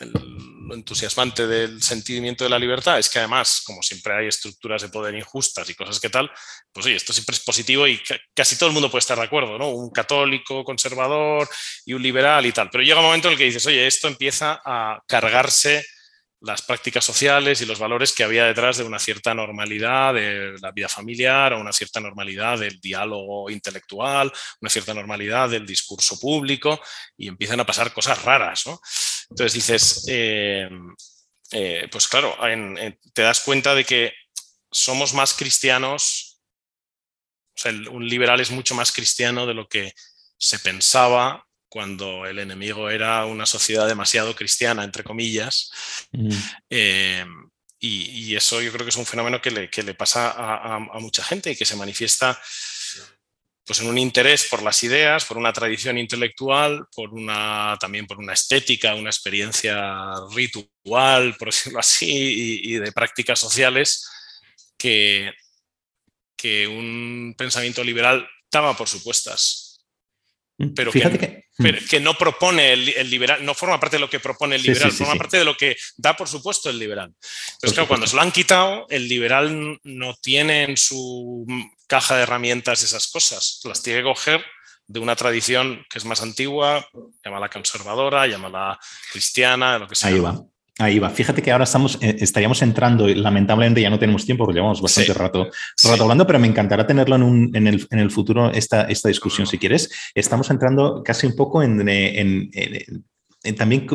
[SPEAKER 2] lo entusiasmante del sentimiento de la libertad es que además, como siempre hay estructuras de poder injustas y cosas que tal, pues oye, esto siempre es positivo y casi todo el mundo puede estar de acuerdo, ¿no? Un católico conservador y un liberal y tal. Pero llega un momento en el que dices, oye, esto empieza a cargarse las prácticas sociales y los valores que había detrás de una cierta normalidad de la vida familiar o una cierta normalidad del diálogo intelectual, una cierta normalidad del discurso público y empiezan a pasar cosas raras. Entonces dices, eh, eh, pues claro, te das cuenta de que somos más cristianos, o sea, un liberal es mucho más cristiano de lo que se pensaba cuando el enemigo era una sociedad demasiado cristiana, entre comillas. Mm. Eh, y, eso yo creo que es un fenómeno que le, que le pasa a, mucha gente y que se manifiesta pues, en un interés por las ideas, por una tradición intelectual, por una, también por una estética, una experiencia ritual, por decirlo así, y, de prácticas sociales que, que un pensamiento liberal toma por supuestas.
[SPEAKER 1] Mm, pero que,
[SPEAKER 2] mm. que, no propone el, liberal, no forma parte de lo que propone el liberal, forma parte de lo que da, por supuesto, el liberal. Entonces, claro, cuando se lo han quitado, el liberal no tiene en su caja de herramientas esas cosas, las tiene que coger de una tradición que es más antigua, llámala conservadora, llámala cristiana, lo que sea.
[SPEAKER 1] Ahí va. Ahí va. Fíjate que ahora estamos, eh, estaríamos entrando, y lamentablemente ya no tenemos tiempo porque llevamos bastante rato, rato hablando, pero me encantará tenerlo en, un, en, el, en el, futuro, esta, esta discusión, si quieres. Estamos entrando casi un poco en, en también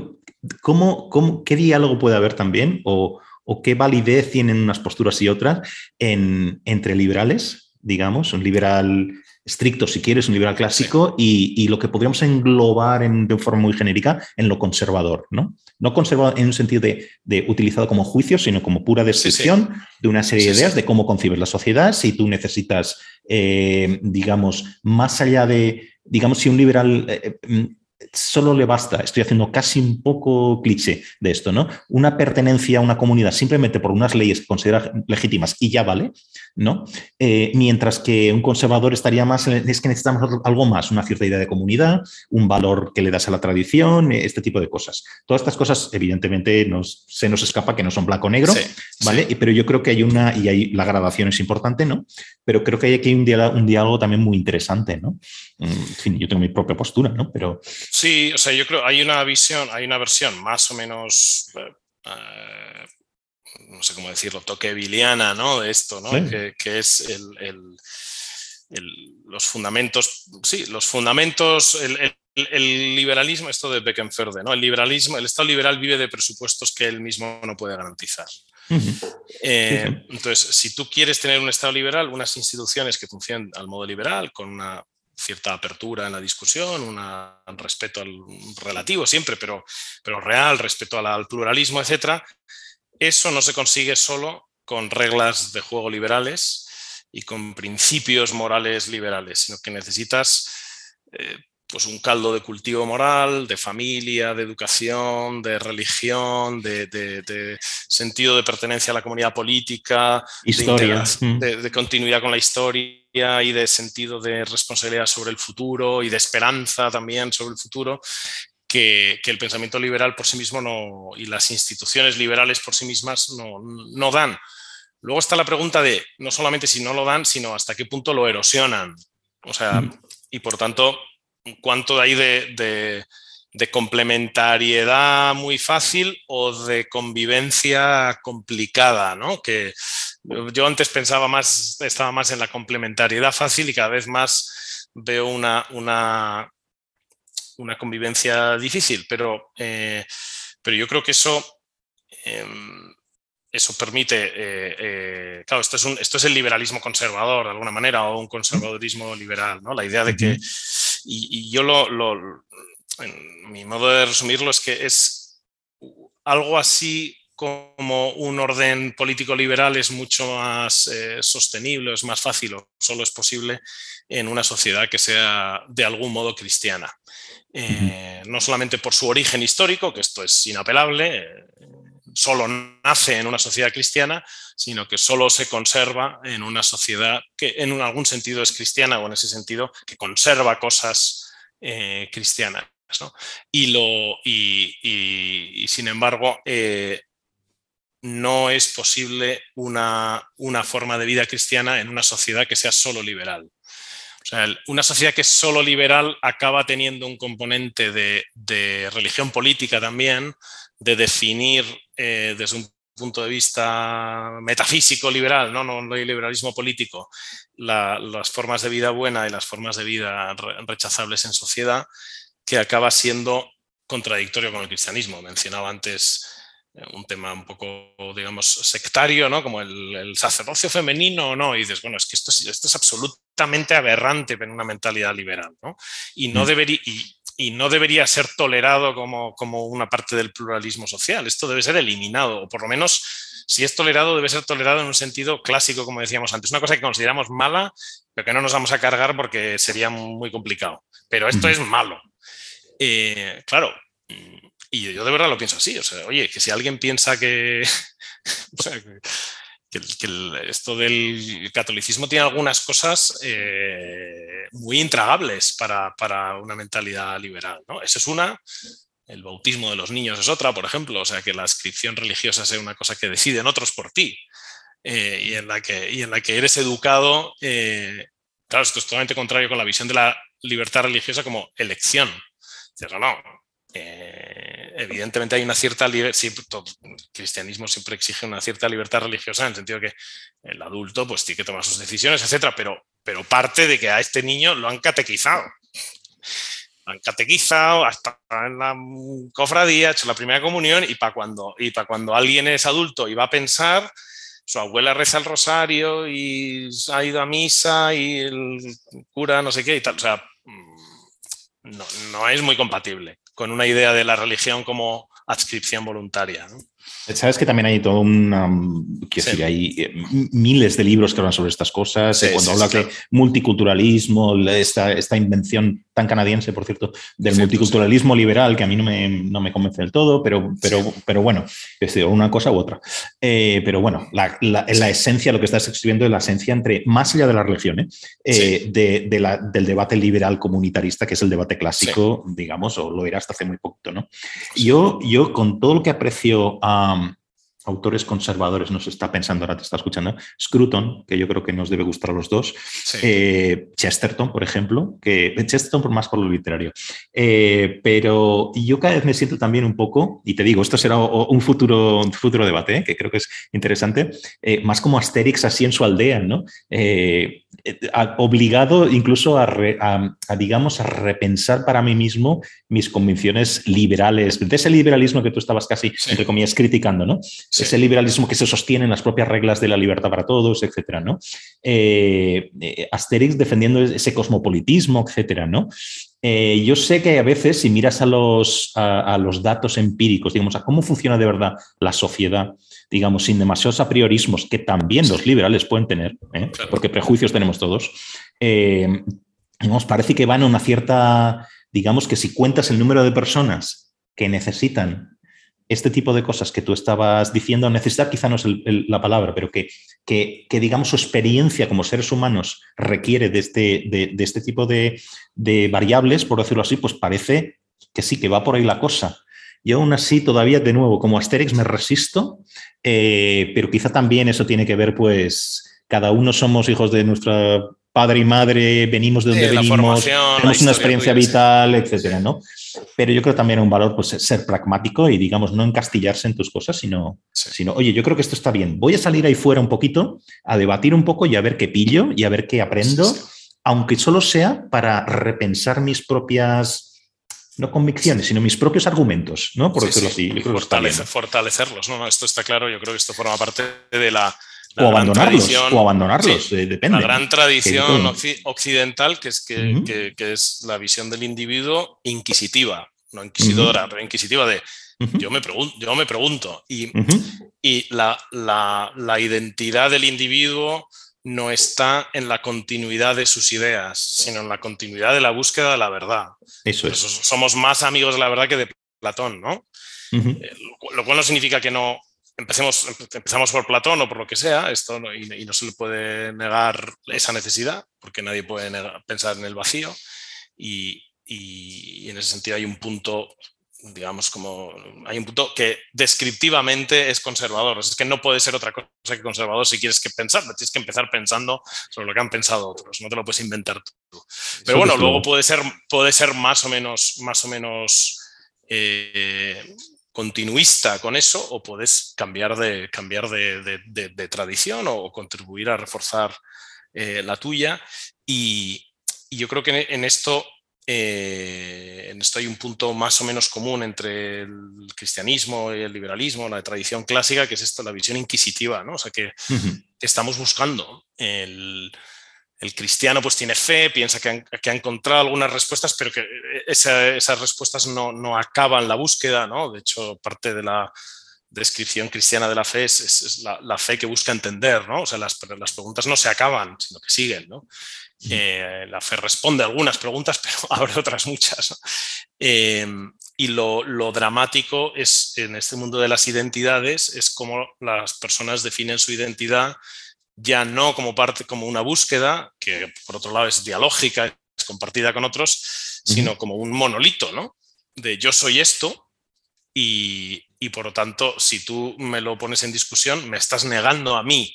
[SPEAKER 1] cómo, cómo, qué diálogo puede haber también o, o, qué validez tienen unas posturas y otras entre liberales, digamos, un liberal estricto, si quieres, un liberal clásico, y, y, lo que podríamos englobar en, de forma muy genérica en lo conservador, ¿no? No conservador en un sentido de, de utilizado como juicio, sino como pura descripción de una serie de ideas de cómo concibes la sociedad, si tú necesitas, eh, digamos, más allá de, digamos, si un liberal eh, solo le basta, estoy haciendo casi un poco cliché de esto, ¿no? Una pertenencia a una comunidad simplemente por unas leyes que considera legítimas y ya vale, ¿no? Eh, mientras que un conservador estaría más, es que necesitamos algo más, una cierta idea de comunidad, un valor que le das a la tradición, eh, este tipo de cosas. Todas estas cosas, evidentemente, nos, se nos escapa que no son blanco-negro, ¿vale? Pero yo creo que hay una, y ahí la gradación es importante, ¿no? Pero creo que hay aquí un diálogo, un diálogo también muy interesante, ¿no? Mm, en fin, yo tengo mi propia postura, ¿no? Pero...
[SPEAKER 2] Sí, o sea, yo creo hay una visión, hay una versión más o menos, eh, no sé cómo decirlo, toquebiliana, ¿no? De esto, ¿no? Que, es el, los fundamentos, sí, los fundamentos, el, liberalismo, esto de Beckenferde, ¿no? El liberalismo, el Estado liberal vive de presupuestos que él mismo no puede garantizar. Eh, entonces, si tú quieres tener un Estado liberal, unas instituciones que funcionen al modo liberal, con una cierta apertura en la discusión, un respeto al relativo siempre, pero, pero real, respeto al, pluralismo, etc. Eso no se consigue solo con reglas de juego liberales y con principios morales liberales, sino que necesitas eh, pues un caldo de cultivo moral, de familia, de educación, de religión, de, sentido de pertenencia a la comunidad política,
[SPEAKER 1] historia.
[SPEAKER 2] Mm. De, continuidad con la historia y de sentido de responsabilidad sobre el futuro y de esperanza también sobre el futuro. Que, el pensamiento liberal por sí mismo no, y las instituciones liberales por sí mismas no, no dan. Luego está la pregunta de no solamente si no lo dan, sino hasta qué punto lo erosionan. O sea, mm. y por tanto, cuánto hay de, complementariedad muy fácil o de convivencia complicada, ¿no? Que yo antes pensaba más, estaba más en la complementariedad fácil y cada vez más veo una, una, una convivencia difícil, pero, eh, pero yo creo que eso em, eso permite, eh, eh, claro, esto es, un, esto es el liberalismo conservador de alguna manera o un conservadurismo liberal, ¿no? La idea de que, y, yo lo, lo, mi modo de resumirlo es que es algo así como un orden político liberal es mucho más eh, sostenible, es más fácil o solo es posible en una sociedad que sea de algún modo cristiana. No solamente por su origen histórico, que esto es inapelable, solo nace en una sociedad cristiana, sino que solo se conserva en una sociedad que en algún sentido es cristiana o en ese sentido que conserva cosas eh, cristianas. Y, lo, y, sin embargo, eh, no es posible una, forma de vida cristiana en una sociedad que sea solo liberal. O sea, una sociedad que es solo liberal acaba teniendo un componente de, religión política también, de definir eh, desde un punto de vista metafísico liberal, no, no, hay liberalismo político, las formas de vida buena y las formas de vida rechazables en sociedad, que acaba siendo contradictorio con el cristianismo. Mencionaba antes eh, un tema un poco, digamos, sectario, ¿no? Como el, sacerdocio femenino, ¿no? Y dices, bueno, es que esto es, esto es absolutamente aberrante en una mentalidad liberal, ¿no? Y no, mm. debería, y, no debería ser tolerado como, como una parte del pluralismo social. Esto debe ser eliminado, o por lo menos, si es tolerado, debe ser tolerado en un sentido clásico, como decíamos antes. Una cosa que consideramos mala, pero que no nos vamos a cargar porque sería muy complicado. Pero esto es malo. Eh, claro, y yo de verdad lo pienso así. O sea, oye, que si alguien piensa que, <laughs> esto del catolicismo tiene algunas cosas eh, muy intragables para, una mentalidad liberal. ¿no? Esa es una. El bautismo de los niños es otra, por ejemplo. O sea, que la inscripción religiosa sea una cosa que deciden otros por ti. Eh, y, en la que, y en la que eres educado. Eh, claro, esto es totalmente contrario con la visión de la libertad religiosa como elección. No, no, eh, evidentemente hay una cierta libertad, el cristianismo siempre exige una cierta libertad religiosa en el sentido que el adulto pues tiene que tomar sus decisiones, etcétera, pero, pero parte de que a este niño lo han catequizado. Lo han catequizado hasta en la cofradía, hecho la primera comunión y para cuando, y cuando alguien es adulto y va a pensar, su abuela reza el rosario y ha ido a misa y el cura no sé qué y tal. O sea, mm, no, no es muy compatible con una idea de la religión como adscripción voluntaria.
[SPEAKER 1] Sabes que también hay todo una. Quiero hay eh, miles de libros que hablan sobre estas cosas. Eh, cuando hablas de multiculturalismo, esta, esta, invención tan canadiense, por cierto, del multiculturalismo liberal, que a mí no me, no me, convence del todo, pero, pero, pero bueno, es una cosa u otra. Eh, pero bueno, la, la, la, esencia, lo que estás escribiendo es la esencia entre, más allá de la religión, de, de la, del debate liberal comunitarista, que es el debate clásico, digamos, o lo era hasta hace muy poquito. ¿no? Yo, yo, con todo lo que aprecio a autores conservadores nos está pensando, ahora te está escuchando, Scruton, que yo creo que nos debe gustar a los dos, eh, Chesterton, por ejemplo, que Chesterton por más por lo literario, eh, pero yo cada vez me siento también un poco, y te digo, esto será un futuro, un futuro debate, eh, que creo que es interesante, más como Asterix así en su aldea, ¿no? Obligado incluso a, digamos, a repensar para mí mismo mis convicciones liberales, de ese liberalismo que tú estabas casi, entre comillas, criticando, ¿no? Ese liberalismo que se sostiene en las propias reglas de la libertad para todos, etcétera, ¿no? Eh, eh, Asterix defendiendo ese cosmopolitismo, etcétera, ¿no? Eh, yo sé que a veces, si miras a los, a, los datos empíricos, digamos, a cómo funciona de verdad la sociedad, digamos, sin demasiados apriorismos que también los liberales pueden tener, porque prejuicios tenemos todos, digamos, parece que van a una cierta, digamos que si cuentas el número de personas que necesitan este tipo de cosas que tú estabas diciendo, necesitar quizá no es la palabra, pero que, que, digamos su experiencia como seres humanos requiere de este, de, este tipo de, variables, por decirlo así, pues parece que sí, que va por ahí la cosa. Y aún así, todavía, de nuevo, como Asterix me resisto, eh, pero quizá también eso tiene que ver, pues, cada uno somos hijos de nuestra padre y madre, venimos de donde venimos, tenemos una experiencia vital, etcétera, ¿no? Pero yo creo también un valor pues, ser pragmático y, digamos, no encastillarse en tus cosas, sino, sino, oye, yo creo que esto está bien. Voy a salir ahí fuera un poquito, a debatir un poco y a ver qué pillo y a ver qué aprendo, aunque solo sea para repensar mis propias no convicciones, sino mis propios argumentos, ¿no? Por decirlo así.
[SPEAKER 2] fortalecerlos, ¿no? Esto está claro, yo creo que esto forma parte de la,
[SPEAKER 1] o abandonarlos, o abandonarlos, eh, depende.
[SPEAKER 2] La gran tradición occidental, que es, que, es la visión del individuo inquisitiva, no inquisidora, pero inquisitiva de yo, me pregunto, yo me pregunto. Y, y la, la, identidad del individuo no está en la continuidad de sus ideas, sino en la continuidad de la búsqueda de la verdad.
[SPEAKER 1] Eso es.
[SPEAKER 2] somos más amigos de la verdad que de Platón, ¿no? Eh, lo cual no significa que no, empecemos, empezamos por Platón o por lo que sea, esto y, no se le puede negar esa necesidad, porque nadie puede pensar en el vacío, y, en ese sentido hay un punto digamos, como hay un punto que descriptivamente es conservador. Es que no puede ser otra cosa que conservador si quieres que pensar, tienes que empezar pensando sobre lo que han pensado otros, no te lo puedes inventar tú. Pero bueno, luego puede ser, puede ser más o menos, más o menos eh, continuista con eso o puedes cambiar de, cambiar de, tradición o contribuir a reforzar eh, la tuya. Y, yo creo que en esto eh, en esto hay un punto más o menos común entre el cristianismo y el liberalismo, la tradición clásica, que es esto, la visión inquisitiva, ¿no? O sea, que, estamos buscando. El, cristiano pues tiene fe, piensa que, ha encontrado algunas respuestas, pero que esas respuestas no, acaban la búsqueda, ¿no? De hecho, parte de la descripción cristiana de la fe es, la, fe que busca entender, ¿no? O sea, las, las preguntas no se acaban, sino que siguen, ¿no? Eh, la fe responde a algunas preguntas, <laughs> pero abre otras muchas. Em, y lo, dramático es en este mundo de las identidades, es como las personas definen su identidad ya no como parte, como una búsqueda, que por otro lado es dialógica, es compartida con otros, sino como un monolito, ¿no? De yo soy esto y, y por lo tanto, si tú me lo pones en discusión, me estás negando a mí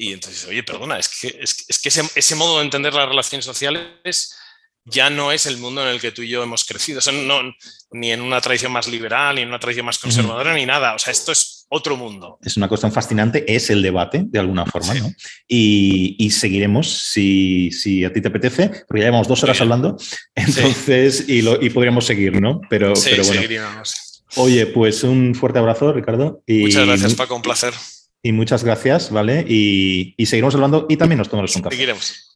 [SPEAKER 2] y entonces, oye, perdona, es que, es, que ese, modo de entender las relaciones sociales ya no es el mundo en el que tú y yo hemos crecido. no, ni en una tradición más liberal, ni en una tradición más conservadora, ni nada. O sea, esto es otro mundo.
[SPEAKER 1] Es una cuestión fascinante, es el debate, de alguna forma, ¿no? Y, seguiremos si, si, a ti te apetece, porque ya llevamos dos horas hablando, <laughs> entonces, y, lo, y podríamos seguir, ¿no? Pero, pero bueno. Seguiríamos. Oye, pues un fuerte abrazo, Ricardo.
[SPEAKER 2] Y Muchas gracias, Paco, un placer.
[SPEAKER 1] Y muchas gracias, ¿vale? Y, y seguiremos hablando y también nos tomamos un café. Seguiremos.